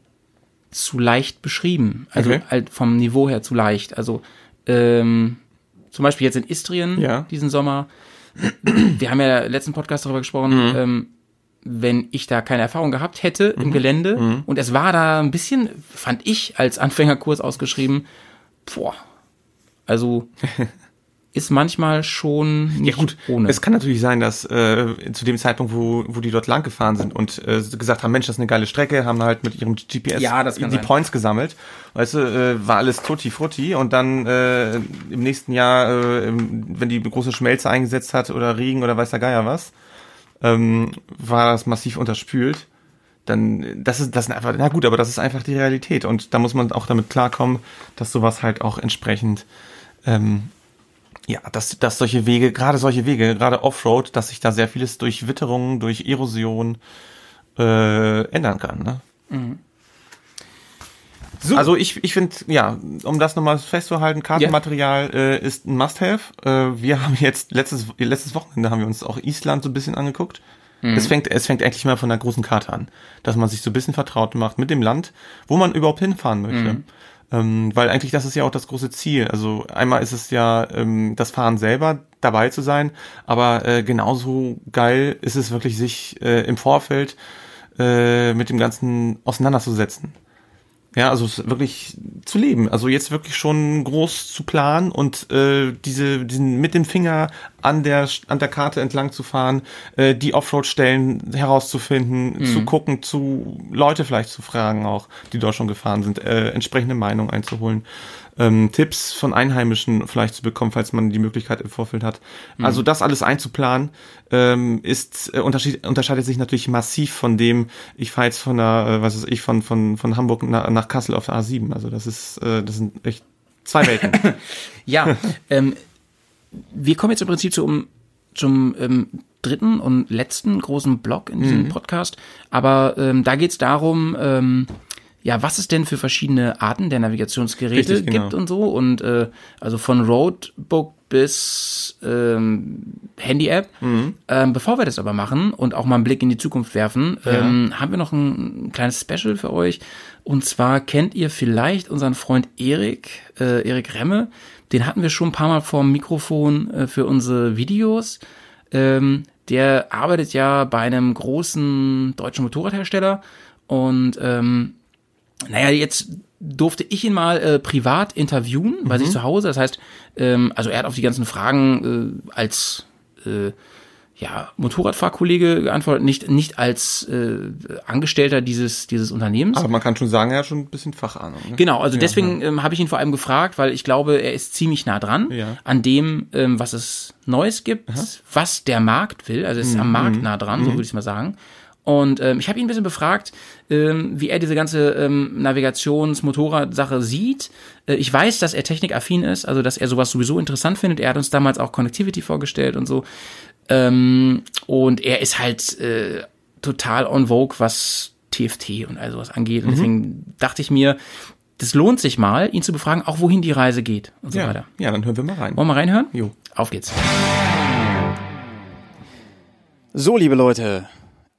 zu leicht beschrieben. Also Okay. halt vom Niveau her zu leicht. Also ähm, zum Beispiel jetzt in Istrien Ja. diesen Sommer. Wir haben ja im letzten Podcast darüber gesprochen, Mhm. ähm, wenn ich da keine Erfahrung gehabt hätte im Gelände Mhm. und es war da ein bisschen, fand ich als Anfängerkurs ausgeschrieben, boah, also [LAUGHS] ist manchmal schon nicht Ja gut, ohne. es kann natürlich sein, dass äh, zu dem Zeitpunkt, wo, wo die dort lang gefahren sind und äh, gesagt haben, Mensch, das ist eine geile Strecke, haben halt mit ihrem GPS Ja, die sein. Points gesammelt. Weißt du, äh, war alles tutti frutti und dann äh, im nächsten Jahr, äh, wenn die große Schmelze eingesetzt hat oder Regen oder weiß der Geier was, ähm, war das massiv unterspült. Dann, das ist, das ist einfach, na gut, aber das ist einfach die Realität und da muss man auch damit klarkommen, dass sowas halt auch entsprechend ähm, ja, dass, dass solche Wege, gerade solche Wege, gerade Offroad, dass sich da sehr vieles durch Witterung, durch Erosion äh, ändern kann. Ne? So. Also ich, ich finde, ja, um das nochmal festzuhalten, Kartenmaterial äh, ist ein Must-Have. Äh, wir haben jetzt letztes, letztes Wochenende haben wir uns auch Island so ein bisschen angeguckt. Es fängt, es fängt endlich mal von der großen Karte an, dass man sich so ein bisschen vertraut macht mit dem Land, wo man überhaupt hinfahren möchte. Ähm, weil eigentlich das ist ja auch das große Ziel. Also einmal ist es ja ähm, das Fahren selber, dabei zu sein, aber äh, genauso geil ist es wirklich, sich äh, im Vorfeld äh, mit dem Ganzen auseinanderzusetzen. Ja, also es wirklich zu leben. Also jetzt wirklich schon groß zu planen und äh, diese, diesen mit dem Finger an der an der Karte entlang zu fahren, äh, die Offroad-Stellen herauszufinden, zu gucken, zu Leute vielleicht zu fragen auch, die dort schon gefahren sind, äh, entsprechende Meinung einzuholen, ähm, Tipps von Einheimischen vielleicht zu bekommen, falls man die Möglichkeit im Vorfeld hat. Also das alles einzuplanen, ähm, ist äh, unterschied, unterscheidet sich natürlich massiv von dem, ich fahre jetzt von der, äh, was ist ich, von, von, von Hamburg nach, nach Kassel auf der A7. Also das ist, äh, das sind echt zwei Welten. [LAUGHS] Ja, [LAUGHS] ähm, wir kommen jetzt im Prinzip zum, zum ähm, dritten und letzten großen Block in Mhm. diesem Podcast. Aber ähm, da geht's darum, ähm, ja, was es denn für verschiedene Arten der Navigationsgeräte Richtig, genau. gibt und so. Und äh, also von Roadbook bis ähm, Handy-App. Mhm. Ähm, bevor wir das aber machen und auch mal einen Blick in die Zukunft werfen, ähm, haben wir noch ein, ein kleines Special für euch. Und zwar kennt ihr vielleicht unseren Freund Erik, äh, Erik Remme. Den hatten wir schon ein paar Mal vorm Mikrofon äh, für unsere Videos. Ähm, der arbeitet ja bei einem großen deutschen Motorradhersteller und ähm, naja, jetzt durfte ich ihn mal äh, privat interviewen bei sich zu Hause. Das heißt, ähm, also er hat auf die ganzen Fragen äh, als äh, ja, Motorradfahrkollege geantwortet, nicht, nicht als äh, Angestellter dieses, dieses Unternehmens. Aber man kann schon sagen, er hat schon ein bisschen Fachahnung. Ne? Genau, also deswegen Ähm, habe ich ihn vor allem gefragt, weil ich glaube, er ist ziemlich nah dran Ja. an dem, ähm, was es Neues gibt, was der Markt will. Also er ist am Mhm. Markt nah dran, so würde ich mal sagen. Und ähm, ich habe ihn ein bisschen befragt, ähm, wie er diese ganze ähm, Navigations-Motorrad-Sache sieht. Äh, ich weiß, dass er technikaffin ist, also dass er sowas sowieso interessant findet. Er hat uns damals auch Connectivity vorgestellt und so. Ähm, und er ist halt äh, total on vogue, was TFT und all sowas angeht. Und deswegen dachte ich mir, das lohnt sich mal, ihn zu befragen, auch wohin die Reise geht und so ja. weiter. ja, dann hören wir mal rein. Wollen wir mal reinhören? Jo. Auf geht's. So, liebe Leute,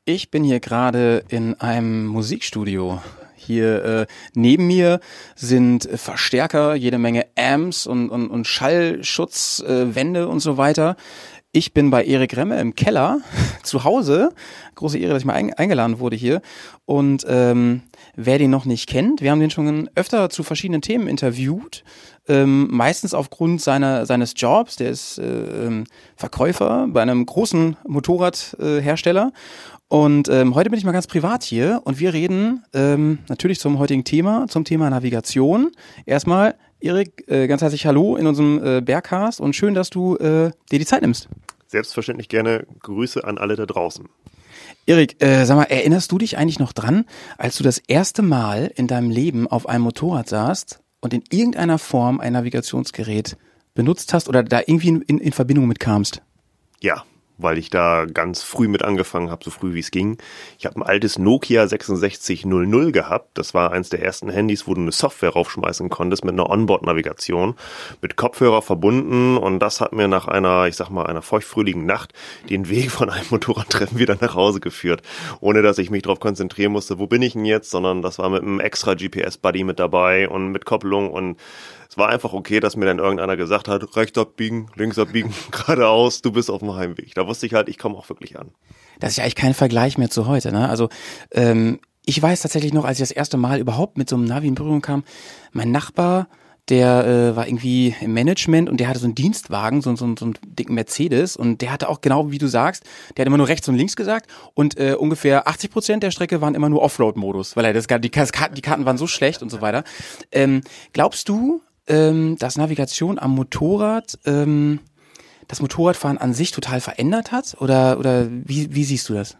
ich bin hier gerade in einem Musikstudio. Hier äh, neben mir sind Verstärker, jede Menge Amps und, und, und Schallschutzwände äh, und so weiter. Ich bin bei Erik Remme im Keller [LAUGHS] zu Hause. Große Ehre, dass ich mal ein, eingeladen wurde hier. Und ähm, wer den noch nicht kennt, wir haben den schon öfter zu verschiedenen Themen interviewt. Ähm, meistens aufgrund seiner, seines Jobs. Der ist äh, ähm, Verkäufer bei einem großen Motorradhersteller. Und ähm, heute bin ich mal ganz privat hier und wir reden ähm, natürlich zum heutigen Thema, zum Thema Navigation. Erstmal, Erik, äh, ganz herzlich Hallo in unserem äh, Bergcast und schön, dass du äh, dir die Zeit nimmst. Selbstverständlich gerne Grüße an alle da draußen. Erik, äh, sag mal, erinnerst du dich eigentlich noch dran, als du das erste Mal in deinem Leben auf einem Motorrad saßt und in irgendeiner Form ein Navigationsgerät benutzt hast oder da irgendwie in, in, in Verbindung mit kamst? Ja, weil ich da ganz früh mit angefangen habe, so früh wie es ging. Ich habe ein altes Nokia 6600 gehabt. Das war eins der ersten Handys, wo du eine Software raufschmeißen konntest mit einer Onboard-Navigation, mit Kopfhörer verbunden und das hat mir nach einer, ich sag mal, einer feuchtfröhligen Nacht den Weg von einem [LAUGHS] Motorradtreffen wieder nach Hause geführt, ohne dass ich mich darauf konzentrieren musste, wo bin ich denn jetzt, sondern das war mit einem extra GPS-Buddy mit dabei und mit Kopplung und es war einfach okay, dass mir dann irgendeiner gesagt hat, rechts abbiegen, links abbiegen, [LAUGHS] geradeaus, du bist auf dem Heimweg. Da wusste ich halt, ich komme auch wirklich an. Das ist ja eigentlich kein Vergleich mehr zu heute. Ne? Also ähm, ich weiß tatsächlich noch, als ich das erste Mal überhaupt mit so einem Navi in Berührung kam, mein Nachbar, der äh, war irgendwie im Management und der hatte so einen Dienstwagen, so, so, so einen dicken Mercedes und der hatte auch genau wie du sagst, der hat immer nur rechts und links gesagt und äh, ungefähr 80 Prozent der Strecke waren immer nur Offroad-Modus, weil er das die, die Karten waren so schlecht und so weiter. Ähm, glaubst du, ähm, dass Navigation am Motorrad ähm, das Motorradfahren an sich total verändert hat? Oder, oder wie, wie siehst du das?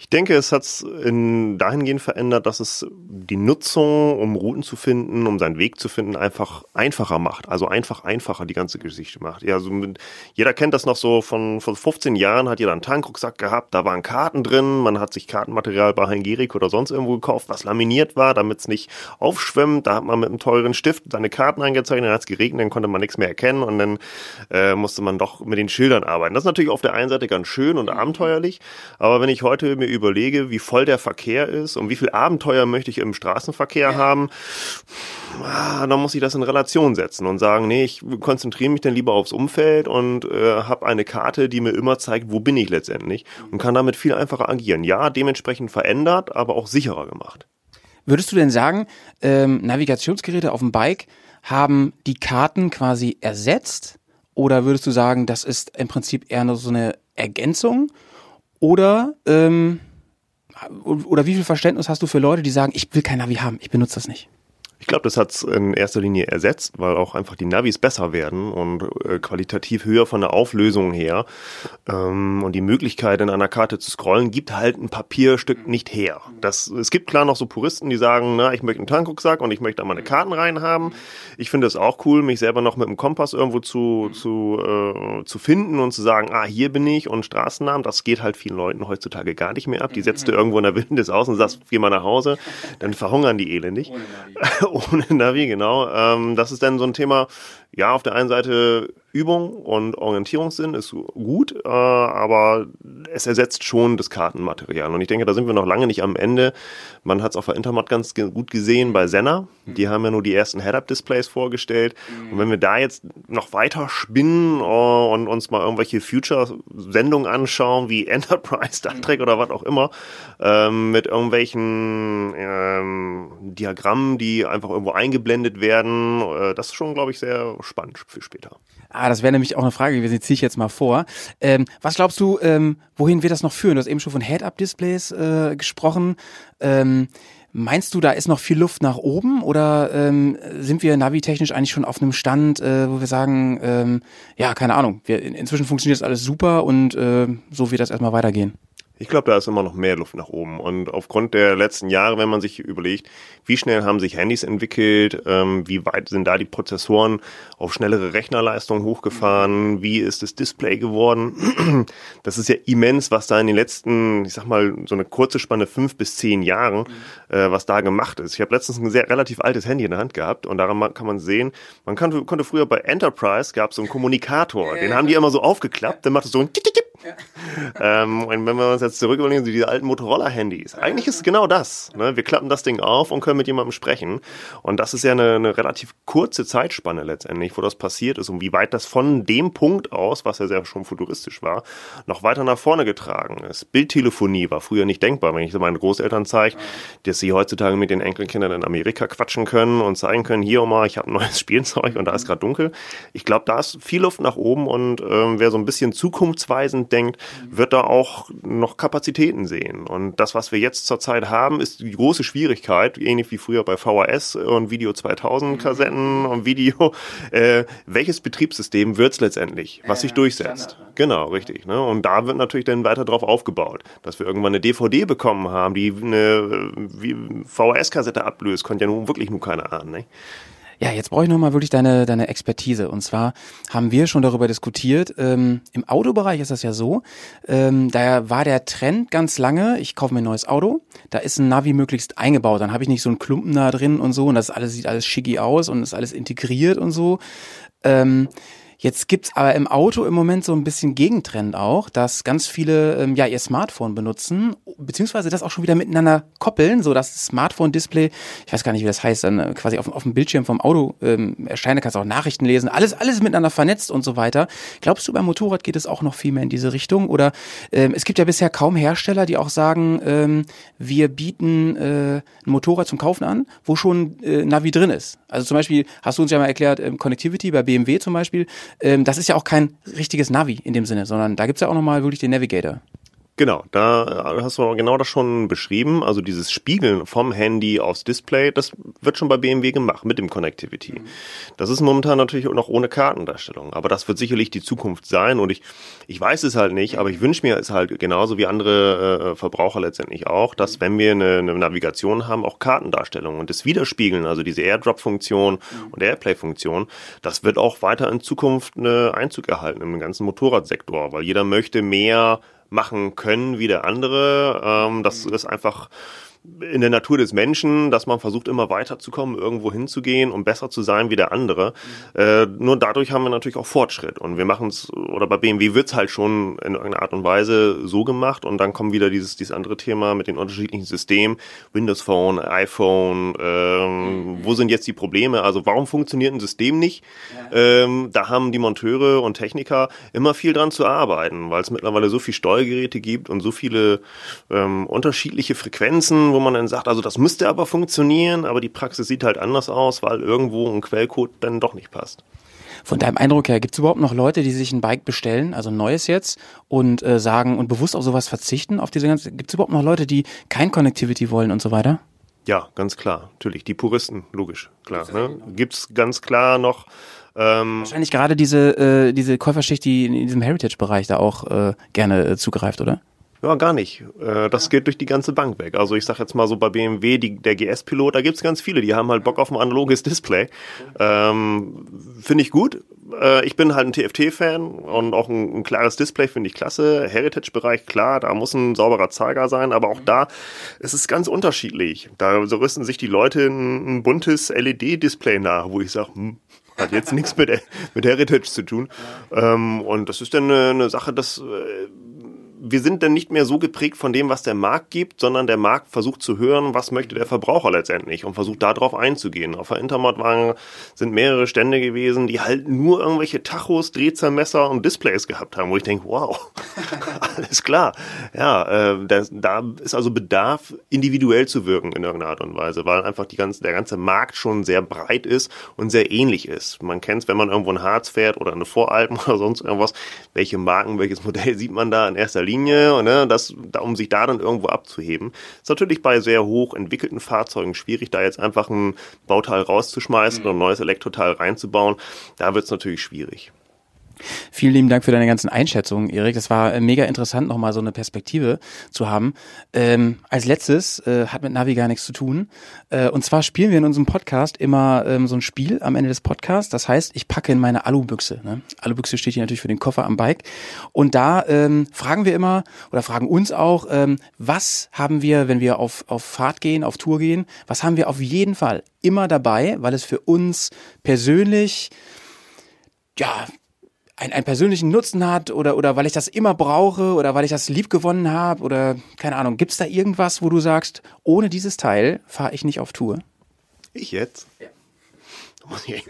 Ich denke, es hat es dahingehend verändert, dass es die Nutzung, um Routen zu finden, um seinen Weg zu finden, einfach einfacher macht. Also einfach einfacher die ganze Geschichte macht. Ja, also mit, jeder kennt das noch so von, von 15 Jahren, hat jeder einen Tankrucksack gehabt, da waren Karten drin, man hat sich Kartenmaterial bei Heingerik oder sonst irgendwo gekauft, was laminiert war, damit es nicht aufschwemmt. Da hat man mit einem teuren Stift seine Karten eingezeichnet, dann hat es geregnet, dann konnte man nichts mehr erkennen und dann äh, musste man doch mit den Schildern arbeiten. Das ist natürlich auf der einen Seite ganz schön und abenteuerlich, aber wenn ich heute mir überlege, wie voll der Verkehr ist und wie viel Abenteuer möchte ich im Straßenverkehr ja. haben, ah, dann muss ich das in Relation setzen und sagen, nee, ich konzentriere mich dann lieber aufs Umfeld und äh, habe eine Karte, die mir immer zeigt, wo bin ich letztendlich und kann damit viel einfacher agieren. Ja, dementsprechend verändert, aber auch sicherer gemacht. Würdest du denn sagen, ähm, Navigationsgeräte auf dem Bike haben die Karten quasi ersetzt? Oder würdest du sagen, das ist im Prinzip eher nur so eine Ergänzung? Oder, ähm, oder wie viel Verständnis hast du für Leute, die sagen, ich will kein Navi haben, ich benutze das nicht? Ich glaube, das hat es in erster Linie ersetzt, weil auch einfach die Navis besser werden und äh, qualitativ höher von der Auflösung her. Ähm, und die Möglichkeit, in einer Karte zu scrollen, gibt halt ein Papierstück nicht her. Das, es gibt klar noch so Puristen, die sagen, na, ich möchte einen Tankrucksack und ich möchte da meine Karten reinhaben. Ich finde es auch cool, mich selber noch mit dem Kompass irgendwo zu, zu, äh, zu finden und zu sagen, ah, hier bin ich und Straßennamen. Das geht halt vielen Leuten heutzutage gar nicht mehr ab. Die setzt du irgendwo in der Wildnis aus und sagst, geh mal nach Hause. Dann verhungern die elendig. [LAUGHS] Ohne Navi, genau. Ähm, das ist dann so ein Thema, ja, auf der einen Seite Übung und Orientierungssinn ist gut, äh, aber es ersetzt schon das Kartenmaterial. Und ich denke, da sind wir noch lange nicht am Ende. Man hat es auf der Intermat ganz gut gesehen bei Senna. Die haben ja nur die ersten Head-Up-Displays vorgestellt. Und wenn wir da jetzt noch weiter spinnen uh, und uns mal irgendwelche Future-Sendungen anschauen, wie Enterprise, Star Trek oder was auch immer, ähm, mit irgendwelchen ähm, Diagrammen, die einfach irgendwo eingeblendet werden, äh, das ist schon, glaube ich, sehr spannend für später. Ah, das wäre nämlich auch eine Frage gewesen, die ziehe ich jetzt mal vor. Ähm, was glaubst du, ähm, wohin wird das noch führen? Du hast eben schon von Head-Up-Displays äh, gesprochen. Ähm, meinst du, da ist noch viel Luft nach oben oder ähm, sind wir navitechnisch eigentlich schon auf einem Stand, äh, wo wir sagen, ähm, ja, keine Ahnung, wir, inzwischen funktioniert das alles super und äh, so wird das erstmal weitergehen? Ich glaube, da ist immer noch mehr Luft nach oben. Und aufgrund der letzten Jahre, wenn man sich überlegt, wie schnell haben sich Handys entwickelt, ähm, wie weit sind da die Prozessoren auf schnellere Rechnerleistungen hochgefahren, wie ist das Display geworden, [CLEARS THROAT] das ist ja immens, was da in den letzten, ich sag mal, so eine kurze Spanne fünf bis zehn Jahren, äh, was da gemacht ist. Ich habe letztens ein sehr relativ altes Handy in der Hand gehabt und daran kann man sehen, man kann, konnte früher bei Enterprise gab es so einen Kommunikator, den haben die immer so aufgeklappt, dann macht es so ein ähm, und wenn wir uns jetzt zurück überlegen, diese alten Motorola-Handys, eigentlich ist es genau das. Ne? Wir klappen das Ding auf und können mit jemandem sprechen. Und das ist ja eine, eine, relativ kurze Zeitspanne letztendlich, wo das passiert ist und wie weit das von dem Punkt aus, was ja sehr schon futuristisch war, noch weiter nach vorne getragen ist. Bildtelefonie war früher nicht denkbar. Wenn ich so meine Großeltern zeige, dass sie heutzutage mit den Enkelkindern in Amerika quatschen können und zeigen können, hier Oma, ich habe ein neues [LAUGHS] Spielzeug und da ist gerade dunkel. Ich glaube, da ist viel Luft nach oben und ähm, wer so ein bisschen zukunftsweisend denkt, wird da auch noch Kapazitäten sehen. Und das, was wir jetzt zurzeit haben, ist die große Schwierigkeit, ähnlich wie früher bei VHS und Video 2000 Kassetten und Video. [LAUGHS] Äh, welches Betriebssystem wird es letztendlich, was sich durchsetzt? Genau, richtig. Ne? Und da wird natürlich dann weiter drauf aufgebaut, dass wir irgendwann eine DVD bekommen haben, die eine VHS-Kassette ablöst, konnte ja nun wirklich nur keiner ahnen. Ne? Ja, jetzt brauche ich nochmal wirklich deine, deine Expertise. Und zwar haben wir schon darüber diskutiert. Ähm, Im Autobereich ist das ja so. Ähm, da war der Trend ganz lange, ich kaufe mir ein neues Auto, da ist ein Navi möglichst eingebaut. Dann habe ich nicht so einen Klumpen da drin und so und das alles sieht alles schicki aus und ist alles integriert und so. Ähm, Jetzt gibt's aber im Auto im Moment so ein bisschen Gegentrend auch, dass ganz viele ähm, ja ihr Smartphone benutzen, beziehungsweise das auch schon wieder miteinander koppeln, so das Smartphone-Display, ich weiß gar nicht, wie das heißt, dann äh, quasi auf, auf dem Bildschirm vom Auto ähm, erscheint, da kannst du auch Nachrichten lesen, alles, alles miteinander vernetzt und so weiter. Glaubst du, beim Motorrad geht es auch noch viel mehr in diese Richtung? Oder ähm, es gibt ja bisher kaum Hersteller, die auch sagen, ähm, wir bieten äh, ein Motorrad zum Kaufen an, wo schon äh, Navi drin ist. Also zum Beispiel, hast du uns ja mal erklärt, ähm, Connectivity bei BMW zum Beispiel, ähm, das ist ja auch kein richtiges Navi in dem Sinne, sondern da gibt's ja auch nochmal wirklich den Navigator. Genau, da hast du genau das schon beschrieben. Also dieses Spiegeln vom Handy aufs Display, das wird schon bei BMW gemacht mit dem Connectivity. Das ist momentan natürlich noch ohne Kartendarstellung, aber das wird sicherlich die Zukunft sein und ich, ich weiß es halt nicht, aber ich wünsche mir es halt genauso wie andere äh, Verbraucher letztendlich auch, dass wenn wir eine, eine Navigation haben, auch Kartendarstellung und das Widerspiegeln, also diese Airdrop-Funktion und Airplay-Funktion, das wird auch weiter in Zukunft eine Einzug erhalten im ganzen Motorradsektor, weil jeder möchte mehr machen können wie der andere. Ähm, das ist einfach in der Natur des Menschen, dass man versucht, immer weiterzukommen, irgendwo hinzugehen und besser zu sein wie der andere. Mhm. Äh, nur dadurch haben wir natürlich auch Fortschritt. Und wir machen es, oder bei BMW wird's halt schon in irgendeiner Art und Weise so gemacht. Und dann kommt wieder dieses, dieses andere Thema mit den unterschiedlichen Systemen. Windows Phone, iPhone, ähm, mhm. wo sind jetzt die Probleme? Also warum funktioniert ein System nicht? Ja. Ähm, da haben die Monteure und Techniker immer viel dran zu arbeiten, weil es mittlerweile so viele Steuergeräte gibt und so viele ähm, unterschiedliche Frequenzen, wo man dann sagt, also das müsste aber funktionieren, aber die Praxis sieht halt anders aus, weil irgendwo ein Quellcode dann doch nicht passt. Von deinem Eindruck her, gibt es überhaupt noch Leute, die sich ein Bike bestellen, also ein neues jetzt, und äh, sagen und bewusst auf sowas verzichten, auf diese ganze, gibt es überhaupt noch Leute, die kein Connectivity wollen und so weiter? Ja, ganz klar, natürlich. Die Puristen, logisch, klar. Ne? Gibt's ganz klar noch. Ähm, Wahrscheinlich gerade diese, äh, diese Käuferschicht, die in diesem Heritage-Bereich da auch äh, gerne äh, zugreift, oder? Ja, gar nicht. Äh, das geht durch die ganze Bank weg. Also ich sag jetzt mal so bei BMW, die, der GS-Pilot, da gibt's ganz viele, die haben halt Bock auf ein analoges Display. Ähm, finde ich gut. Äh, ich bin halt ein TFT-Fan und auch ein, ein klares Display finde ich klasse. Heritage-Bereich, klar, da muss ein sauberer Zeiger sein, aber auch da ist es ganz unterschiedlich. Da so rüsten sich die Leute ein, ein buntes LED-Display nach, wo ich sage, hm, hat jetzt [LAUGHS] nichts mit, mit Heritage zu tun. Ähm, und das ist dann eine, eine Sache, das äh, wir sind dann nicht mehr so geprägt von dem, was der Markt gibt, sondern der Markt versucht zu hören, was möchte der Verbraucher letztendlich und versucht darauf einzugehen. Auf der Intermod waren, sind mehrere Stände gewesen, die halt nur irgendwelche Tachos, Drehzahlmesser und Displays gehabt haben, wo ich denke, wow, [LAUGHS] alles klar. Ja, äh, da, da ist also Bedarf, individuell zu wirken in irgendeiner Art und Weise, weil einfach die ganze, der ganze Markt schon sehr breit ist und sehr ähnlich ist. Man kennt es, wenn man irgendwo ein Harz fährt oder eine Voralpen [LAUGHS] oder sonst irgendwas, welche Marken, welches Modell sieht man da in erster Linie Linie, ne, das, um sich da dann irgendwo abzuheben. Ist natürlich bei sehr hoch entwickelten Fahrzeugen schwierig, da jetzt einfach ein Bauteil rauszuschmeißen mhm. und ein neues Elektroteil reinzubauen. Da wird es natürlich schwierig. Vielen lieben Dank für deine ganzen Einschätzungen, Erik. Das war äh, mega interessant, nochmal so eine Perspektive zu haben. Ähm, als letztes äh, hat mit Navi gar nichts zu tun. Äh, und zwar spielen wir in unserem Podcast immer ähm, so ein Spiel am Ende des Podcasts. Das heißt, ich packe in meine Alubüchse. Ne? Alubüchse steht hier natürlich für den Koffer am Bike. Und da ähm, fragen wir immer oder fragen uns auch, ähm, was haben wir, wenn wir auf, auf Fahrt gehen, auf Tour gehen, was haben wir auf jeden Fall immer dabei, weil es für uns persönlich ja, ein, einen persönlichen Nutzen hat oder, oder weil ich das immer brauche oder weil ich das lieb gewonnen habe oder keine Ahnung. Gibt es da irgendwas, wo du sagst, ohne dieses Teil fahre ich nicht auf Tour? Ich jetzt? Ja.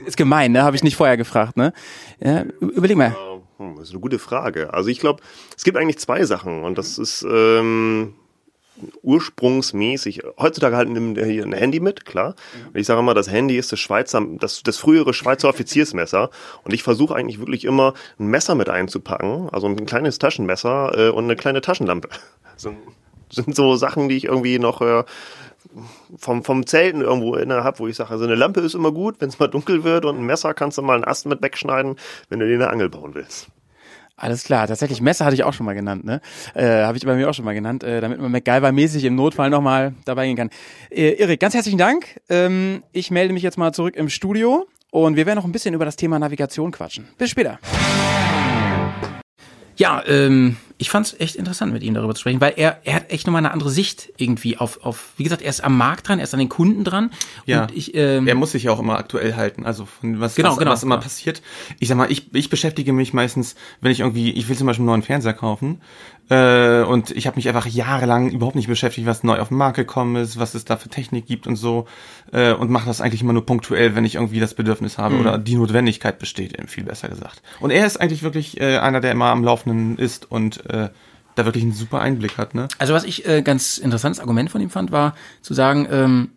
Ist gemein, ne? Habe ich nicht vorher gefragt, ne? Ja, überleg mal. Hm, das ist eine gute Frage. Also ich glaube, es gibt eigentlich zwei Sachen und das ist ähm, ursprungsmäßig, heutzutage halt nimmt er hier ein Handy mit, klar. Und ich sage immer, das Handy ist das Schweizer, das, das frühere Schweizer Offiziersmesser. Und ich versuche eigentlich wirklich immer ein Messer mit einzupacken, also ein kleines Taschenmesser äh, und eine kleine Taschenlampe. So, sind so Sachen, die ich irgendwie noch äh, vom, vom Zelten irgendwo inne habe, wo ich sage, also eine Lampe ist immer gut, wenn es mal dunkel wird und ein Messer kannst du mal einen Ast mit wegschneiden, wenn du dir eine Angel bauen willst. Alles klar, tatsächlich Messer hatte ich auch schon mal genannt, ne? Äh, Habe ich bei mir auch schon mal genannt, äh, damit man MacGyver-mäßig im Notfall nochmal dabei gehen kann. Äh, Erik, ganz herzlichen Dank. Ähm, ich melde mich jetzt mal zurück im Studio und wir werden noch ein bisschen über das Thema Navigation quatschen. Bis später. Ja, ähm, ich fand es echt interessant, mit ihm darüber zu sprechen, weil er, er hat echt nochmal eine andere Sicht irgendwie auf, auf, wie gesagt, er ist am Markt dran, er ist an den Kunden dran. Ja. Und ich, ähm, er muss sich ja auch immer aktuell halten, also von was, Genau, was, genau, was immer genau. passiert. Ich sag mal, ich, ich beschäftige mich meistens, wenn ich irgendwie, ich will zum Beispiel einen neuen Fernseher kaufen äh, und ich habe mich einfach jahrelang überhaupt nicht beschäftigt, was neu auf den Markt gekommen ist, was es da für Technik gibt und so äh, und mache das eigentlich immer nur punktuell, wenn ich irgendwie das Bedürfnis habe Mhm. oder die Notwendigkeit besteht, eben viel besser gesagt. Und er ist eigentlich wirklich äh, einer, der immer am Laufenden ist und äh, da wirklich einen super Einblick hat, ne? Also was ich äh, ganz interessantes Argument von ihm fand, war zu sagen, ähm,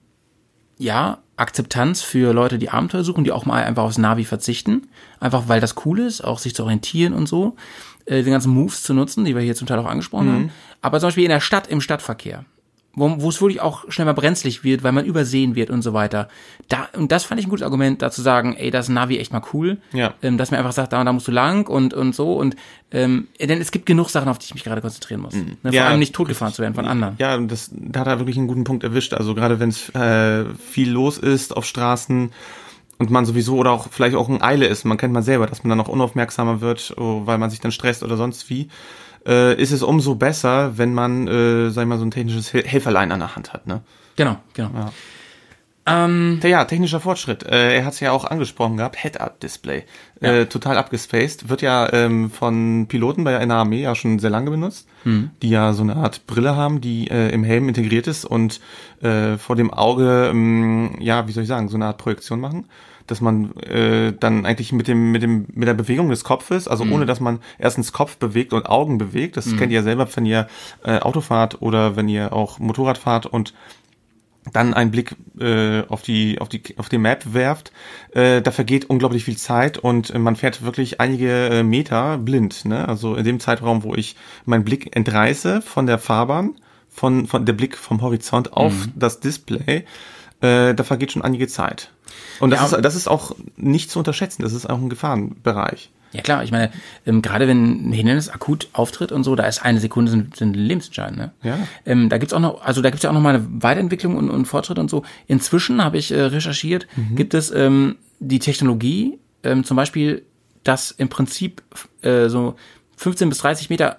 ja, Akzeptanz für Leute, die Abenteuer suchen, die auch mal einfach aufs Navi verzichten, einfach weil das cool ist, auch sich zu orientieren und so, äh, die ganzen Moves zu nutzen, die wir hier zum Teil auch angesprochen haben. Aber zum Beispiel in der Stadt, im Stadtverkehr, wo, wo es wirklich auch schnell mal brenzlig wird, weil man übersehen wird und so weiter. Da, und das fand ich ein gutes Argument, da zu sagen, ey, das ist Navi echt mal cool. Ja. Ähm, dass mir einfach sagt, da und da musst du lang und, und so. Und ähm, denn es gibt genug Sachen, auf die ich mich gerade konzentrieren muss. Ne, vor Ja. allem nicht totgefahren zu werden von anderen. Ja, das, da hat er wirklich einen guten Punkt erwischt. Also gerade wenn es äh, viel los ist auf Straßen und man sowieso oder auch vielleicht auch in Eile ist, man kennt man selber, dass man dann noch unaufmerksamer wird, oh, weil man sich dann stresst oder sonst wie, äh, ist es umso besser, wenn man, äh, sag ich mal, so ein technisches Hel- Helferlein an der Hand hat. Ne? Genau, genau. Ja. Ähm, Ja, technischer Fortschritt. Äh, er hat es ja auch angesprochen gehabt, Head-Up-Display. Äh, total abgespaced. Wird ja ähm, von Piloten bei einer Armee ja schon sehr lange benutzt, die ja so eine Art Brille haben, die äh, im Helm integriert ist und äh, vor dem Auge, ähm, ja, wie soll ich sagen, so eine Art Projektion machen. Dass man äh, dann eigentlich mit dem, mit dem, mit der Bewegung des Kopfes, also ohne dass man erstens Kopf bewegt und Augen bewegt, das kennt ihr ja selber, wenn ihr äh, Auto fahrt oder wenn ihr auch Motorrad fahrt und dann einen Blick äh, auf die auf die auf die Map werft, äh, da vergeht unglaublich viel Zeit und man fährt wirklich einige äh, Meter blind. Ne? Also in dem Zeitraum, wo ich meinen Blick entreiße von der Fahrbahn, von von der Blick vom Horizont auf das Display, äh, da vergeht schon einige Zeit. Und das Ja. ist das ist auch nicht zu unterschätzen. Das ist auch ein Gefahrenbereich. ja klar, ich meine, ähm, gerade wenn ein Hindernis akut auftritt und so, da ist eine Sekunde sind, sind lebensentscheidend. Ne? Ja. Ähm, da gibt's auch noch, also da gibt's ja auch noch mal eine Weiterentwicklung und, und Fortschritt und so. Inzwischen habe ich äh, recherchiert, gibt es ähm, die Technologie, ähm, zum Beispiel, dass im Prinzip äh, so 15 bis 30 Meter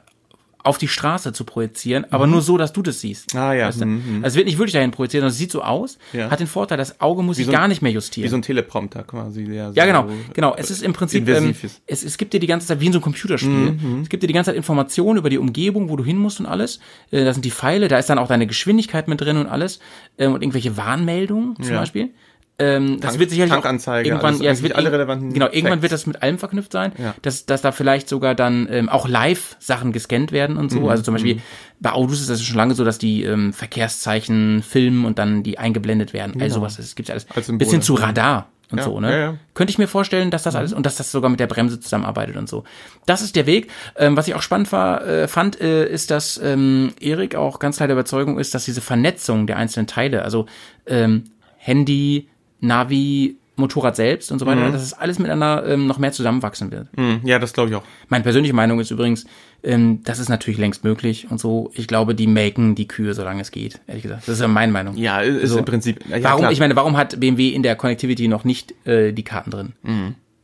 auf die Straße zu projizieren, aber nur so, dass du das siehst. Ah, ja. Weißt du? Mhm, Also es wird nicht wirklich dahin projiziert, sondern es sieht so aus, Ja. hat den Vorteil, das Auge muss sich so gar nicht mehr justieren. Wie so ein Teleprompter quasi. Der Ja, so genau, genau. Es ist im Prinzip, ähm, es, es gibt dir die ganze Zeit wie in so einem Computerspiel. Es gibt dir die ganze Zeit Informationen über die Umgebung, wo du hin musst und alles. Äh, da sind die Pfeile, da ist dann auch deine Geschwindigkeit mit drin und alles ähm, und irgendwelche Warnmeldungen zum Ja. Beispiel. Ähm, das Tank- wird sicherlich Tankanzeige, irgendwann, alles- ja, es wird alle relevanten Genau, irgendwann Facts. wird das mit allem verknüpft sein, Ja. dass, dass da vielleicht sogar dann ähm, auch live Sachen gescannt werden und so. Mhm, Also zum Beispiel bei Autos ist das schon lange so, dass die ähm, Verkehrszeichen filmen und dann die eingeblendet werden. Also sowas, es gibt alles. Als Symbole. Bis hin zu Radar und Ja, so, ne? ja, ja. Könnte ich mir vorstellen, dass das alles und dass das sogar mit der Bremse zusammenarbeitet und so. Das ist der Weg. Ähm, was ich auch spannend war, äh, fand, äh, ist, dass ähm, Erik auch ganz klar der Überzeugung ist, dass diese Vernetzung der einzelnen Teile, also ähm, Handy, Navi, Motorrad selbst und so weiter, dass es alles miteinander ähm, noch mehr zusammenwachsen wird. Hm, ja, das glaube ich auch. Meine persönliche Meinung ist übrigens, ähm, das ist natürlich längst möglich und so. Ich glaube, die melken die Kühe, solange es geht, ehrlich gesagt. Das ist ja meine Meinung. Ja, ist So. im Prinzip. Ja, warum, klar. ich meine, warum hat BMW in der Connectivity noch nicht äh, die Karten drin?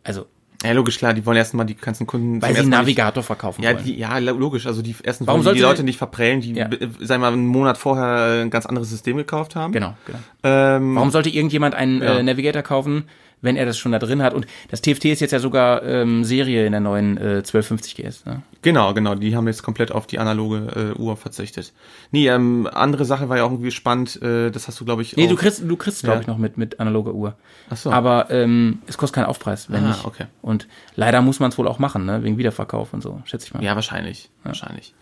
Also, ja, logisch, klar, die wollen erst mal die ganzen Kunden. weil sie Mal nicht- Navigator verkaufen Ja, wollen. die, ja, lo- logisch. Also die ersten Warum wollen die sollte- Leute nicht verprellen, die, Ja. äh, sagen wir mal, einen Monat vorher ein ganz anderes System gekauft haben. genau, genau. Ähm, Warum sollte irgendjemand einen Ja. äh, Navigator kaufen, wenn er das schon da drin hat? Und das TFT ist jetzt ja sogar ähm, Serie in der neuen äh, 1250 GS. Ne? Genau, genau. Die haben jetzt komplett auf die analoge äh, Uhr verzichtet. Nee, ähm, andere Sache war ja auch irgendwie spannend. Äh, das hast du, glaube ich, Nee, auch. du kriegst, du kriegst, glaube Ja. ich, noch mit, mit analoger Uhr. Ach so. Aber ähm, es kostet keinen Aufpreis, wenn Ah, nicht. okay. Und leider muss man es wohl auch machen, ne? wegen Wiederverkauf und so, schätze ich mal. Ja, wahrscheinlich. Wahrscheinlich.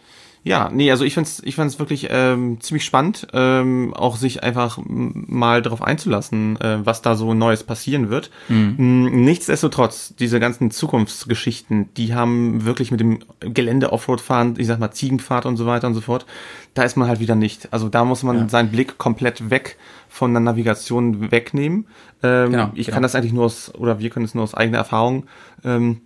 Ja, nee, also ich find's, ich find's wirklich ähm, ziemlich spannend, ähm, auch sich einfach mal darauf einzulassen, äh, was da so Neues passieren wird. Mm, Nichtsdestotrotz, diese ganzen Zukunftsgeschichten, die haben wirklich mit dem Gelände Offroad-Fahren, ich sag mal Ziegenfahrt und so weiter und so fort, da ist man halt wieder nicht. Also da muss man seinen Blick komplett weg von der Navigation wegnehmen. Ähm, Genau, ich genau. kann das eigentlich nur aus, oder wir können es nur aus eigener Erfahrung ähm,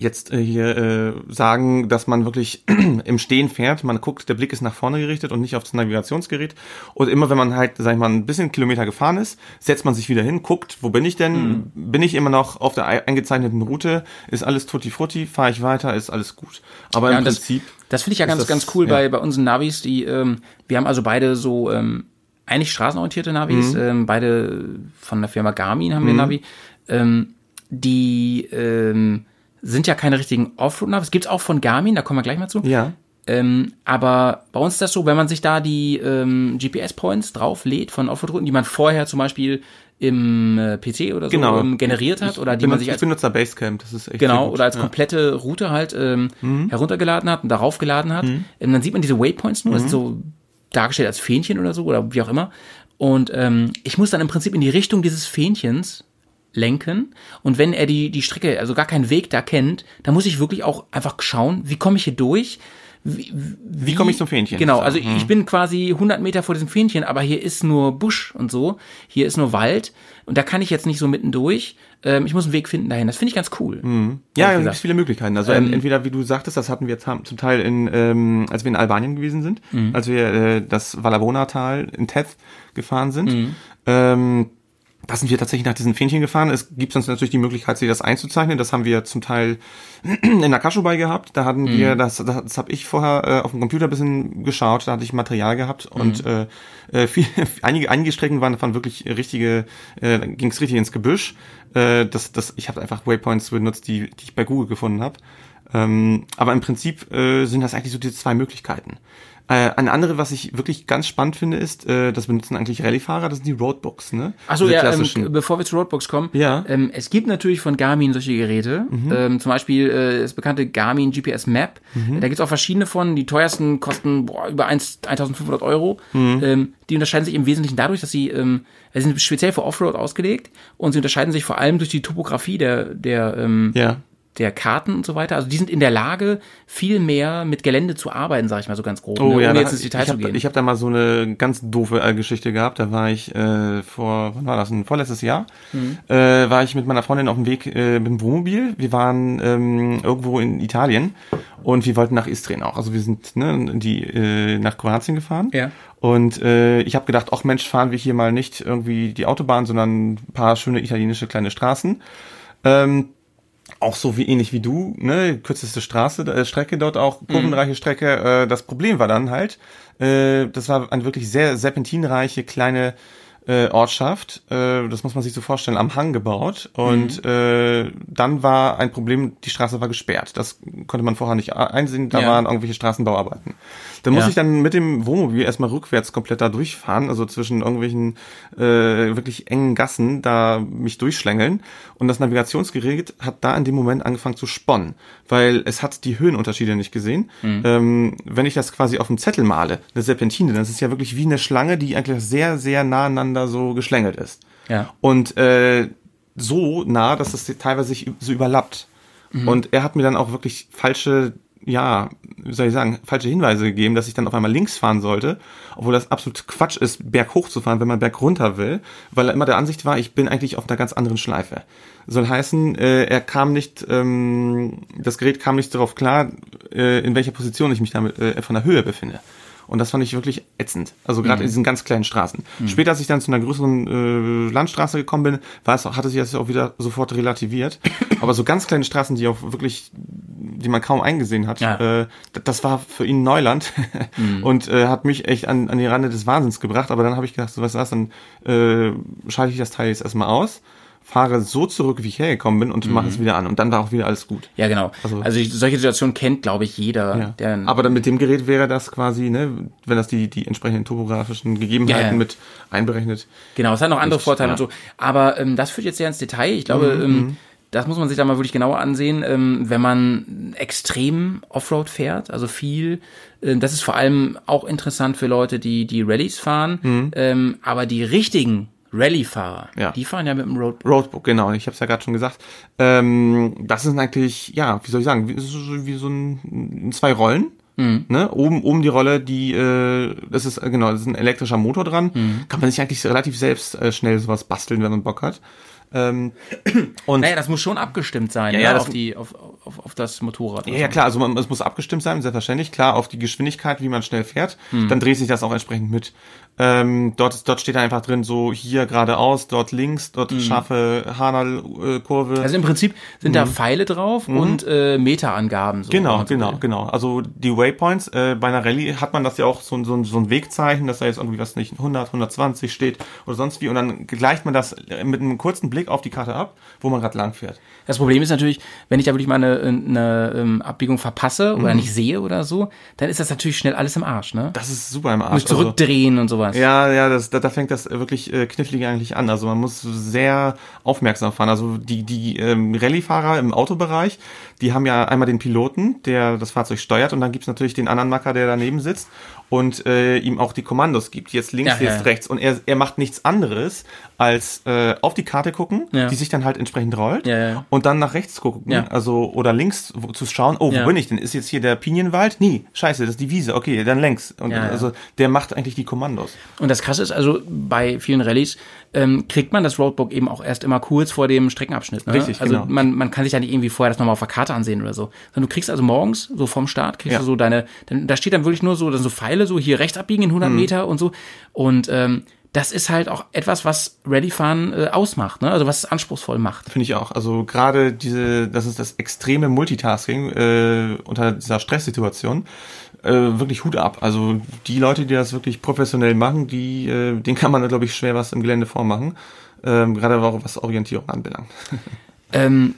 jetzt äh, hier äh, sagen, dass man wirklich [CLEARS THROAT] im Stehen fährt. Man guckt, der Blick ist nach vorne gerichtet und nicht auf das Navigationsgerät. Und immer wenn man halt, sag ich mal, ein bisschen Kilometer gefahren ist, setzt man sich wieder hin, guckt, wo bin ich denn? Mhm. Bin ich immer noch auf der ei- eingezeichneten Route? Ist alles tutti frutti? Fahre ich weiter? Ist alles gut? Aber Ja, im und das- Prinzip, Das finde ich ja ganz, das- ganz cool ja. bei, bei unseren Navis, die, ähm, wir haben also beide so, ähm, eigentlich straßenorientierte Navis, Mhm. ähm, beide von der Firma Garmin haben wir Navi, ähm, die ähm, sind ja keine richtigen Offroad-Navis, gibt's auch von Garmin, da kommen wir gleich mal zu. ja. Ähm, aber bei uns ist das so, wenn man sich da die ähm, GPS-Points drauflädt von Offroad-Routen, die man vorher zum Beispiel im äh, PC oder so Genau. ähm, generiert hat, Ich oder die benutze, man sich ich als benutze da Basecamp, das ist echt Genau, oder als ja. komplette Route halt ähm, heruntergeladen hat und darauf geladen hat. Ähm, dann sieht man diese Waypoints nur, das ist so dargestellt als Fähnchen oder so oder wie auch immer. Und ähm, ich muss dann im Prinzip in die Richtung dieses Fähnchens lenken. Und wenn er die, die Strecke, also gar keinen Weg da kennt, dann muss ich wirklich auch einfach schauen, wie komme ich hier durch? Wie, Wie komme ich zum Fähnchen? Genau, So, also hm. ich bin quasi 100 Meter vor diesem Fähnchen, aber hier ist nur Busch und so. Hier ist nur Wald und da kann ich jetzt nicht so mittendurch. Ähm, ich muss einen Weg finden dahin. Das finde ich ganz cool. Ja, ehrlich es gibt viele Möglichkeiten. Also Ähm, entweder, wie du sagtest, das hatten wir jetzt zum Teil in, ähm, als wir in Albanien gewesen sind, Mhm. als wir äh, das Valabona-Tal in Teth gefahren sind. Mhm. Ähm, da sind wir tatsächlich nach diesen Fähnchen gefahren. Es gibt uns natürlich die Möglichkeit, sich das einzuzeichnen. Das haben wir zum Teil [CLEARS THROAT] in der Kaschubai gehabt. Da hatten wir, Mhm. das, das, das habe ich vorher äh, auf dem Computer ein bisschen geschaut. Da hatte ich Material gehabt Mhm. und äh, äh, viel, [LAUGHS] einige, einige Strecken waren, waren wirklich richtige, äh, ging es richtig ins Gebüsch. Äh, das, das, ich habe einfach Waypoints benutzt, die, die ich bei Google gefunden habe. Ähm, aber im Prinzip äh, sind das eigentlich so diese zwei Möglichkeiten. Äh, eine andere, was ich wirklich ganz spannend finde, ist, äh, das benutzen eigentlich Rallye-Fahrer, das sind die Roadbooks, ne? Achso, ja, ähm, klassischen. bevor wir zu Roadbox kommen. Ja. Ähm, es gibt natürlich von Garmin solche Geräte. Ähm, zum Beispiel äh, das bekannte Garmin GPS Map. Da gibt's auch verschiedene von. Die teuersten kosten boah, über 1, 1500 Euro. Ähm, die unterscheiden sich im Wesentlichen dadurch, dass sie, ähm, sie sind speziell für Offroad ausgelegt und sie unterscheiden sich vor allem durch die Topografie der, der ähm, ja. Der Karten und so weiter. Also die sind in der Lage, viel mehr mit Gelände zu arbeiten, sag ich mal so ganz grob, Oh ne, ja, da- jetzt ins Detail ich zu hab, gehen. Ich habe da mal so eine ganz doofe äh, Geschichte gehabt. Da war ich äh, vor, wann war das? Ein vorletztes Jahr. Mhm. Äh, war ich mit meiner Freundin auf dem Weg äh, mit dem Wohnmobil. Wir waren ähm, irgendwo in Italien und wir wollten nach Istrien auch. Also wir sind ne, die äh, nach Kroatien gefahren. Ja. Und äh, ich habe gedacht, ach Mensch, fahren wir hier mal nicht irgendwie die Autobahn, sondern ein paar schöne italienische kleine Straßen. Ähm, auch so wie ähnlich wie du, ne, kürzeste Straße, äh, Strecke dort auch, kurvenreiche Strecke. Äh, das Problem war dann halt, äh, das war eine wirklich sehr serpentinreiche kleine äh, Ortschaft. Äh, das muss man sich so vorstellen, am Hang gebaut. Und äh, dann war ein Problem, die Straße war gesperrt. Das konnte man vorher nicht einsehen. Da Ja. waren irgendwelche Straßenbauarbeiten. Da muss Ja. ich dann mit dem Wohnmobil erstmal rückwärts komplett da durchfahren, also zwischen irgendwelchen äh, wirklich engen Gassen da mich durchschlängeln. Und das Navigationsgerät hat da in dem Moment angefangen zu sponnen, weil es hat die Höhenunterschiede nicht gesehen. Ähm, wenn ich das quasi auf dem Zettel male, eine Serpentine, dann ist es ja wirklich wie eine Schlange, die eigentlich sehr, sehr nah aneinander so geschlängelt ist. Ja. Und äh, so nah, dass es teilweise sich so überlappt. Und er hat mir dann auch wirklich falsche ja, wie soll ich sagen, falsche Hinweise gegeben, dass ich dann auf einmal links fahren sollte, obwohl das absolut Quatsch ist, berghoch zu fahren, wenn man berg runter will, weil er immer der Ansicht war, ich bin eigentlich auf einer ganz anderen Schleife. Soll heißen, äh, er kam nicht, ähm, das Gerät kam nicht darauf klar, äh, in welcher Position ich mich damit äh, von der Höhe befinde. Und das fand ich wirklich ätzend. Also gerade Mhm. in diesen ganz kleinen Straßen. Später, als ich dann zu einer größeren äh, Landstraße gekommen bin, war es, auch- hatte sich das auch wieder sofort relativiert. [COUGHS] Aber so ganz kleine Straßen, die auch wirklich, die man kaum eingesehen hat, Ja. äh, das war für ihn Neuland [LAUGHS] und äh, hat mich echt an, an die Rande des Wahnsinns gebracht. Aber dann habe ich gedacht, so was ist das, dann äh, schalte ich das Teil jetzt erstmal aus, fahre so zurück, wie ich hergekommen bin und mache es wieder an. Und dann war auch wieder alles gut. Ja, genau. Also- Also, solche Situationen kennt, glaube ich, jeder. Ja. Der, Aber dann mit dem Gerät wäre das quasi, ne, wenn das die, die entsprechenden topografischen Gegebenheiten Ja, ja. mit einberechnet. Genau, es hat noch andere Vorteile und so. Aber ähm, das führt jetzt sehr ins Detail. Ich glaube, ähm, das muss man sich da mal wirklich genauer ansehen, ähm, wenn man extrem Offroad fährt, also viel. Ähm, das ist vor allem auch interessant für Leute, die die Rallyes fahren. Ähm, aber die richtigen Rallye-Fahrer, Ja. die fahren ja mit dem Road. Roadbook, genau, ich habe es ja gerade schon gesagt. Ähm, das ist eigentlich, ja, wie soll ich sagen, wie, so- wie so ein zwei Rollen. Ne? Oben, oben die Rolle, die, äh, das ist, äh, genau, das ist ein elektrischer Motor dran. Kann man sich eigentlich relativ selbst äh, schnell sowas basteln, wenn man Bock hat. Ähm, [CLEARS THROAT] und Naja, das muss schon abgestimmt sein Ja, ne, ja, das- auf, die, auf, auf, auf das Motorrad. Ja, ja klar, also man, es muss abgestimmt sein, selbstverständlich, klar, auf die Geschwindigkeit, wie man schnell fährt, dann dreht sich das auch entsprechend mit. Ähm, dort, dort steht einfach drin, so hier geradeaus, dort links, dort scharfe Hanal-Kurve. Also im Prinzip sind da Pfeile drauf und äh, Meterangaben. So, Mhm. Genau, so genau, will. genau. Also die Waypoints, äh, bei einer Rallye hat man das ja auch so, so, so ein Wegzeichen, dass da jetzt irgendwie was nicht 100, 120 steht oder sonst wie und dann gleicht man das mit einem kurzen Blick auf die Karte ab, wo man gerade lang fährt. Das Problem ist natürlich, wenn ich da wirklich mal eine, eine ähm, Abbiegung verpasse oder nicht sehe oder so, dann ist das natürlich schnell alles im Arsch, ne? Das ist super im Arsch. Muss zurückdrehen und sowas. Ja, ja, das, da, da fängt das wirklich äh, knifflig eigentlich an. Also man muss sehr aufmerksam fahren. Also die, die ähm, Rallye-Fahrer im Autobereich, die haben ja einmal den Piloten, der das Fahrzeug steuert und dann gibt's natürlich den anderen Macker, der daneben sitzt und äh, ihm auch die Kommandos gibt. Jetzt links, Ja, jetzt ja. rechts. Und er, er macht nichts anderes, als äh, auf die Karte gucken, Ja. die sich dann halt entsprechend rollt Ja, ja. und dann nach rechts gucken. Ja. Also oder links wo, zu schauen, oh, wo bin ich denn? Ist jetzt hier der Pinienwald? Nee, scheiße, das ist die Wiese. Okay, dann längs. Und also der macht eigentlich die Kommandos. Und das Krasse ist also, bei vielen Rallyes ähm, kriegt man das Roadbook eben auch erst immer kurz vor dem Streckenabschnitt. Ne? Richtig, Also genau. man, man kann sich ja nicht irgendwie vorher das nochmal auf der Karte ansehen oder so. Sondern du kriegst also morgens, so vom Start, kriegst Ja. du so deine, dann, da steht dann wirklich nur so, dann so Pfeile, so hier rechts abbiegen in Mhm. 100 Meter und so. Und ähm, das ist halt auch etwas, was Rallyfahren äh, ausmacht, ne? also was es anspruchsvoll macht. Finde ich auch. Also gerade diese, das ist das extreme Multitasking äh, unter dieser Stresssituation. Äh, wirklich Hut ab. Also die Leute, die das wirklich professionell machen, die, äh, denen kann man, glaube ich, schwer was im Gelände vormachen. Ähm, gerade auch was Orientierung anbelangt. [LAUGHS] Ähm,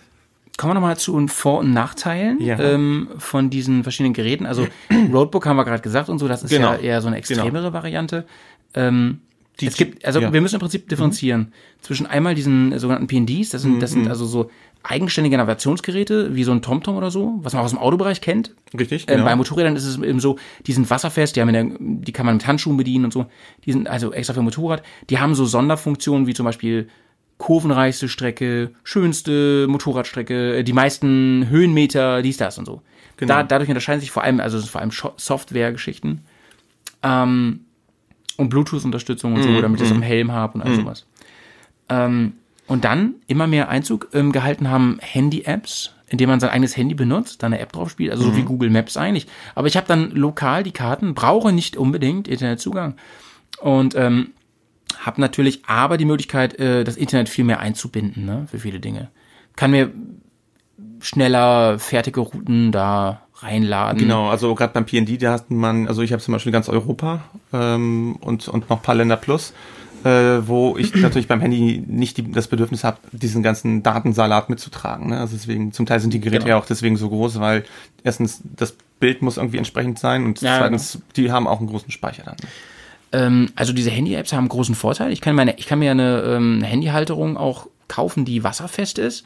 kommen wir nochmal zu den Vor- und Nachteilen Ja. ähm, von diesen verschiedenen Geräten. Also [CLEARS THROAT] Roadbook haben wir gerade gesagt und so, das ist Genau. ja eher so eine extremere Variante. Ähm, es gibt, also ja. wir müssen im Prinzip differenzieren zwischen einmal diesen sogenannten PNDs, das sind, das Mhm. sind also so eigenständige Navigationsgeräte, wie so ein TomTom oder so, was man auch aus dem Autobereich kennt. Richtig, Ähm, genau. bei Motorrädern ist es eben so, die sind wasserfest, die haben der, die kann man mit Handschuhen bedienen und so. Die sind also extra für Motorrad. Die haben so Sonderfunktionen wie zum Beispiel kurvenreichste Strecke, schönste Motorradstrecke, äh, die meisten Höhenmeter, dies, das und so. Genau. Da, dadurch unterscheiden sich vor allem, also vor allem Software-Geschichten. Ähm, und Bluetooth-Unterstützung und so, Mhm, damit ich das am Helm habe und all sowas. Ähm, und dann immer mehr Einzug ähm, gehalten haben Handy-Apps, indem man sein eigenes Handy benutzt, da eine App drauf spielt, also Mhm. so wie Google Maps eigentlich. Aber ich habe dann lokal die Karten, brauche nicht unbedingt Internetzugang und ähm, habe natürlich aber die Möglichkeit, äh, das Internet viel mehr einzubinden ne, für viele Dinge. Kann mir schneller fertige Routen da reinladen. Genau, also gerade beim PND, da hat man, also ich habe zum Beispiel ganz Europa ähm, und, und noch ein paar Länder plus, äh, wo ich [CLEARS THROAT] natürlich beim Handy nicht die, das Bedürfnis habe, diesen ganzen Datensalat mitzutragen. Ne? Also deswegen, zum Teil sind die Geräte Genau. ja auch deswegen so groß, weil erstens das Bild muss irgendwie entsprechend sein und Ja, zweitens, die haben auch einen großen Speicher dann. Ähm, also diese Handy-Apps haben einen großen Vorteil. Ich kann, meine, ich kann mir eine, ähm, eine Handyhalterung auch kaufen, die wasserfest ist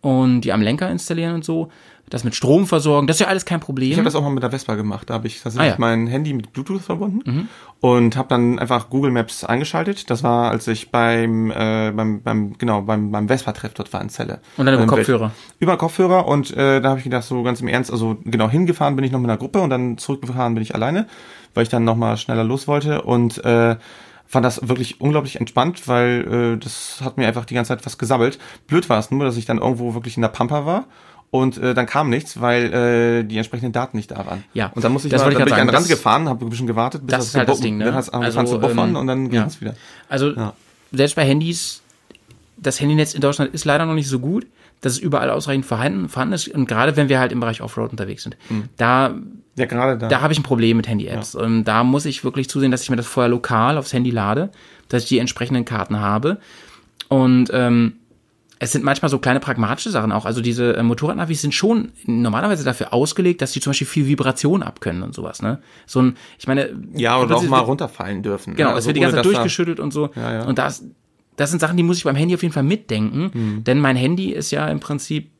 und die am Lenker installieren und so. Das mit Strom versorgen, das ist ja alles kein Problem. Ich habe das auch mal mit der Vespa gemacht. Da habe ich tatsächlich Ah, ja. mein Handy mit Bluetooth verbunden und habe dann einfach Google Maps eingeschaltet. Das war, als ich beim, äh, beim, beim genau beim, beim Vespa-Treff dort war in Celle. Und dann über Ähm, Kopfhörer. Über Kopfhörer und äh, da habe ich gedacht, so ganz im Ernst, also genau hingefahren bin ich noch mit einer Gruppe und dann zurückgefahren bin ich alleine, weil ich dann nochmal schneller los wollte und äh, fand das wirklich unglaublich entspannt, weil äh, das hat mir einfach die ganze Zeit was gesammelt. Blöd war es nur, dass ich dann irgendwo wirklich in der Pampa war und äh, dann kam nichts, weil äh, die entsprechenden Daten nicht da waren. Ja, Und dann musste ich das mal, wollte dann ich bin ich an den Rand gefahren, habe ein bisschen gewartet, bis das ist halt das Ding, ne? Dann hat es angefangen Also, zu buffern ähm, und dann ja. ging es wieder. Also Ja. selbst bei Handys, das Handynetz in Deutschland ist leider noch nicht so gut, dass es überall ausreichend vorhanden, vorhanden ist. Und gerade wenn wir halt im Bereich Offroad unterwegs sind, da, Ja, gerade da. da habe ich ein Problem mit Handy-Apps. Und da muss ich wirklich zusehen, dass ich mir das vorher lokal aufs Handy lade, dass ich die entsprechenden Karten habe. Und ähm, es sind manchmal so kleine pragmatische Sachen auch. Also diese äh, Motorradnavis sind schon normalerweise dafür ausgelegt, dass die zum Beispiel viel Vibration abkönnen und sowas. Ne? So ein, ich meine, ja, oder das auch mal runterfallen dürfen. Genau, es also wird die ganze Zeit dass da- durchgeschüttelt und so. Ja, ja. Und das, das sind Sachen, die muss ich beim Handy auf jeden Fall mitdenken. Mhm. Denn mein Handy ist ja im Prinzip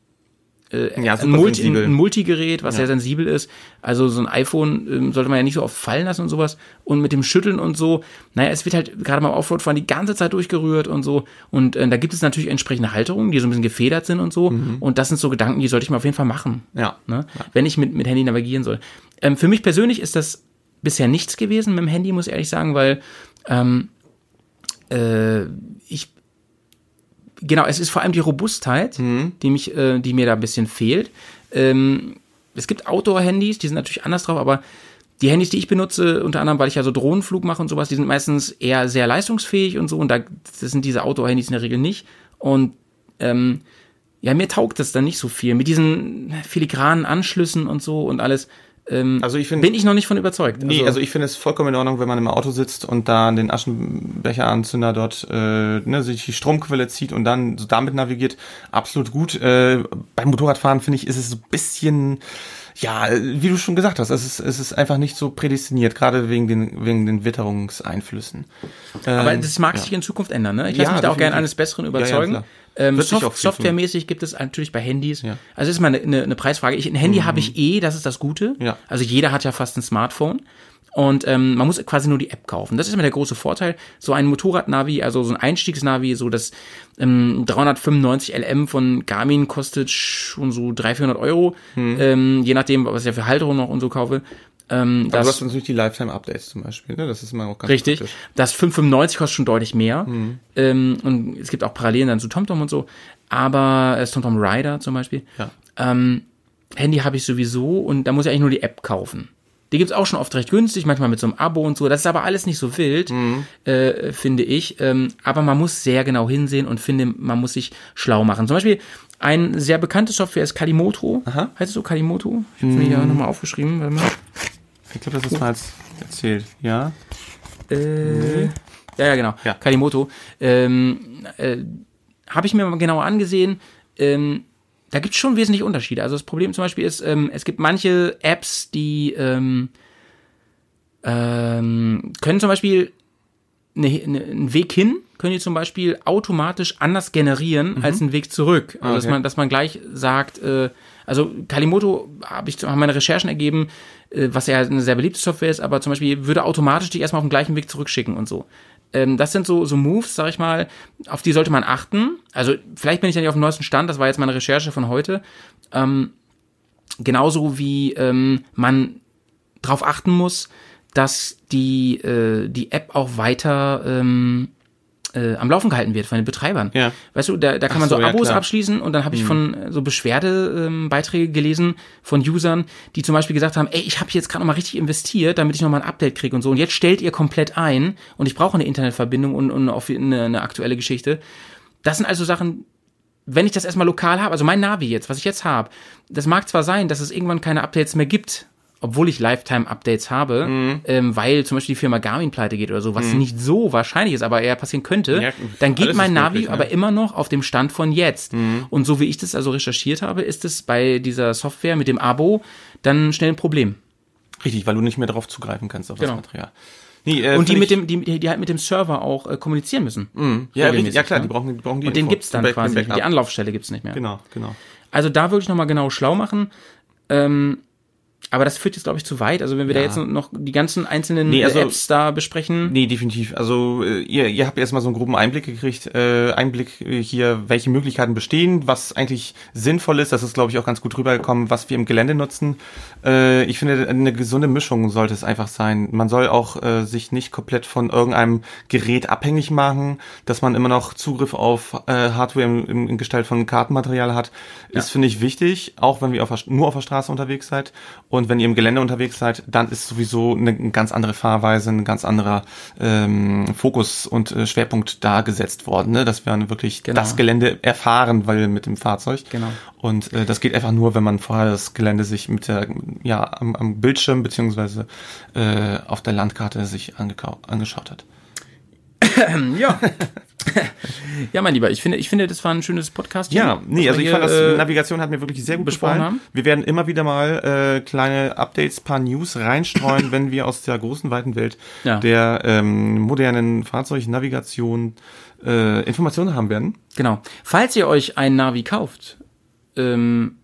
äh, Ja, ein, Multi, ein Multigerät, was sehr sensibel ist. Also so ein iPhone ähm, sollte man ja nicht so oft fallen lassen und sowas. Und mit dem Schütteln und so, naja, es wird halt gerade beim Offroad-Fahren die ganze Zeit durchgerührt und so. Und äh, da gibt es natürlich entsprechende Halterungen, die so ein bisschen gefedert sind und so. Und das sind so Gedanken, die sollte ich mir auf jeden Fall machen. Mhm. Ja. Ne? Wenn ich mit, mit Handy navigieren soll. Ähm, für mich persönlich ist das bisher nichts gewesen mit dem Handy, muss ich ehrlich sagen, weil ähm, äh, ich genau, es ist vor allem die Robustheit, die mich, äh, die mir da ein bisschen fehlt. Ähm, es gibt Outdoor-Handys, die sind natürlich anders drauf, aber die Handys, die ich benutze, unter anderem, weil ich ja so Drohnenflug mache und sowas, die sind meistens eher sehr leistungsfähig und so, und da das sind diese Outdoor-Handys in der Regel nicht. Und ähm, ja, mir taugt das dann nicht so viel. Mit diesen filigranen Anschlüssen und so und alles. Ähm, Also ich find- bin ich noch nicht von überzeugt. Nee, also ich finde es vollkommen in Ordnung, wenn man im Auto sitzt und da den Aschenbecheranzünder dort äh, ne, sich die Stromquelle zieht und dann so damit navigiert. Absolut gut. Äh, beim Motorradfahren finde ich, ist es so ein bisschen, ja, wie du schon gesagt hast, es ist, es ist einfach nicht so prädestiniert, gerade wegen den, wegen den Witterungseinflüssen. Aber Ähm, das mag ja. sich in Zukunft ändern, ne? Ich Ja, lasse mich da auch gerne eines Besseren Ja, ja, überzeugen. klar. Ähm, Soft, Softwaremäßig gibt es natürlich bei Handys. Ja. Also ist mal eine, eine, eine Preisfrage. Ich, ein Handy habe ich eh, das ist das Gute. Ja. Also jeder hat ja fast ein Smartphone. Und ähm, man muss quasi nur die App kaufen. Das ist immer der große Vorteil. So ein Motorradnavi, also so ein Einstiegsnavi, so das ähm, 395 LM von Garmin kostet schon so 300, 400 Euro. Ähm, je nachdem, was ich ja für Halterung noch und so kaufe. Ähm, Aber du hast natürlich die Lifetime-Updates zum Beispiel, ne? Das ist immer auch ganz Richtig. praktisch. Das 595 kostet schon deutlich mehr. Ähm, und es gibt auch Parallelen dann zu TomTom und so. Aber äh, TomTom Rider zum Beispiel. Ja. Ähm, Handy habe ich sowieso und da muss ich eigentlich nur die App kaufen. Die gibt's auch schon oft recht günstig, manchmal mit so einem Abo und so. Das ist aber alles nicht so wild, äh, finde ich. Ähm, aber man muss sehr genau hinsehen und finde, man muss sich schlau machen. Zum Beispiel ein sehr bekanntes Software ist Kalimoto. Aha. Heißt es so Kalimoto? Ich habe mir hier nochmal aufgeschrieben. Warte mal. Ich glaube, das ist mal erzählt, ja. Äh, ja, ja, genau. Ja. Kalimoto. Ähm, äh, Habe ich mir mal genauer angesehen. Ähm, da gibt es schon wesentliche Unterschiede. Also das Problem zum Beispiel ist, ähm, es gibt manche Apps, die ähm, ähm, können zum Beispiel eine, eine, einen Weg hin, können die zum Beispiel automatisch anders generieren als einen Weg zurück. Also dass Okay. man, dass man gleich sagt, äh, also Kalimoto habe ich haben meine Recherchen ergeben, was ja eine sehr beliebte Software ist, aber zum Beispiel würde automatisch dich erstmal auf den gleichen Weg zurückschicken und so. Ähm, das sind so, so Moves, sag ich mal, auf die sollte man achten. Also vielleicht bin ich ja nicht auf dem neuesten Stand, das war jetzt meine Recherche von heute. Ähm, genauso wie ähm, man darauf achten muss, dass die, äh, die App auch weiter ähm, äh, am Laufen gehalten wird von den Betreibern. Ja. Weißt du, da, da kann Ach man so, so, ja, Abos. Mhm. abschließen und dann habe ich von äh, so Beschwerdebeiträge ähm, gelesen von Usern, die zum Beispiel gesagt haben, ey, ich habe jetzt gerade noch mal richtig investiert, damit ich noch mal ein Update kriege und so und jetzt stellt ihr komplett ein und ich brauche eine Internetverbindung und, und auf eine, eine aktuelle Geschichte. Das sind also Sachen, wenn ich das erstmal lokal habe, also mein Navi jetzt, was ich jetzt habe, das mag zwar sein, dass es irgendwann keine Updates mehr gibt, obwohl ich Lifetime-Updates habe, Mhm. ähm, weil zum Beispiel die Firma Garmin pleite geht oder so, was nicht so wahrscheinlich ist, aber eher passieren könnte, Ja, dann geht mein Navi möglich, ne? aber immer noch auf dem Stand von jetzt. Mhm. Und so wie ich das also recherchiert habe, ist es bei dieser Software mit dem Abo dann schnell ein Problem. Richtig, weil du nicht mehr darauf zugreifen kannst auf Genau. das Material. Nee, äh, Und die mit ich- dem, die, die halt mit dem Server auch äh, kommunizieren müssen. ja, richtig, ja klar, ne? die brauchen, die brauchen die Und den Info gibt's dann quasi nicht mehr. Die. Anlaufstelle gibt's nicht mehr. Genau, genau. Also da wirklich nochmal genau schlau machen. Ähm, aber das führt jetzt, glaube ich, zu weit. Also wenn wir da Ja. jetzt noch die ganzen einzelnen Nee, also- Apps da besprechen. Nee, definitiv. Also äh, ihr, ihr habt erstmal so einen groben Einblick gekriegt, äh, Einblick äh, hier, welche Möglichkeiten bestehen, was eigentlich sinnvoll ist. Das ist, glaube ich, auch ganz gut rübergekommen, was wir im Gelände nutzen. Äh, ich finde, eine gesunde Mischung sollte es einfach sein. Man soll auch äh, sich nicht komplett von irgendeinem Gerät abhängig machen, dass man immer noch Zugriff auf äh, Hardware im, im, in Gestalt von Kartenmaterial hat, ist, finde ich, wichtig, auch wenn ihr auf nur auf der Straße unterwegs seid. Und wenn ihr im Gelände unterwegs seid, dann ist sowieso eine, ganz andere Fahrweise, ein ganz anderer ähm, Fokus und äh, Schwerpunkt da gesetzt worden. Ne? Dass wir wirklich Genau. das Gelände erfahren, weil mit dem Fahrzeug. Genau. Und äh, das geht einfach nur, wenn man vorher das Gelände sich mit der, ja, am, am Bildschirm beziehungsweise äh, auf der Landkarte sich angeschaut hat. [COUGHS] Ja. [LAUGHS] ja, mein Lieber, ich finde, ich finde, das war ein schönes Podcast. Ja, nee, also ich fand das, äh, Navigation hat mir wirklich sehr gut besprochen gefallen. haben. Wir werden immer wieder mal äh, kleine Updates, paar News reinstreuen, [LAUGHS] wenn wir aus der großen, weiten Welt Ja. der ähm, modernen Fahrzeugnavigation äh, Informationen haben werden. Genau. Falls ihr euch ein Navi kauft, ähm,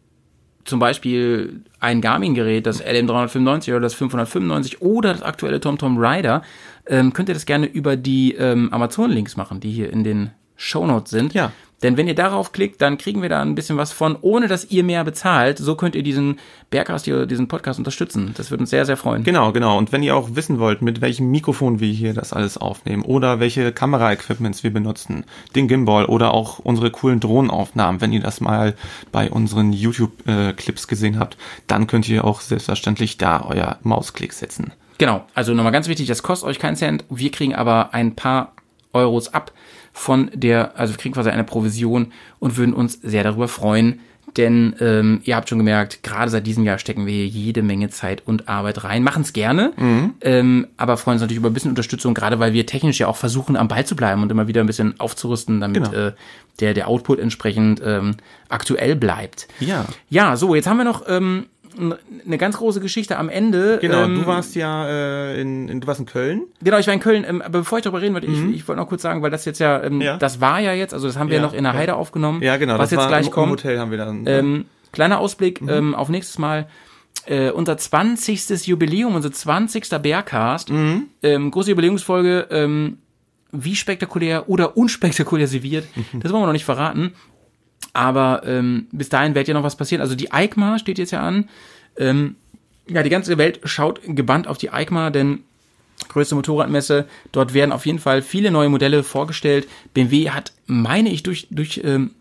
zum Beispiel ein Garmin-Gerät, das LM395 oder das 595 oder das aktuelle TomTom Rider, ähm, könnt ihr das gerne über die ähm, Amazon-Links machen, die hier in den Shownotes sind. Ja. Denn wenn ihr darauf klickt, dann kriegen wir da ein bisschen was von, ohne dass ihr mehr bezahlt. So könnt ihr diesen Bergcast, hier, diesen Podcast unterstützen. Das würde uns sehr, sehr freuen. Genau, genau. Und wenn ihr auch wissen wollt, mit welchem Mikrofon wir hier das alles aufnehmen oder welche Kamera-Equipments wir benutzen, den Gimbal oder auch unsere coolen Drohnenaufnahmen, wenn ihr das mal bei unseren YouTube-Clips gesehen habt, dann könnt ihr auch selbstverständlich da euer Mausklick setzen. Genau, also nochmal ganz wichtig, das kostet euch keinen Cent. Wir kriegen aber ein paar Euros ab von der, also wir kriegen quasi eine Provision und würden uns sehr darüber freuen. Denn ähm, ihr habt schon gemerkt, gerade seit diesem Jahr stecken wir hier jede Menge Zeit und Arbeit rein. Machen es gerne, ähm, aber freuen uns natürlich über ein bisschen Unterstützung, gerade weil wir technisch ja auch versuchen, am Ball zu bleiben und immer wieder ein bisschen aufzurüsten, damit Genau. äh, der, der Output entsprechend ähm, aktuell bleibt. Ja. Ja, so, jetzt haben wir noch ähm, eine ganz große Geschichte am Ende. Genau, ähm, du warst ja äh, in, in, du warst in Köln. Genau, ich war in Köln, ähm, aber bevor ich darüber reden wollte, ich, ich wollte noch kurz sagen, weil das jetzt ja, ähm, Mhm. Ja. das war ja jetzt, also das haben wir Ja, noch in der. Heide aufgenommen, Ja, genau. was das jetzt war gleich im, kommt. Im Hotel haben wir dann. Ähm, kleiner Ausblick Mhm. ähm, auf nächstes Mal. Äh, unser 20. Jubiläum, unser 20. Bearcast. Mhm. Ähm, große Jubiläumsfolge. Ähm, wie spektakulär oder unspektakulär sie wird, Mhm. [LAUGHS] das wollen wir noch nicht verraten. Aber ähm, bis dahin wird ja noch was passieren. Also die EICMA steht jetzt ja an. Ähm, ja, die ganze Welt schaut gebannt auf die EICMA, denn größte Motorradmesse. Dort werden auf jeden Fall viele neue Modelle vorgestellt. BMW hat, meine ich, durch, durch ähm,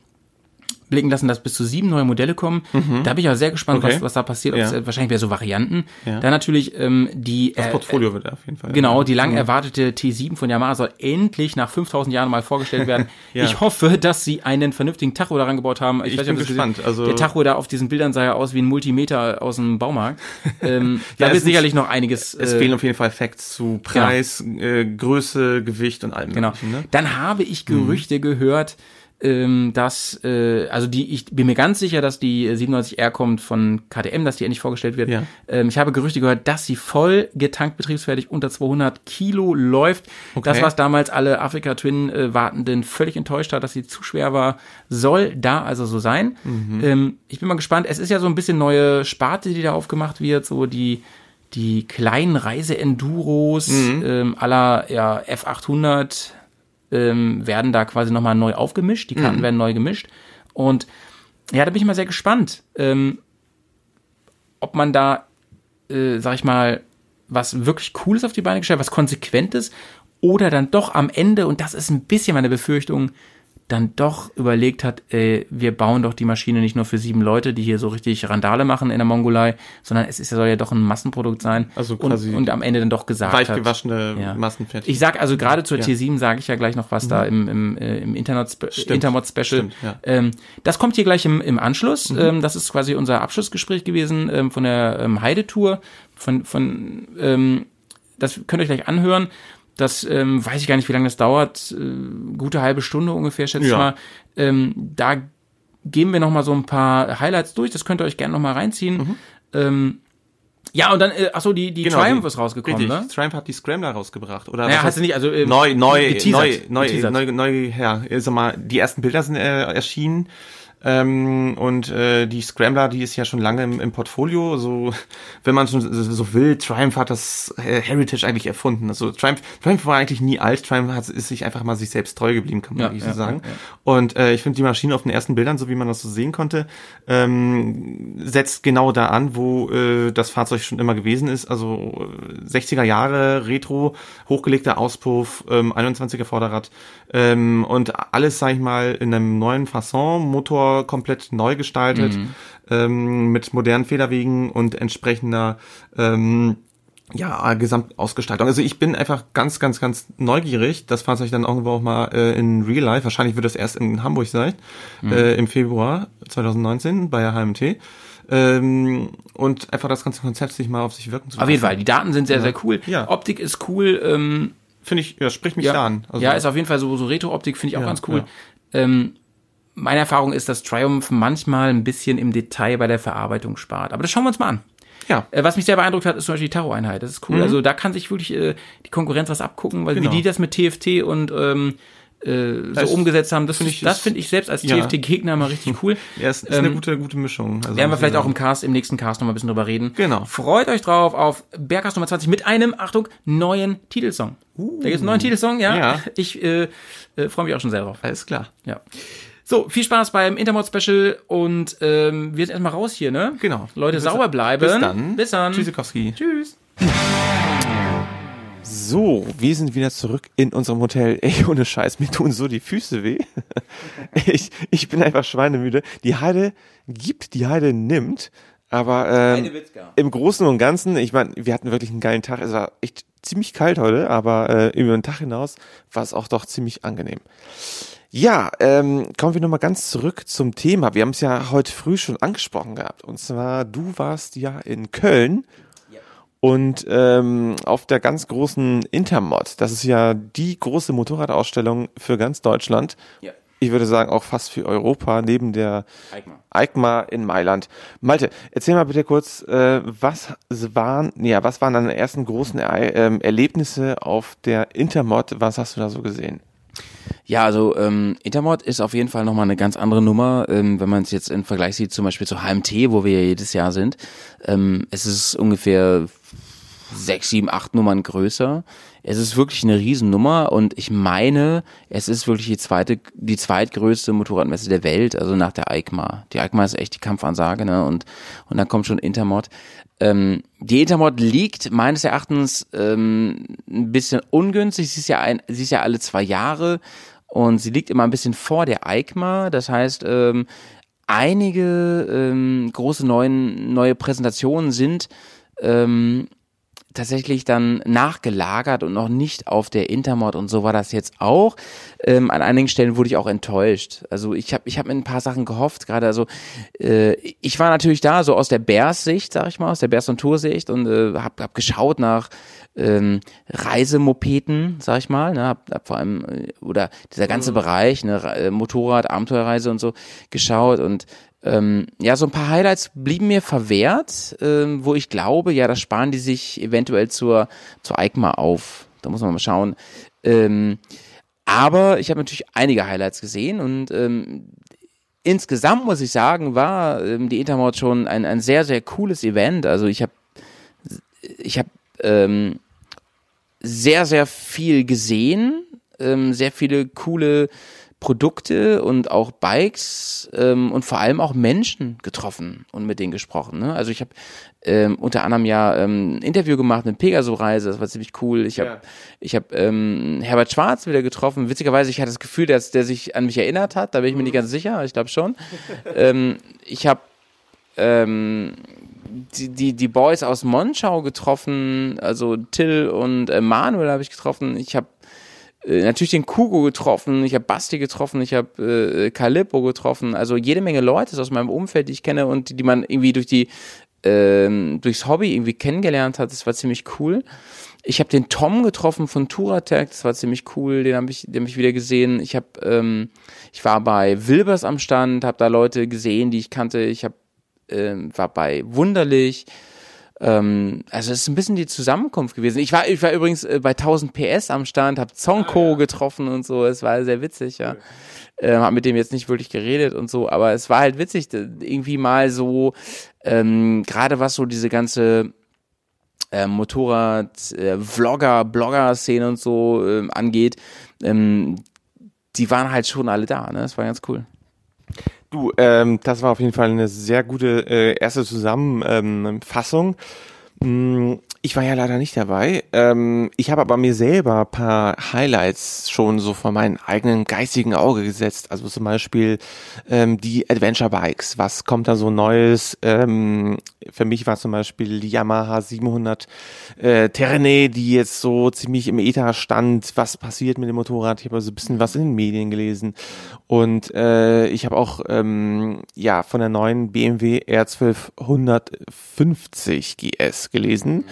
blicken lassen, dass bis zu sieben neue Modelle kommen. Da bin ich auch sehr gespannt, Okay. was, was da passiert. Ja. Ob's, äh, wahrscheinlich wieder so Varianten. Ja. Dann natürlich ähm, die das äh, Portfolio wird auf jeden Fall. Genau, die lang Mhm. erwartete T7 von Yamaha soll endlich nach 5000 Jahren mal vorgestellt werden. [LAUGHS] Ja. Ich hoffe, dass sie einen vernünftigen Tacho daran gebaut haben. Ich weiß bin das gespannt, gesehen- also- der Tacho da auf diesen Bildern sah ja aus wie ein Multimeter aus dem Baumarkt. Ähm, [LAUGHS] da Ja, es wird ist- sicherlich noch einiges. Es äh, fehlen auf jeden Fall Facts zu Preis, äh, Größe, Gewicht und allem Genau. Ne? Dann habe ich Gerüchte gehört, ähm, dass, äh, also die, ich bin mir ganz sicher, dass die 97R kommt von KTM, dass die endlich vorgestellt wird. Ja. Ähm, ich habe Gerüchte gehört, dass sie voll getankt betriebsfertig unter 200 Kilo läuft. Okay. Das, was damals alle Afrika Twin äh, Wartenden völlig enttäuscht hat, dass sie zu schwer war, soll da also so sein. Mhm. Ähm, ich bin mal gespannt. Es ist ja so ein bisschen neue Sparte, die da aufgemacht wird, so die die kleinen Reise-Enduros Mhm. ähm, aller ja, F800 ähm, werden da quasi nochmal neu aufgemischt. Die Mhm. Karten werden neu gemischt. Und ja, da bin ich mal sehr gespannt, ähm, ob man da, äh, sag ich mal, was wirklich Cooles auf die Beine gestellt, was Konsequentes oder dann doch am Ende, und das ist ein bisschen meine Befürchtung, dann doch überlegt hat, äh, wir bauen doch die Maschine nicht nur für sieben Leute, die hier so richtig Randale machen in der Mongolei, sondern es ist, soll ja doch ein Massenprodukt sein. Also quasi und, und am Ende dann doch gesagt Weich hat. gewaschene Ja. Massenfertig. Ich sag also gerade zur Ja. T7 sage ich ja gleich noch was da im, im, äh, im Internet Intermod Special. Stimmt, ja. ähm, das kommt hier gleich im, im Anschluss. Mhm. Ähm, das ist quasi unser Abschlussgespräch gewesen ähm, von der ähm, Heidetour. Von, von ähm, das könnt ihr euch gleich anhören. Das ähm, weiß ich gar nicht, wie lange das dauert. Äh, gute halbe Stunde ungefähr, schätze ich Ja. mal. Ähm, da gehen wir noch mal so ein paar Highlights durch. Das könnt ihr euch gerne noch mal reinziehen. Mhm. Ähm, ja, und dann, äh, achso, die, die Triumph ist rausgekommen, Genau, richtig. ne? Triumph hat die Scrambler rausgebracht. Oder Naja, heißt- du nicht, also ähm, neu, neu, geteasert, neu, neu, geteasert. neu, neu, ja, sag mal, die ersten Bilder sind äh, erschienen. Ähm, und äh, die Scrambler, die ist ja schon lange im, im Portfolio. So, wenn man schon so, will, Triumph hat das äh, Heritage eigentlich erfunden. Also Triumph, Triumph war eigentlich nie alt. Triumph hat, ist sich einfach mal sich selbst treu geblieben, kann man Ja, eigentlich ja, so sagen. ja. Und äh, ich finde die Maschine auf den ersten Bildern, so wie man das so sehen konnte, ähm, setzt genau da an, wo äh, das Fahrzeug schon immer gewesen ist. Also äh, 60er Jahre Retro, hochgelegter Auspuff, ähm, 21er Vorderrad ähm, und alles, sag ich mal, in einem neuen Fasson, Motor komplett neu gestaltet, ähm, mit modernen Federwegen und entsprechender ähm, ja, Gesamtausgestaltung. Also ich bin einfach ganz, ganz, ganz neugierig, das Fahrzeug dann irgendwo auch mal äh, in Real Life, wahrscheinlich wird das erst in Hamburg sein, äh, im Februar 2019 bei der HMT. Ähm, und einfach das ganze Konzept sich mal auf sich wirken zu Auf jeden Fall, die Daten sind sehr, sehr cool. Ja. Optik ist cool. Ähm, Finde ich, ja, spricht mich ja, da an. Also, ja, ist auf jeden Fall so, so Retro-Optik, finde ich auch Ja, ganz cool. Ähm, meine Erfahrung ist, dass Triumph manchmal ein bisschen im Detail bei der Verarbeitung spart. Aber das schauen wir uns mal an. ja. Äh, Was mich sehr beeindruckt hat, ist zum Beispiel die Taro-Einheit. Das ist cool. Also da kann sich wirklich äh, die Konkurrenz was abgucken, weil Mhm. Genau. wie die das mit TFT und ähm, äh, so Das umgesetzt haben, das finde ich, das finde ich selbst als ja. TFT-Gegner mal richtig cool. [LAUGHS] Ja, es ist eine Ähm, gute, gute Mischung. Also, werden wir vielleicht auch im Cast, im nächsten Cast noch mal ein bisschen drüber reden. Genau. Freut euch drauf auf Bergcast Nummer 20 mit einem, Achtung, neuen Titelsong. Da gibt es einen neuen Titelsong, ja. Ja. Ich äh, äh, freue mich auch schon sehr drauf. Alles klar. Ja. So, viel Spaß beim Intermod-Special und ähm, wir sind erstmal raus hier, ne? Genau. Leute, Bis- sauber bleiben. Bis dann. Bis dann. Tschüssikowski. Tschüss. So, wir sind wieder zurück in unserem Hotel. Ey, ohne Scheiß, mir tun so die Füße weh. [LAUGHS] Ich, ich bin einfach schweinemüde. Die Heide gibt, die Heide nimmt. Aber ähm, im Großen und Ganzen, ich meine, wir hatten wirklich einen geilen Tag. Es war echt ziemlich kalt heute, aber äh, über den Tag hinaus war es auch doch ziemlich angenehm. Ja, ähm, kommen wir nochmal ganz zurück zum Thema. Wir haben es ja heute früh schon angesprochen gehabt. Und zwar, du warst ja in Köln und ähm, auf der ganz großen Intermod. Das ist ja die große Motorradausstellung für ganz Deutschland. Ja. Ich würde sagen auch fast für Europa, neben der EICMA. EICMA in Mailand. Malte, erzähl mal bitte kurz, äh, was waren, ja, was waren deine ersten großen er ähm, Erlebnisse auf der Intermod? Was hast du da so gesehen? Ja, also ähm, Intermod ist auf jeden Fall nochmal eine ganz andere Nummer, ähm, wenn man es jetzt im Vergleich sieht, zum Beispiel zu HMT, wo wir ja jedes Jahr sind. Ähm, es ist ungefähr sechs, sieben, acht Nummern größer. Es ist wirklich eine Riesennummer und ich meine, es ist wirklich die zweite, die zweitgrößte Motorradmesse der Welt, also nach der EICMA. Die EICMA ist echt die Kampfansage, ne? Und, und dann kommt schon Intermod. Ähm, die Intermod liegt meines Erachtens ähm, ein bisschen ungünstig. Sie ist ja ein, sie ist ja alle zwei Jahre und sie liegt immer ein bisschen vor der EICMA. Das heißt, ähm, einige ähm, große neuen, neue Präsentationen sind ähm, tatsächlich dann nachgelagert und noch nicht auf der Intermod und so war das jetzt auch. Ähm, an einigen Stellen wurde ich auch enttäuscht. Also ich habe ich hab mir ein paar Sachen gehofft, gerade also äh, ich war natürlich da so aus der Bears-Sicht, sag ich mal, aus der Bears- und Tour-Sicht und äh, hab, hab geschaut nach ähm, Reisemopeten, sag ich mal, ne, hab, hab vor allem äh, oder dieser ganze Bereich, ne, äh, Motorrad, Abenteuerreise und so geschaut und ähm, ja, so ein paar Highlights blieben mir verwehrt, ähm, wo ich glaube, ja, das sparen die sich eventuell zur, zur EICMA auf. Da muss man mal schauen. Ähm, aber ich habe natürlich einige Highlights gesehen und ähm, insgesamt muss ich sagen, war ähm, die Intermod schon ein, ein sehr, sehr cooles Event. Also ich habe ich habe ähm, sehr, sehr viel gesehen, sehr viele coole Produkte und auch Bikes ähm, und vor allem auch Menschen getroffen und mit denen gesprochen. Ne? Also ich habe ähm, unter anderem ja ähm, ein Interview gemacht mit Pegaso-Reise, das war ziemlich cool. Ich habe Ja. ich hab, ähm, Herbert Schwarz wieder getroffen. Witzigerweise, ich hatte das Gefühl, dass der sich an mich erinnert hat. Da bin ich mir nicht ganz sicher, ich glaube schon. ähm, ich habe ähm, die, die, die Boys aus Monschau getroffen, also Till und äh, Manuel habe ich getroffen. Ich habe natürlich den Kugo getroffen, ich habe Basti getroffen, ich habe äh, Calippo getroffen, also jede Menge Leute aus meinem Umfeld, die ich kenne und die, die man irgendwie durch die ähm, durchs Hobby irgendwie kennengelernt hat. Das war ziemlich cool. Ich habe den Tom getroffen von Touratec, das war ziemlich cool, den habe ich, den hab ich wieder gesehen. Ich habe, ähm, ich war bei Wilbers am Stand, habe da Leute gesehen, die ich kannte. Ich habe, ähm, war bei Wunderlich. Ähm, also es ist ein bisschen die Zusammenkunft gewesen. Ich war, ich war übrigens äh, bei 1000 PS am Stand, habe Zonko getroffen und so. Es war sehr witzig, ja. Ähm, hab mit dem jetzt nicht wirklich geredet und so, aber es war halt witzig, irgendwie mal so, ähm, gerade was so diese ganze äh, Motorrad, äh, Vlogger, Blogger-Szene und so ähm, angeht, ähm, die waren halt schon alle da, ne? Das war ganz cool. Du, ähm, das war auf jeden Fall eine sehr gute äh, erste Zusammenfassung. Mm, Ich war ja leider nicht dabei. Ähm, ich habe aber mir selber ein paar Highlights schon so von meinem eigenen geistigen Auge gesetzt. Also zum Beispiel ähm, die Adventure Bikes. Was kommt da so Neues? Ähm, für mich war zum Beispiel die Yamaha 700 äh, Terene, die jetzt so ziemlich im Ether stand. Was passiert mit dem Motorrad? Ich habe also ein bisschen was in den Medien gelesen. Und äh, ich habe auch ja von der neuen BMW R12 150 GS gelesen.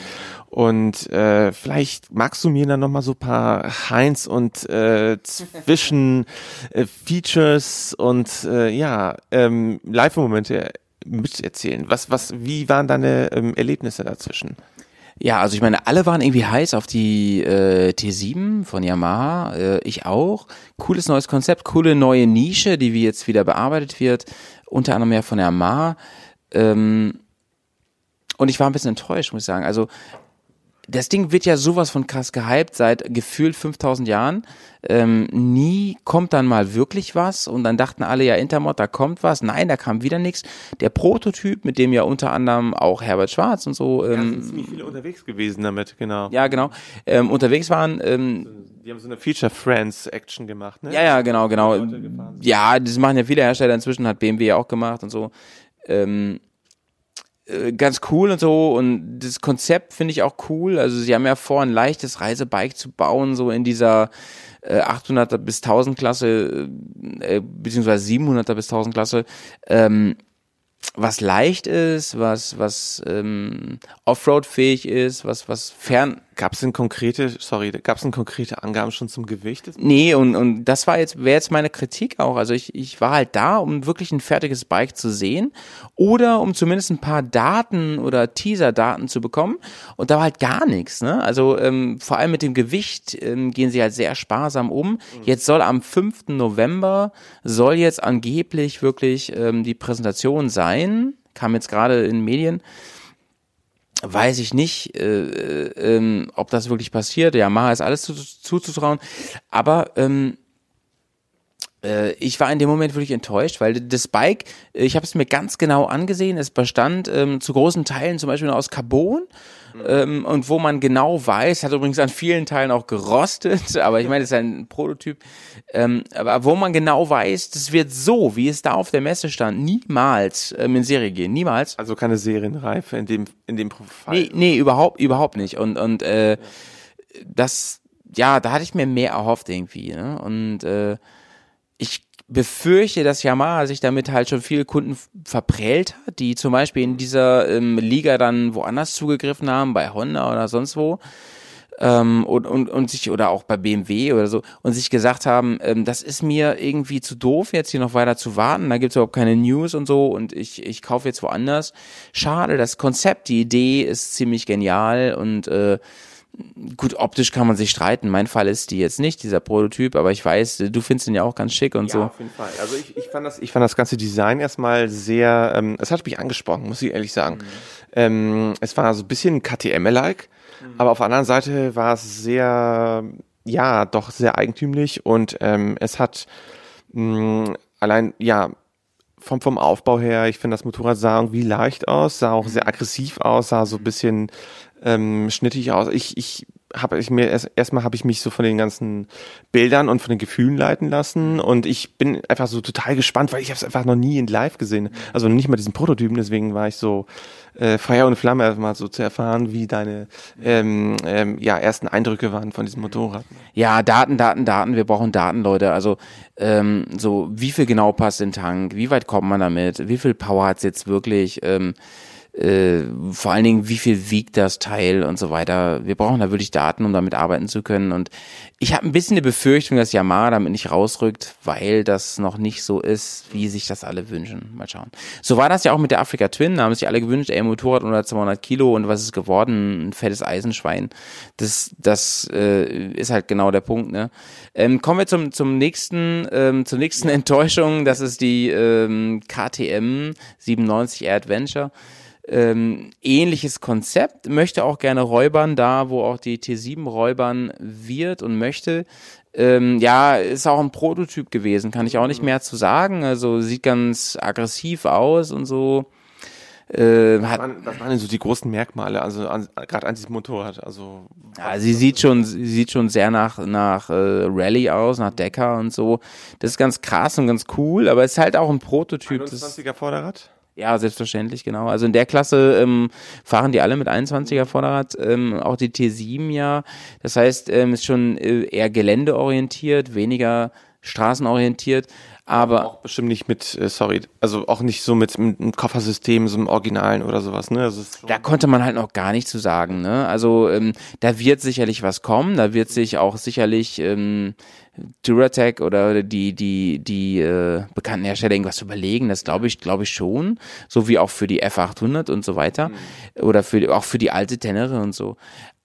Und äh, vielleicht magst du mir dann nochmal so ein paar Heinz und äh, zwischen äh, Features und äh, ja, ähm, Live-Momente miterzählen. Was, was, wie waren deine ähm, Erlebnisse dazwischen? Ja, also ich meine, alle waren irgendwie heiß auf die äh, T7 von Yamaha, äh, ich auch. Cooles neues Konzept, coole neue Nische, die wie jetzt wieder bearbeitet wird, unter anderem ja von Yamaha. Ähm, und ich war ein bisschen enttäuscht, muss ich sagen. Also das Ding wird ja sowas von krass gehypt seit gefühlt 5000 Jahren. Ähm, nie kommt dann mal wirklich was und dann dachten alle ja Intermod, da kommt was. Nein, da kam wieder nichts. Der Prototyp, mit dem ja unter anderem auch Herbert Schwarz und so Ja, ähm, sind ziemlich viele unterwegs gewesen damit, genau. ja, genau, ähm, unterwegs waren. Ähm, Die haben so eine Feature Friends Action gemacht, ne? ja, ja, genau, genau. Ja, das machen ja viele Hersteller inzwischen, hat BMW ja auch gemacht und so. Ähm, äh, ganz cool und so und das Konzept finde ich auch cool. Also sie haben ja vor, ein leichtes Reisebike zu bauen, so in dieser äh, 800er bis 1000 Klasse, äh, beziehungsweise 700er bis 1000 Klasse. Ähm, was leicht ist, was was ähm, Offroad-fähig ist, was was fern Gab es denn konkrete, sorry, gab es denn konkrete Angaben schon zum Gewicht? Nee, und, und das war jetzt, wäre jetzt meine Kritik auch. Also ich, ich war halt da, um wirklich ein fertiges Bike zu sehen oder um zumindest ein paar Daten oder Teaser-Daten zu bekommen. Und da war halt gar nichts. Ne? Also ähm, vor allem mit dem Gewicht ähm, gehen sie halt sehr sparsam um. Jetzt soll am 5. November, soll jetzt angeblich wirklich ähm, die Präsentation sein. Kam jetzt gerade in Medien weiß ich nicht, äh, äh, ähm, ob das wirklich passiert. Yamaha ist alles zu, zuzutrauen. Aber ähm, äh, ich war in dem Moment wirklich enttäuscht, weil das Bike, äh, ich habe es mir ganz genau angesehen, es bestand ähm, zu großen Teilen zum Beispiel nur aus Carbon. Ähm, und wo man genau weiß, hat übrigens an vielen Teilen auch gerostet, [LAUGHS] aber ich meine, das ist ein Prototyp, ähm, aber wo man genau weiß, das wird so, wie es da auf der Messe stand, niemals ähm, in Serie gehen, niemals. Also keine Serienreife in dem, in dem Fall. Nee, nee, überhaupt, überhaupt nicht. Und, und äh, das, ja, da hatte ich mir mehr erhofft irgendwie. Ne? Und äh, befürchte, dass Yamaha sich damit halt schon viele Kunden verprellt hat, die zum Beispiel in dieser ähm, Liga dann woanders zugegriffen haben, bei Honda oder sonst wo. Ähm, und, und, und sich, oder auch bei BMW oder so, und sich gesagt haben, ähm, das ist mir irgendwie zu doof, jetzt hier noch weiter zu warten, da gibt's überhaupt keine News und so, und ich, ich kaufe jetzt woanders. Schade, das Konzept, die Idee ist ziemlich genial und äh, gut, optisch kann man sich streiten. Mein Fall ist die jetzt nicht, dieser Prototyp, aber ich weiß, du findest ihn ja auch ganz schick und Ja, so. auf jeden Fall. Also ich, ich, fand das, ich fand das ganze Design erstmal sehr, ähm, es hat mich angesprochen, muss ich ehrlich sagen. Ähm, es war so ein bisschen KTM-like, aber auf der anderen Seite war es sehr, ja, doch sehr eigentümlich und ähm, es hat mh, allein, ja, vom, vom Aufbau her, ich finde das Motorrad sah irgendwie leicht aus, sah auch sehr aggressiv aus, sah so ein bisschen ähm, schnittig aus. Ich, ich habe ich mir erst erstmal habe ich mich so von den ganzen Bildern und von den Gefühlen leiten lassen und ich bin einfach so total gespannt, weil ich habe es einfach noch nie in Live gesehen, also nicht mal diesen Prototypen, deswegen war ich so äh, Feuer und Flamme erstmal so zu erfahren, wie deine ähm, ähm, ja ersten Eindrücke waren von diesem Motorrad. Ja, Daten, Daten, Daten, wir brauchen Daten, Leute. Also ähm, so, wie viel genau passt in den Tank, wie weit kommt man damit, wie viel Power hat's jetzt wirklich, ähm, äh, vor allen Dingen, wie viel wiegt das Teil und so weiter. Wir brauchen da wirklich Daten, um damit arbeiten zu können. Und ich habe ein bisschen die Befürchtung, dass Yamaha damit nicht rausrückt, weil das noch nicht so ist, wie sich das alle wünschen. Mal schauen. So war das ja auch mit der Afrika Twin. Da haben sich alle gewünscht, ey, Motorrad unter 200 Kilo und was ist geworden? Ein fettes Eisenschwein. Das, das äh, ist halt genau der Punkt. Ne? Ähm, kommen wir zum zum nächsten ähm, zur nächsten [LAUGHS] Enttäuschung. Das ist die ähm, KTM 97 Air Adventure ähm, ähnliches Konzept, möchte auch gerne räubern, da wo auch die T7 räubern wird und möchte. Ähm, ja, ist auch ein Prototyp gewesen, kann ich auch nicht mehr zu sagen. Also sieht ganz aggressiv aus und so. Äh, hat, was, waren, denn so die großen Merkmale, also gerade an diesem Motorrad? Also, ja, sie sieht schon, sie sieht schon sehr nach nach äh, Rallye aus, nach Decker und so. Das ist ganz krass und ganz cool, aber es ist halt auch ein Prototyp. 21er Vorderrad? Ja, selbstverständlich, genau. Also in der Klasse ähm, fahren die alle mit 21er Vorderrad, ähm, auch die T7 ja. Das heißt, ähm, ist schon äh, eher geländeorientiert, weniger straßenorientiert. Aber auch bestimmt nicht mit, äh, sorry, also auch nicht so mit, mit einem Koffersystem, so einem Originalen oder sowas, ne? Also da konnte man halt noch gar nicht zu sagen, ne? Also ähm, da wird sicherlich was kommen, da wird sich auch sicherlich ähm, Duratec oder die die die äh, bekannten Hersteller irgendwas überlegen, das glaube ich glaube ich schon, so wie auch für die F800 und so weiter mhm. oder für auch für die alte Tenere und so.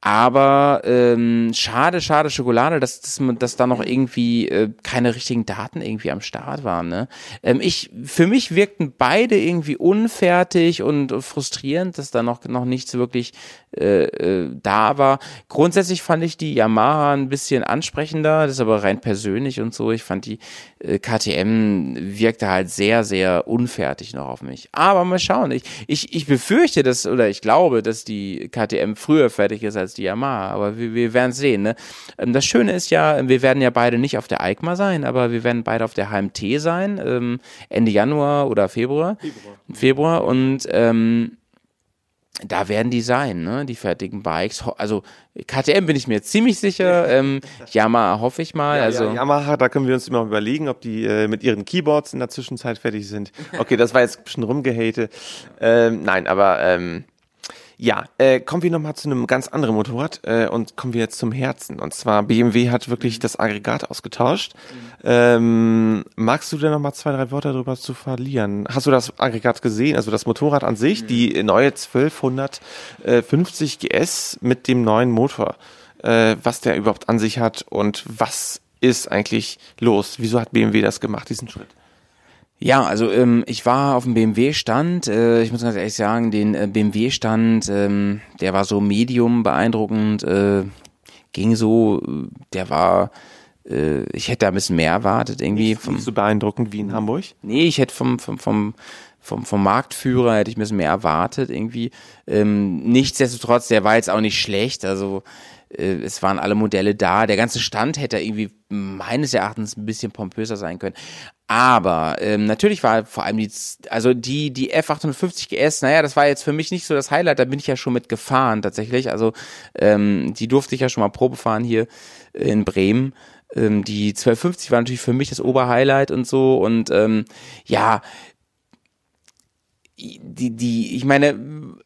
Aber ähm, schade, schade Schokolade, dass, dass, dass da noch irgendwie äh, keine richtigen Daten irgendwie am Start waren. Ne? Ähm, ich, für mich wirkten beide irgendwie unfertig und frustrierend, dass da noch, noch nichts wirklich äh, äh, da war. Grundsätzlich fand ich die Yamaha ein bisschen ansprechender, das ist aber rein persönlich und so. Ich fand die äh, KTM wirkte halt sehr, sehr unfertig noch auf mich. Aber mal schauen. Ich, ich, ich befürchte, dass, oder ich glaube, dass die KTM früher fertig ist als die Yamaha, aber wir, wir werden sehen. Ne? Ähm, das Schöne ist ja, wir werden ja beide nicht auf der EICMA sein, aber wir werden beide auf der HMT sein, ähm, Ende Januar oder Februar. Februar. Februar und ähm, da werden die sein, ne? die fertigen Bikes. Also KTM bin ich mir ziemlich sicher. Ähm, Yamaha hoffe ich mal. Ja, also ja, Yamaha, da können wir uns immer überlegen, ob die äh, mit ihren Keyboards in der Zwischenzeit fertig sind. [LAUGHS] Okay, das war jetzt ein bisschen rumgehate. Ähm, nein, aber ähm, ja, äh, kommen wir nochmal zu einem ganz anderen Motorrad äh, und kommen wir jetzt zum Herzen. Und zwar BMW hat wirklich das Aggregat ausgetauscht. Ähm, magst du denn nochmal zwei, drei Worte darüber zu verlieren? Hast du das Aggregat gesehen? Also das Motorrad an sich, die neue 1250 GS mit dem neuen Motor, äh, was der überhaupt an sich hat und was ist eigentlich los? Wieso hat BMW das gemacht, diesen Schritt? Ja, also ähm, ich war auf dem BMW-Stand. Äh, ich muss ganz ehrlich sagen, den äh, BMW-Stand, ähm, der war so medium beeindruckend, äh, ging so, der war, äh, ich hätte da ein bisschen mehr erwartet irgendwie. Nicht, vom, nicht so beeindruckend wie in Hamburg? Nee, ich hätte vom, vom, vom vom, vom Marktführer hätte ich ein bisschen mehr erwartet irgendwie. Ähm, nichtsdestotrotz, der war jetzt auch nicht schlecht. Also äh, es waren alle Modelle da. Der ganze Stand hätte irgendwie meines Erachtens ein bisschen pompöser sein können. Aber ähm, natürlich war vor allem die, also die, die F850 GS, naja, das war jetzt für mich nicht so das Highlight, da bin ich ja schon mit gefahren tatsächlich. Also ähm, die durfte ich ja schon mal Probe fahren hier in Bremen. Ähm, die 1250 war natürlich für mich das Oberhighlight und so. Und ähm, ja, die, die, ich meine,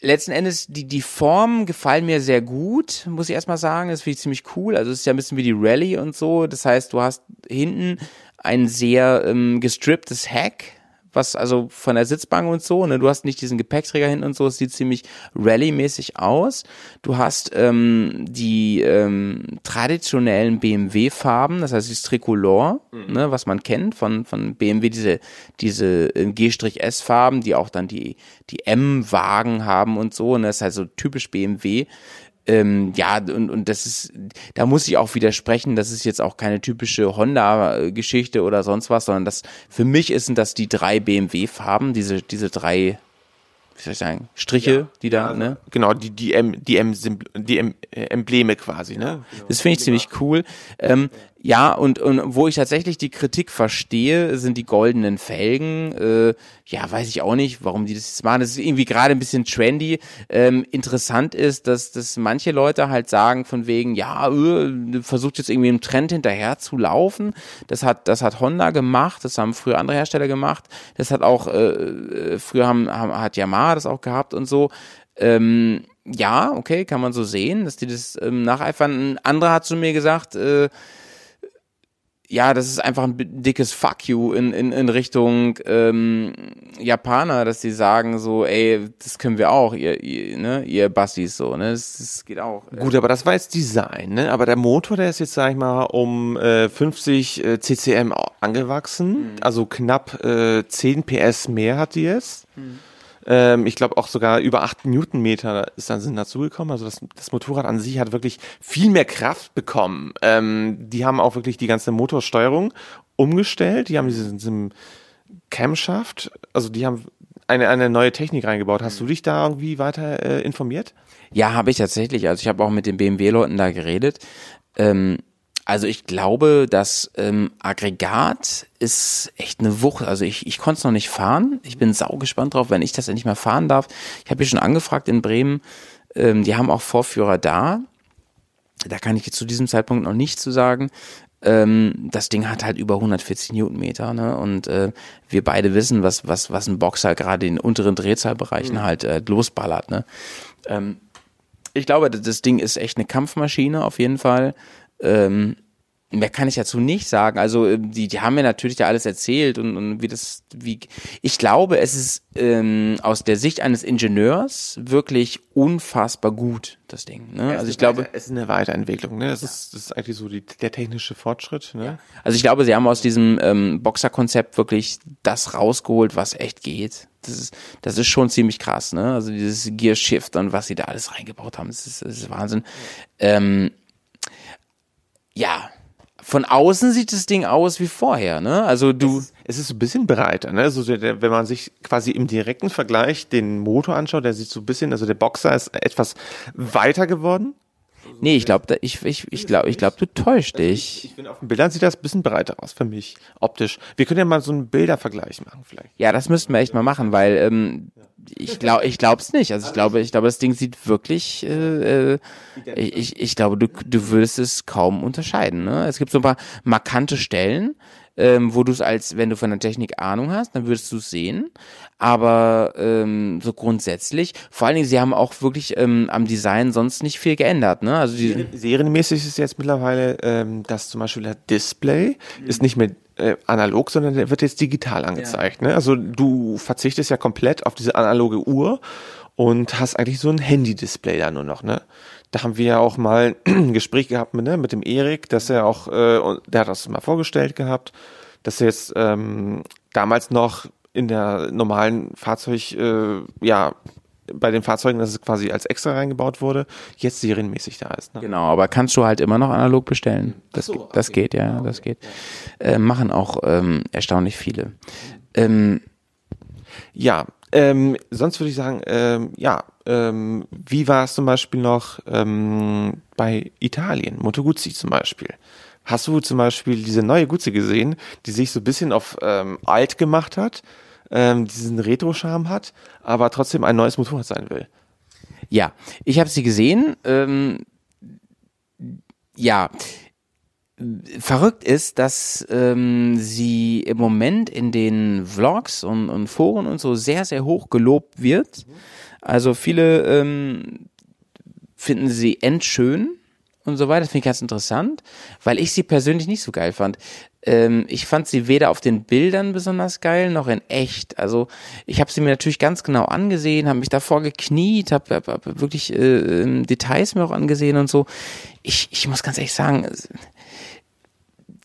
letzten Endes, die, die Formen gefallen mir sehr gut, muss ich erstmal sagen. Das finde ich ziemlich cool. Also es ist ja ein bisschen wie die Rallye und so. Das heißt, du hast hinten ein sehr ähm, gestripptes Heck, was also von der Sitzbank und so, ne, du hast nicht diesen Gepäckträger hinten und so, es sieht ziemlich Rallye-mäßig aus. Du hast ähm, die ähm, traditionellen BMW-Farben, das heißt das Tricolor, mhm. ne, was man kennt von von BMW, diese diese äh, G-S-Farben, die auch dann die die M-Wagen haben und so, ne, das ist halt so typisch BMW ähm, ja, und, und das ist, da muss ich auch widersprechen, das ist jetzt auch keine typische Honda-Geschichte oder sonst was, sondern das, für mich sind das die drei BMW-Farben, diese, diese drei, wie soll ich sagen, Striche, ja, die da, ja, ne? Genau, die, die M, die M, die M, äh, Embleme quasi, ne? Das finde ich ziemlich cool. Ähm, Ja, und, und wo ich tatsächlich die Kritik verstehe, sind die goldenen Felgen. Äh, ja, weiß ich auch nicht, warum die das jetzt machen. Das ist irgendwie gerade ein bisschen trendy. Ähm, interessant ist, dass, dass manche Leute halt sagen von wegen, ja, äh, versucht jetzt irgendwie im Trend hinterher zu laufen. Das hat, das hat Honda gemacht, das haben früher andere Hersteller gemacht. Das hat auch, äh, äh früher haben, haben, hat Yamaha das auch gehabt und so. Ähm, ja, okay, kann man so sehen, dass die das ähm, nacheifern. Ein anderer hat zu mir gesagt, äh, ja, das ist einfach ein dickes Fuck you in, in, in Richtung ähm, Japaner, dass die sagen so, ey, das können wir auch, ihr, ihr, ne, ihr Bassis so, ne, das, das geht auch. Gut, aber das war jetzt Design, ne, aber der Motor, der ist jetzt, sag ich mal, um äh, 50 äh, CCM angewachsen, mhm. also knapp äh, 10 PS mehr hat die jetzt. Mhm. Ähm, ich glaube auch sogar über 8 Newtonmeter ist dann sind dazugekommen. Also das, das Motorrad an sich hat wirklich viel mehr Kraft bekommen. Ähm, die haben auch wirklich die ganze Motorsteuerung umgestellt. Die haben diesen, diesen Camshaft, also die haben eine, eine neue Technik reingebaut. Hast du dich da irgendwie weiter äh, informiert? Ja, habe ich tatsächlich. Also ich habe auch mit den BMW-Leuten da geredet. Ähm, also ich glaube, das ähm, Aggregat ist echt eine Wucht. Also ich, ich konnte es noch nicht fahren. Ich bin sau gespannt drauf, wenn ich das endlich mal fahren darf. Ich habe hier schon angefragt in Bremen. Ähm, die haben auch Vorführer da. Da kann ich jetzt zu diesem Zeitpunkt noch nichts zu sagen. Ähm, das Ding hat halt über 140 Newtonmeter, ne? Und äh, wir beide wissen, was was was ein Boxer gerade in unteren Drehzahlbereichen mhm. halt äh, losballert, ne? Ähm, ich glaube, das Ding ist echt eine Kampfmaschine auf jeden Fall. Ähm, mehr kann ich dazu nicht sagen. Also äh, die, die haben mir natürlich ja alles erzählt und, und wie das, wie ich glaube, es ist ähm, aus der Sicht eines Ingenieurs wirklich unfassbar gut das Ding. Ne? Ja, also ich glaube, es ist eine Weiterentwicklung. Ne? Das, ja. ist, das ist eigentlich so die, der technische Fortschritt. Ne? Ja. Also ich glaube, sie haben aus diesem ähm, Boxer-Konzept wirklich das rausgeholt, was echt geht. Das ist, das ist schon ziemlich krass. Ne? Also dieses Gear Shift und was sie da alles reingebaut haben, das ist, das ist Wahnsinn. Ähm, ja, von außen sieht das Ding aus wie vorher, ne? Also du. Es, es ist so ein bisschen breiter, ne? Also der, wenn man sich quasi im direkten Vergleich den Motor anschaut, der sieht so ein bisschen, also der Boxer ist etwas weiter geworden. Nee, ich glaube, ich, ich, ich glaube, ich glaube, du täuscht also dich. Ich, ich finde, auf den Bildern sieht das ein bisschen breiter aus für mich, optisch. Wir können ja mal so einen Bildervergleich machen, vielleicht. Ja, das müssten wir echt mal machen, weil ähm, ich glaube, ich glaube es nicht. Also ich glaube, ich glaube, das Ding sieht wirklich. Äh, äh, ich, ich glaube, du, du würdest es kaum unterscheiden. Ne? Es gibt so ein paar markante Stellen, ähm, wo du es als, wenn du von der Technik Ahnung hast, dann würdest du es sehen. Aber ähm, so grundsätzlich, vor allen Dingen, sie haben auch wirklich ähm, am Design sonst nicht viel geändert. Ne? Also die, Serienmäßig ist es jetzt mittlerweile, ähm, dass zum Beispiel das Display mhm. ist nicht mehr äh, analog, sondern der wird jetzt digital angezeigt. Ja. Ne? Also du verzichtest ja komplett auf diese analoge Uhr und hast eigentlich so ein Handy-Display da nur noch. Ne? Da haben wir ja auch mal ein [CLEARS THROAT] Gespräch gehabt mit, ne, mit dem Erik, dass er auch, äh, der hat das mal vorgestellt gehabt, dass er jetzt ähm, damals noch in der normalen Fahrzeug, äh, ja, bei den Fahrzeugen, dass es quasi als extra reingebaut wurde, jetzt serienmäßig da ist. Ne? Genau, aber kannst du halt immer noch analog bestellen. Das, so, okay. das geht, ja, das geht. Äh, machen auch ähm, erstaunlich viele. Ähm, ja, ähm, sonst würde ich sagen, ähm, ja, ähm, wie war es zum Beispiel noch ähm, bei Italien, Moto Guzzi zum Beispiel? Hast du zum Beispiel diese neue Guzzi gesehen, die sich so ein bisschen auf ähm, alt gemacht hat? ähm, diesen Retro-Charme hat, aber trotzdem ein neues Motorrad sein will. Ja, ich habe sie gesehen. Ähm, ja, verrückt ist, dass ähm, sie im Moment in den Vlogs und, und, Foren und so sehr, sehr hoch gelobt wird. Also viele ähm, finden sie endschön und so weiter. Das finde ich ganz interessant, weil ich sie persönlich nicht so geil fand. Ähm, ich fand sie weder auf den Bildern besonders geil, noch in echt. Also ich habe sie mir natürlich ganz genau angesehen, habe mich davor gekniet, habe hab, hab wirklich äh, ähm, Details mir auch angesehen und so. Ich, ich muss ganz ehrlich sagen,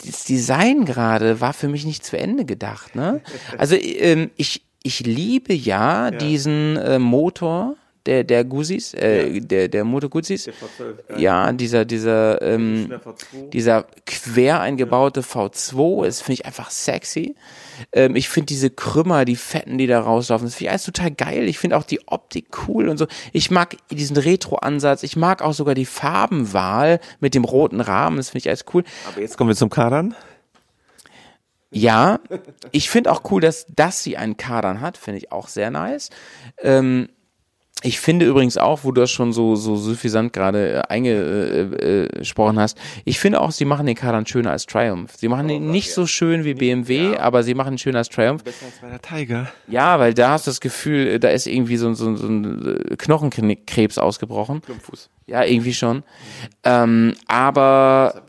das Design gerade war für mich nicht zu Ende gedacht. Ne? Also ähm, ich, ich liebe ja, ja. diesen äh, Motor, der, der Guzis, äh, der, der Moto Guzis. Ja, dieser, dieser, ähm, dieser quer eingebaute V2, das finde ich einfach sexy. Ähm, ich finde diese Krümmer, die Fetten, die da rauslaufen, das finde ich alles total geil. Ich finde auch die Optik cool und so. Ich mag diesen Retro-Ansatz. Ich mag auch sogar die Farbenwahl mit dem roten Rahmen. Das finde ich alles cool. Aber jetzt kommen wir zum Kadern. Ja, ich finde auch cool, dass, dass sie einen Kadern hat, finde ich auch sehr nice. Ähm, ich finde übrigens auch, wo du das schon so, so suffisant gerade äh, eingesprochen hast, ich finde auch, sie machen den Kadern schöner als Triumph. Sie machen ihn nicht so schön wie BMW, aber sie machen ihn schöner als Triumph. Besser als bei der Tiger. Ja, weil da hast du das Gefühl, äh, da ist irgendwie so, so, so ein äh, Knochenkrebs ausgebrochen. Klumpfuß. Ja, irgendwie schon. Ähm, aber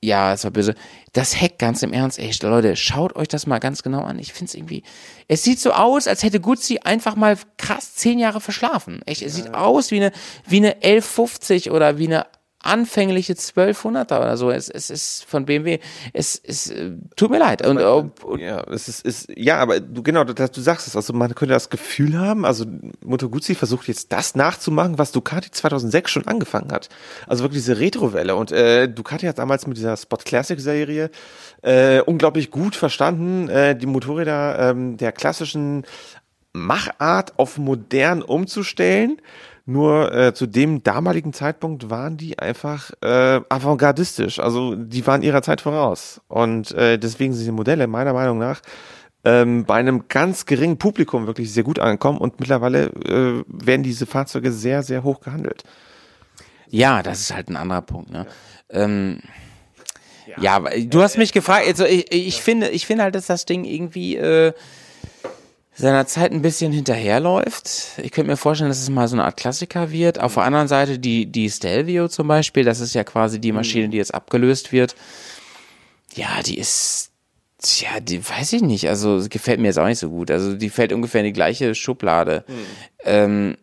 ja, es war böse. Das Heck, ganz im Ernst, ey, Leute, schaut euch das mal ganz genau an. Ich find's irgendwie. Es sieht so aus, als hätte Guzzi einfach mal krass zehn Jahre verschlafen. Echt, es sieht aus wie eine, wie eine 1150 oder wie eine anfängliche 1200er oder so. Es, es ist von BMW. Es, es äh, tut mir leid. Und, und Ja, es ist, ist ja, aber du genau, das, du sagst es. Also man könnte das Gefühl haben, also Moto Guzzi versucht jetzt das nachzumachen, was Ducati 2006 schon angefangen hat. Also wirklich diese Retrowelle. Und äh, Ducati hat damals mit dieser Spot Classic Serie äh, unglaublich gut verstanden, äh, die Motorräder ähm, der klassischen Machart auf modern umzustellen. Nur äh, zu dem damaligen Zeitpunkt waren die einfach äh, avantgardistisch. Also die waren ihrer Zeit voraus. Und äh, deswegen sind die Modelle meiner Meinung nach ähm, bei einem ganz geringen Publikum wirklich sehr gut angekommen. Und mittlerweile äh, werden diese Fahrzeuge sehr, sehr hoch gehandelt. ja, das ist halt ein anderer Punkt, ne? Ähm, ja, du hast mich gefragt, also ich, ich finde, ich finde halt, dass das Ding irgendwie äh, seiner Zeit ein bisschen hinterherläuft. Ich könnte mir vorstellen, dass es mal so eine Art Klassiker wird. Auf der anderen Seite die, die Stelvio zum Beispiel, das ist ja quasi die Maschine, die jetzt abgelöst wird. Ja, die ist, ja, die weiß ich nicht. Also gefällt mir jetzt auch nicht so gut. Also die fällt ungefähr in die gleiche Schublade. Ähm,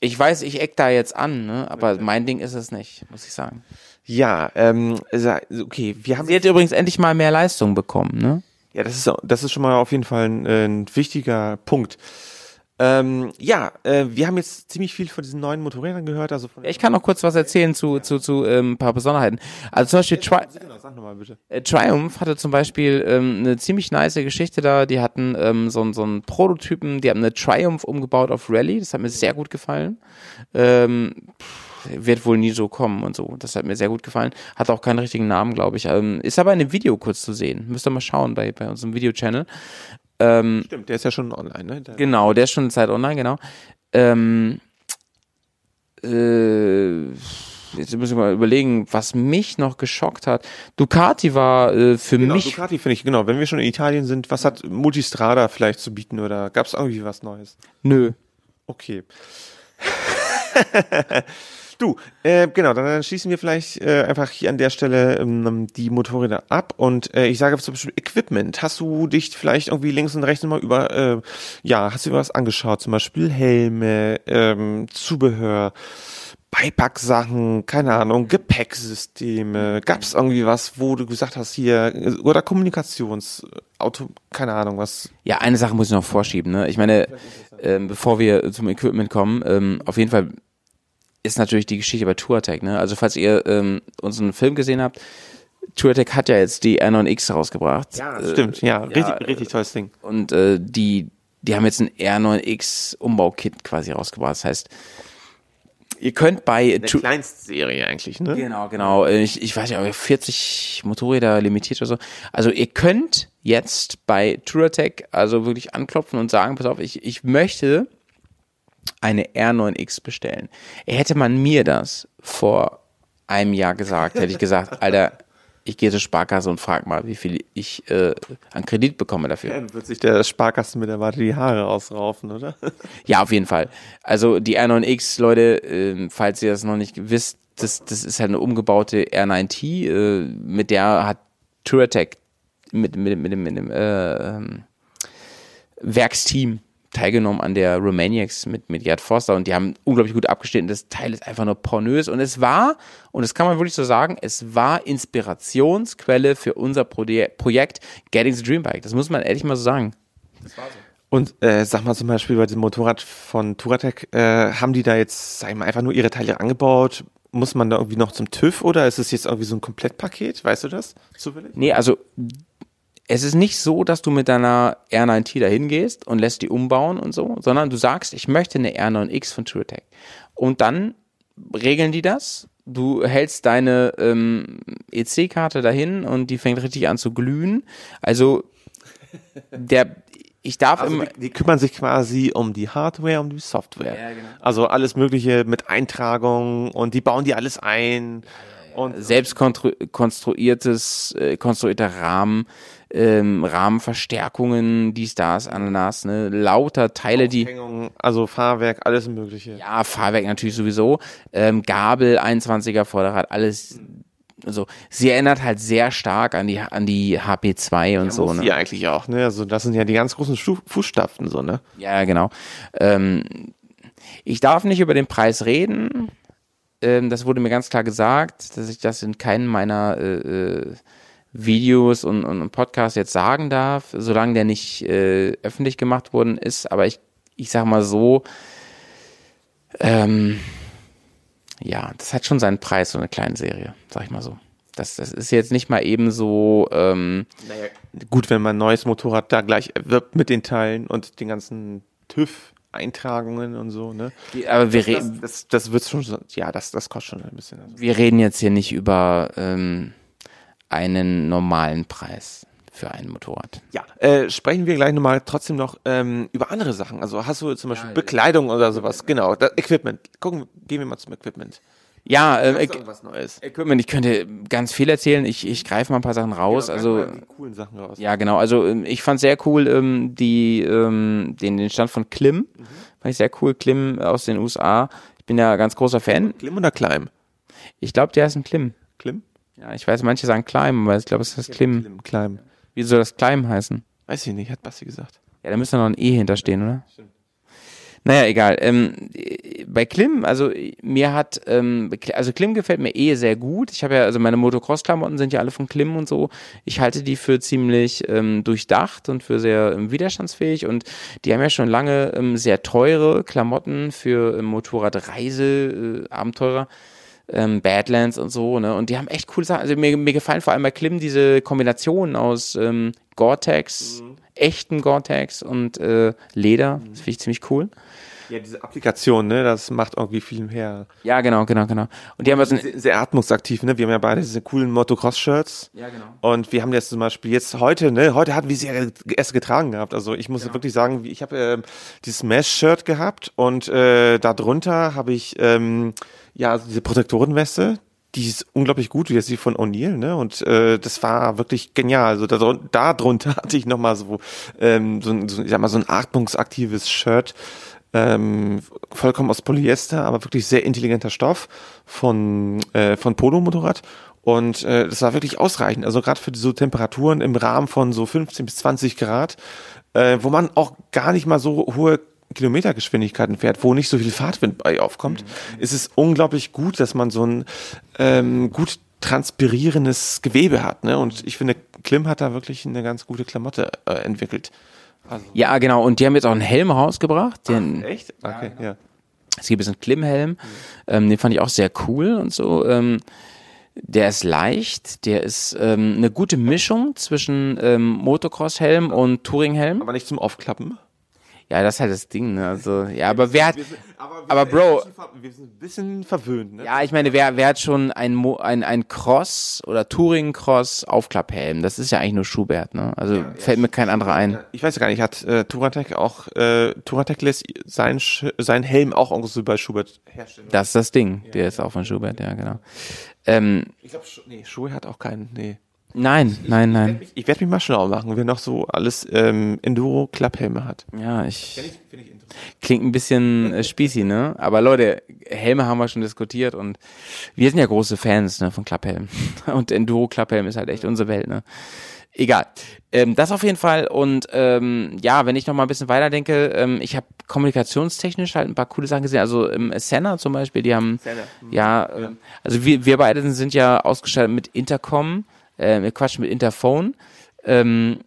ich weiß, ich eck da jetzt an, ne? aber mein Ding ist es nicht, muss ich sagen. Ja, ähm, okay, wir haben Sie hat übrigens endlich mal mehr Leistung bekommen, ne? Ja, das ist, das ist schon mal auf jeden Fall ein, äh, ein wichtiger Punkt. Ähm, ja, äh, wir haben jetzt ziemlich viel von diesen neuen Motorrädern gehört. Also Ja, Ich kann noch kurz was erzählen zu, zu, zu ähm, ein paar Besonderheiten. Also zum Beispiel Tri äh, Triumph hatte zum Beispiel ähm, eine ziemlich nice Geschichte da. Die hatten ähm, so, so einen Prototypen, die haben eine Triumph umgebaut auf Rallye. Das hat mir sehr gut gefallen. Ähm, pff, wird wohl nie so kommen und so. Das hat mir sehr gut gefallen. Hat auch keinen richtigen Namen, glaube ich. Ähm, ist aber in einem Video kurz zu sehen. Müsst ihr mal schauen bei, bei unserem Video-Channel. Ähm, Stimmt, der ist ja schon online, ne? Der, Genau, der ist schon eine Zeit online, genau. Ähm, äh, jetzt muss ich mal überlegen, was mich noch geschockt hat. Ducati war äh, für genau, mich. Ducati finde ich, genau. Wenn wir schon in Italien sind, was hat Multistrada vielleicht zu bieten oder gab es irgendwie was Neues? Nö. Okay. [LAUGHS] du, äh, genau, dann, dann schließen wir vielleicht äh, einfach hier an der Stelle ähm, die Motorräder ab und äh, ich sage zum Beispiel Equipment. Hast du dich vielleicht irgendwie links und rechts mal über, äh, ja, hast du dir was angeschaut? Zum Beispiel Helme, ähm, Zubehör, Beipacksachen, keine Ahnung, Gepäcksysteme. Gab es irgendwie was, wo du gesagt hast hier, äh, oder Kommunikationsauto, keine Ahnung, was Ja, eine Sache muss ich noch vorschieben. Ne? Ich meine, ähm, bevor wir zum Equipment kommen, ähm, auf jeden Fall ist natürlich die Geschichte bei TourTech. Ne? Also falls ihr ähm, unseren Film gesehen habt, TourTech hat ja jetzt die R9X rausgebracht. Ja, Äh, stimmt, ja, richtig, ja, richtig tolles Ding. Und äh, die, die haben jetzt ein R9X Umbau-Kit quasi rausgebracht. Das heißt, ihr könnt bei Tu- Kleinstserie eigentlich, ne? Genau, genau. Ich, ich weiß ja, aber 40 Motorräder limitiert oder so. Also ihr könnt jetzt bei Touratech also wirklich anklopfen und sagen, pass auf, ich, ich möchte eine R9X bestellen. Hätte man mir das vor einem Jahr gesagt, hätte ich gesagt, [LAUGHS] Alter, ich gehe zur Sparkasse und frag mal, wie viel ich äh, an Kredit bekomme dafür. Dann wird sich der Sparkasten mit der Warte die Haare ausraufen, oder? [LAUGHS] Ja, auf jeden Fall. Also die R9X, Leute, ähm, falls ihr das noch nicht wisst, das, das ist halt eine umgebaute R9T, äh, mit der hat Touratech mit, mit, mit, dem- mit dem äh, ähm, Werksteam teilgenommen an der Romaniacs mit, mit Gerd Forster und die haben unglaublich gut abgeschnitten. Das Teil ist einfach nur pornös und es war, und das kann man wirklich so sagen, es war Inspirationsquelle für unser Proje Projekt Getting the Dream Bike. Das muss man ehrlich mal so sagen. Und äh, sag mal zum Beispiel bei dem Motorrad von Touratec, äh, haben die da jetzt, sag ich mal, einfach nur ihre Teile angebaut? Muss man da irgendwie noch zum TÜV oder ist es jetzt irgendwie so ein Komplettpaket? Weißt du das zufällig? Nee, also es ist nicht so, dass du mit deiner R9T da hingehst und lässt die umbauen und so, sondern du sagst, ich möchte eine R9X von TrueTech. Und dann regeln die das. Du hältst deine ähm, EC-Karte dahin und die fängt richtig an zu glühen. Also der, ich darf Also immer, die, die kümmern sich quasi um die Hardware, um die Software. Ja, genau. Also alles Mögliche mit Eintragung und die bauen die alles ein. Und selbst konstru- konstruiertes, äh, konstruierter Rahmen, ähm, Rahmenverstärkungen, dies, das, Ananas, ne, lauter Teile, die, also Fahrwerk, alles Mögliche. ja, Fahrwerk natürlich sowieso, ähm, Gabel, 21er Vorderrad, alles, also, sie erinnert halt sehr stark an die, an die HP2 und so, muss ne. die eigentlich auch, ne? Also das sind ja die ganz großen Stu Fußstapfen, so, ne? Ja, genau. Ähm, ich darf nicht über den Preis reden. Ähm, das wurde mir ganz klar gesagt, dass ich das in keinem meiner äh, äh, Videos und, und Podcasts jetzt sagen darf, solange der nicht äh, öffentlich gemacht worden ist. Aber ich, ich sag mal so, ähm, ja, das hat schon seinen Preis, so eine kleine Serie, sag ich mal so. Das, das ist jetzt nicht mal eben so, ähm, Naja, gut, wenn man ein neues Motorrad da gleich erwirbt mit den Teilen und den ganzen TÜV-Eintragungen und so, ne? aber wir Das, reden. das, das wird schon, ja, das, das kostet schon ein bisschen. Also. wir reden jetzt hier nicht über ähm, einen normalen Preis für ein Motorrad. Ja, äh, sprechen wir gleich nochmal trotzdem noch ähm, über andere Sachen. Also hast du zum Beispiel Bekleidung oder sowas? Genau, das Equipment. Gucken, gehen wir mal zum Equipment. Ja, ähm? Equipment, ich könnte ganz viel erzählen. Ich, ich greife mal ein paar Sachen raus. Also die coolen Sachen raus. ja, genau. Also ähm, ich fand sehr cool ähm, die ähm, den den Stand von Klim. Mhm. Fand ich sehr cool. Klim aus den USA. Ich bin ja ganz großer Fan. Klim oder Climb? Ich glaube, der ist ein Klim. Klim? Ja, ich weiß, manche sagen Climb, aber ich glaube, es ist Klim. Klim, Climb. Wie soll das Climb heißen? Weiß ich nicht, hat Basti gesagt. Ja, da müsste noch ein E hinterstehen, oder? Naja, egal. Ähm, bei Klim, also mir hat, ähm, also Klim gefällt mir eh sehr gut. Ich habe ja, also meine Motocross-Klamotten sind ja alle von Klim und so. Ich halte die für ziemlich ähm, durchdacht und für sehr ähm, widerstandsfähig und die haben ja schon lange ähm, sehr teure Klamotten für ähm, Motorradreise, äh, Abenteurer. Ähm, Badlands und so, ne? Und die haben echt coole Sachen. Also mir, mir gefallen vor allem bei Klim diese Kombinationen aus ähm, Gore-Tex, echten Gore-Tex und äh, Leder. Das finde ich ziemlich cool. Ja, diese Applikation, ne, das macht irgendwie viel her. Ja, genau, genau, genau. Und die haben in, Sehr, sehr atmungsaktiv, ne? Wir haben ja beide diese coolen Motocross-Shirts. Ja, genau. Und wir haben jetzt zum Beispiel jetzt heute, ne, heute hatten wir sie erst getragen gehabt. Also ich muss wirklich sagen, ich habe ähm, dieses Mesh-Shirt gehabt und äh, darunter habe ich ähm, ja also diese Protektorenweste. Die ist unglaublich gut, wie ist die von O'Neill, ne? Und äh, das war wirklich genial. Also da, drun- da drunter [LAUGHS] hatte ich nochmal so, ähm, so, ein- so, ich sag mal, so ein atmungsaktives Shirt. Ähm, vollkommen aus Polyester, aber wirklich sehr intelligenter Stoff von, äh, von Polo-Motorrad. Und äh, das war wirklich ausreichend. Also gerade für so Temperaturen im Rahmen von so 15 bis 20 Grad, äh, wo man auch gar nicht mal so hohe Kilometergeschwindigkeiten fährt, wo nicht so viel Fahrtwind bei aufkommt, ist es unglaublich gut, dass man so ein ähm, gut transpirierendes Gewebe hat. Ne? Und ich finde, Klim hat da wirklich eine ganz gute Klamotte äh, entwickelt. Also, Ja, genau. Und die haben jetzt auch einen Helm rausgebracht. Den, echt? Okay, ja. Es gibt jetzt einen Klim-Helm. Ähm, den fand ich auch sehr cool und so. Ähm, der ist leicht. Der ist ähm, eine gute Mischung zwischen ähm, Motocross-Helm und Touring-Helm. Aber nicht zum Aufklappen. Ja, das ist halt das Ding. Ne? Also, ja, aber wer hat, aber Bro, wir sind ein bisschen verwöhnt. Ne? Ja, ich meine, wer, wer hat schon ein, Mo ein, ein Cross oder Touring-Cross Aufklapphelm? Das ist ja eigentlich nur Schubert, ne? Also fällt mir kein anderer ein. Ich weiß ja gar nicht, hat äh, Touratec auch, äh, Touratec lässt sein, Sch sein Helm auch irgendwo so bei Schubert herstellen. Das ist das Ding. Der ist auch von Schubert, ja, genau. Ähm, Ich glaube, nee, Schuhe hat auch keinen, nee. Nein, nein, nein. Ich werde mich mal schlau machen, wer noch so alles ähm, Enduro-Klapphelme hat. Ja, ich. Klingt ein bisschen äh, spießy, ne? Aber Leute, Helme haben wir schon diskutiert und wir sind ja große Fans ne, von Klapphelmen. [LAUGHS] Und Enduro-Klapphelm ist halt echt unsere Welt, ne? Egal. Ähm, das auf jeden Fall. Und ähm, ja, wenn ich noch mal ein bisschen weiterdenke, ähm, ich habe kommunikationstechnisch halt ein paar coole Sachen gesehen. Also im Senna zum Beispiel, die haben ja, ähm, also wir, wir beide sind ja ausgestattet mit Intercom, äh, Quatsch, mit Interphone. Ähm,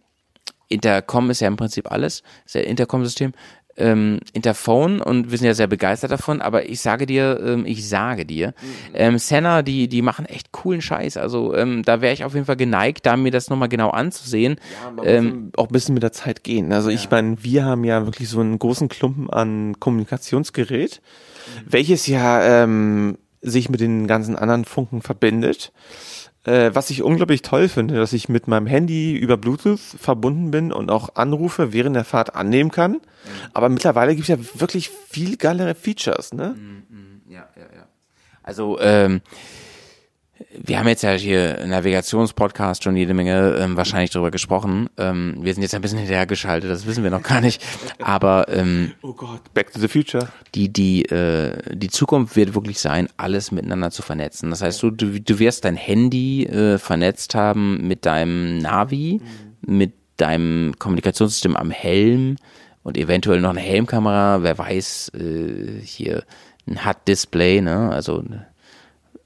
Intercom ist ja im Prinzip alles, ist ja Intercom-System. Ähm, Interphone und wir sind ja sehr begeistert davon, aber ich sage dir, ähm, ich sage dir, ähm, Senna, die, die machen echt coolen Scheiß. Also ähm, da wäre ich auf jeden Fall geneigt, da mir das nochmal genau anzusehen. ähm, auch ein bisschen mit der Zeit gehen. Also ich meine, wir haben ja wirklich so einen großen Klumpen an Kommunikationsgerät, welches ja ähm, sich mit den ganzen anderen Funken verbindet. Äh, was ich unglaublich toll finde, dass ich mit meinem Handy über Bluetooth verbunden bin und auch Anrufe während der Fahrt annehmen kann. Aber mittlerweile gibt es ja wirklich viel geilere Features, ne? Ja, ja, ja. Also, ähm, wir haben jetzt ja hier Navigationspodcast schon jede Menge ähm, wahrscheinlich darüber gesprochen. Ähm, wir sind jetzt ein bisschen hinterhergeschaltet, das wissen wir noch gar nicht. Aber ähm, Oh Gott, Back to the Future. die, die, äh, die Zukunft wird wirklich sein, alles miteinander zu vernetzen. Das heißt, du, du, du wirst dein Handy äh, vernetzt haben mit deinem Navi, mit deinem Kommunikationssystem am Helm und eventuell noch eine Helmkamera, wer weiß, äh, hier ein HUD-Display, ne? Also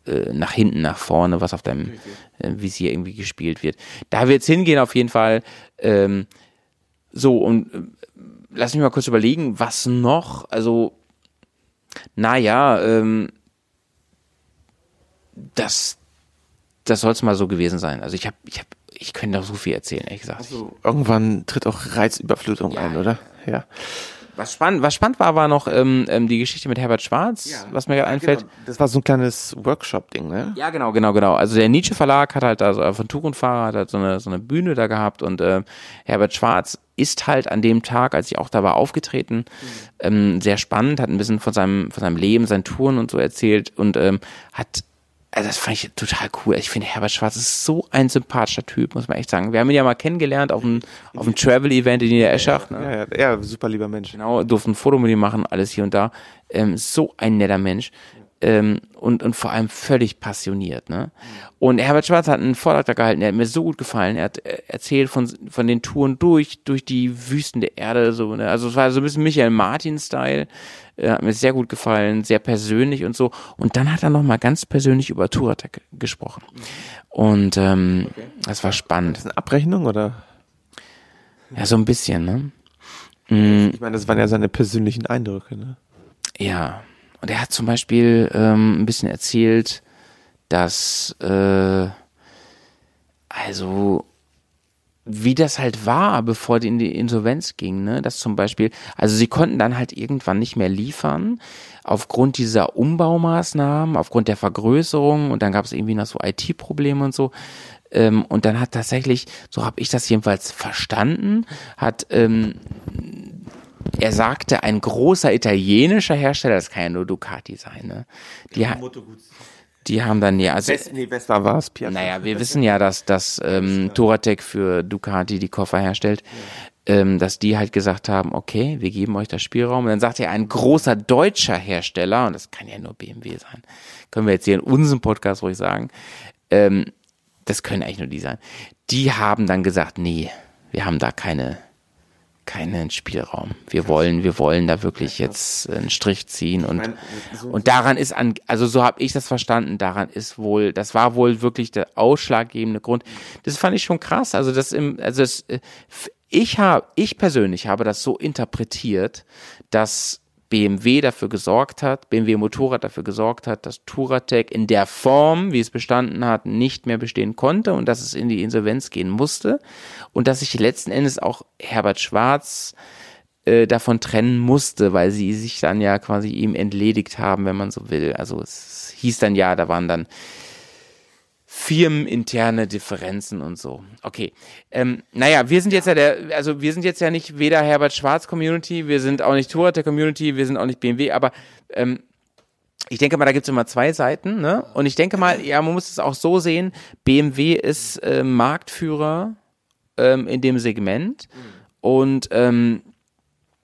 äh, nach hinten, nach vorne, was auf deinem äh, Visier irgendwie gespielt wird. Da wird's hingehen auf jeden Fall. Ähm, so, und äh, lass mich mal kurz überlegen, was noch, also naja, ähm, das, das soll es mal so gewesen sein. Also ich habe, ich habe, ich könnte doch so viel erzählen, ehrlich gesagt. Also irgendwann tritt auch Reizüberflutung ein, oder? Ja. Was spannend, was spannend war, war noch ähm, ähm, die Geschichte mit Herbert Schwarz, was mir gerade einfällt. Genau. Das war so ein kleines Workshop-Ding, ne? Ja, genau, genau, genau. Also der Nietzsche Verlag hat halt da so von Tuch und Fahrer hat halt so eine so eine Bühne da gehabt und äh, Herbert Schwarz ist halt an dem Tag, als ich auch da war, aufgetreten. Ähm, sehr spannend, hat ein bisschen von seinem von seinem Leben, seinen Touren und so erzählt und ähm, hat also das fand ich total cool. Ich finde, Herbert Schwarz ist so ein sympathischer Typ, muss man echt sagen. Wir haben ihn ja mal kennengelernt auf einem, auf einem Travel-Event in Niedereschach. Ne? Ja, ja, ja, super lieber Mensch. Genau, durften ein Foto mit ihm machen, alles hier und da. Ähm, so ein netter Mensch. Ähm, und, und vor allem völlig passioniert. Ne? Und Herbert Schwarz hat einen Vortrag da gehalten, der hat mir so gut gefallen. Er hat äh, erzählt von, von den Touren durch, durch die Wüsten der Erde. So, ne? Also es war so ein bisschen Michael Martin-Style. Äh, hat mir sehr gut gefallen, sehr persönlich und so. Und dann hat er nochmal ganz persönlich über Touratec gesprochen. Und ähm, das war spannend. Eine Abrechnung oder? Ja, so ein bisschen, ne? Mm, Ich meine, das waren ja seine persönlichen Eindrücke, ne? Ja, und er hat zum Beispiel ähm, ein bisschen erzählt, dass äh, also wie das halt war, bevor die in die Insolvenz ging, ne? Dass zum Beispiel, also sie konnten dann halt irgendwann nicht mehr liefern aufgrund dieser Umbaumaßnahmen, aufgrund der Vergrößerung und dann gab es irgendwie noch so IT-Probleme und so. Ähm, und dann hat tatsächlich, so habe ich das jedenfalls verstanden, hat ähm, er sagte, ein großer italienischer Hersteller, das kann ja nur Ducati sein, ne? Die, ha die haben dann ja, also, West, nee, Vespa war es, naja, wir wissen ja, dass, dass ähm, Touratec für Ducati die Koffer herstellt, ähm, dass die halt gesagt haben, okay, wir geben euch das Spielraum. Und dann sagt er, ein großer deutscher Hersteller, und das kann ja nur BMW sein, können wir jetzt hier in unserem Podcast ruhig sagen, ähm, das können eigentlich nur die sein. Die haben dann gesagt, nee, wir haben da keine, keinen Spielraum. Wir wollen, wir wollen da wirklich jetzt einen Strich ziehen und und daran ist an, also so habe ich das verstanden. Daran ist wohl, das war wohl wirklich der ausschlaggebende Grund. Das fand ich schon krass. Also das im, also das, äh, ich habe, ich persönlich habe das so interpretiert, dass BMW dafür gesorgt hat, BMW Motorrad dafür gesorgt hat, dass Touratec in der Form, wie es bestanden hat, nicht mehr bestehen konnte und dass es in die Insolvenz gehen musste und dass sich letzten Endes auch Herbert Schwarz äh, davon trennen musste, weil sie sich dann ja quasi ihm entledigt haben, wenn man so will. Also es hieß dann ja, da waren dann firmeninterne Differenzen und so. Okay. Ähm, naja, wir sind jetzt ja der, also wir sind jetzt ja nicht weder Herbert Schwarz Community, wir sind auch nicht Touratec Community, wir sind auch nicht BMW, aber ähm, ich denke mal, da gibt's immer zwei Seiten, ne? Und ich denke mal, ja, man muss es auch so sehen, BMW ist äh, Marktführer ähm, in dem Segment und ähm,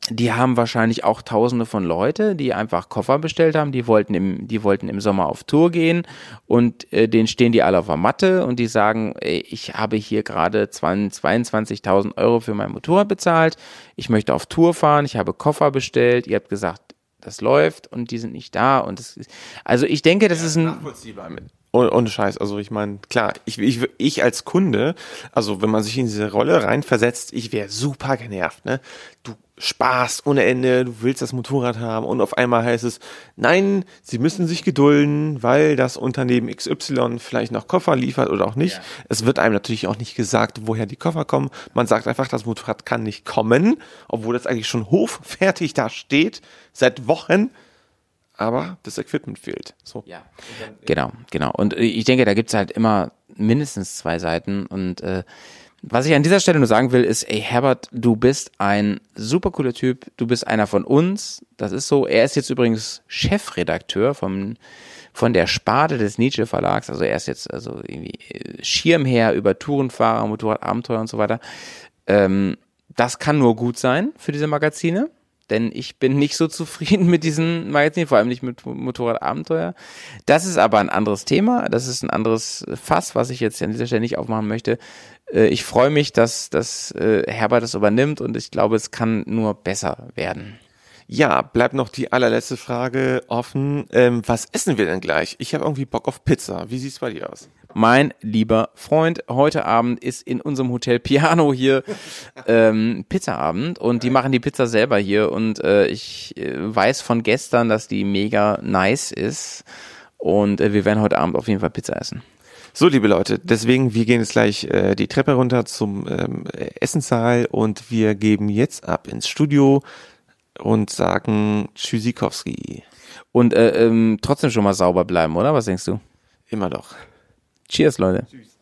die haben wahrscheinlich auch tausende von Leute, die einfach Koffer bestellt haben, die wollten im, die wollten im Sommer auf Tour gehen und äh, denen stehen die alle auf der Matte und die sagen, ey, ich habe hier gerade 22.000 Euro für mein Motorrad bezahlt, ich möchte auf Tour fahren, ich habe Koffer bestellt, ihr habt gesagt, das läuft und die sind nicht da und das ist, also ich denke, das ist ein. Oh, ohne Scheiß, also ich meine, klar, ich, ich, ich als Kunde, also wenn man sich in diese Rolle reinversetzt, ich wäre super genervt, ne? Du sparst ohne Ende, du willst das Motorrad haben und auf einmal heißt es, nein, sie müssen sich gedulden, weil das Unternehmen XY vielleicht noch Koffer liefert oder auch nicht. Ja. Es wird einem natürlich auch nicht gesagt, woher die Koffer kommen. Man sagt einfach, das Motorrad kann nicht kommen, obwohl das eigentlich schon hochfertig da steht, seit Wochen aber das Equipment fehlt. So. Ja. Genau, genau. Und ich denke, da gibt's halt immer mindestens zwei Seiten. Und äh, was ich an dieser Stelle nur sagen will, ist, ey Herbert, du bist ein super cooler Typ, du bist einer von uns. Das ist so. Er ist jetzt übrigens Chefredakteur vom von der Sparte des Nietzsche Verlags. Also er ist jetzt also irgendwie äh, Schirmherr über Tourenfahrer, Motorradabenteuer und so weiter. Ähm, das kann nur gut sein für diese Magazine denn ich bin nicht so zufrieden mit diesen Magazinen, vor allem nicht mit Motorradabenteuer. Das ist aber ein anderes Thema, das ist ein anderes Fass, was ich jetzt an dieser Stelle nicht aufmachen möchte. Äh, ich freue mich, dass, dass äh, Herbert das übernimmt und ich glaube, es kann nur besser werden. Ja, bleibt noch die allerletzte Frage offen. Ähm, was essen wir denn gleich? Ich habe irgendwie Bock auf Pizza. Wie sieht's bei dir aus? Mein lieber Freund, heute Abend ist in unserem Hotel Piano hier [LAUGHS] ähm, Pizzaabend und die machen die Pizza selber hier und äh, ich äh, weiß von gestern, dass die mega nice ist und äh, wir werden heute Abend auf jeden Fall Pizza essen. So, liebe Leute, deswegen, wir gehen jetzt gleich äh, die Treppe runter zum ähm, Essensaal und wir geben jetzt ab ins Studio und sagen Tschüssikowski. Und äh, ähm, trotzdem schon mal sauber bleiben, oder? Was denkst du? Immer doch. Cheers, Leute. Tschüss.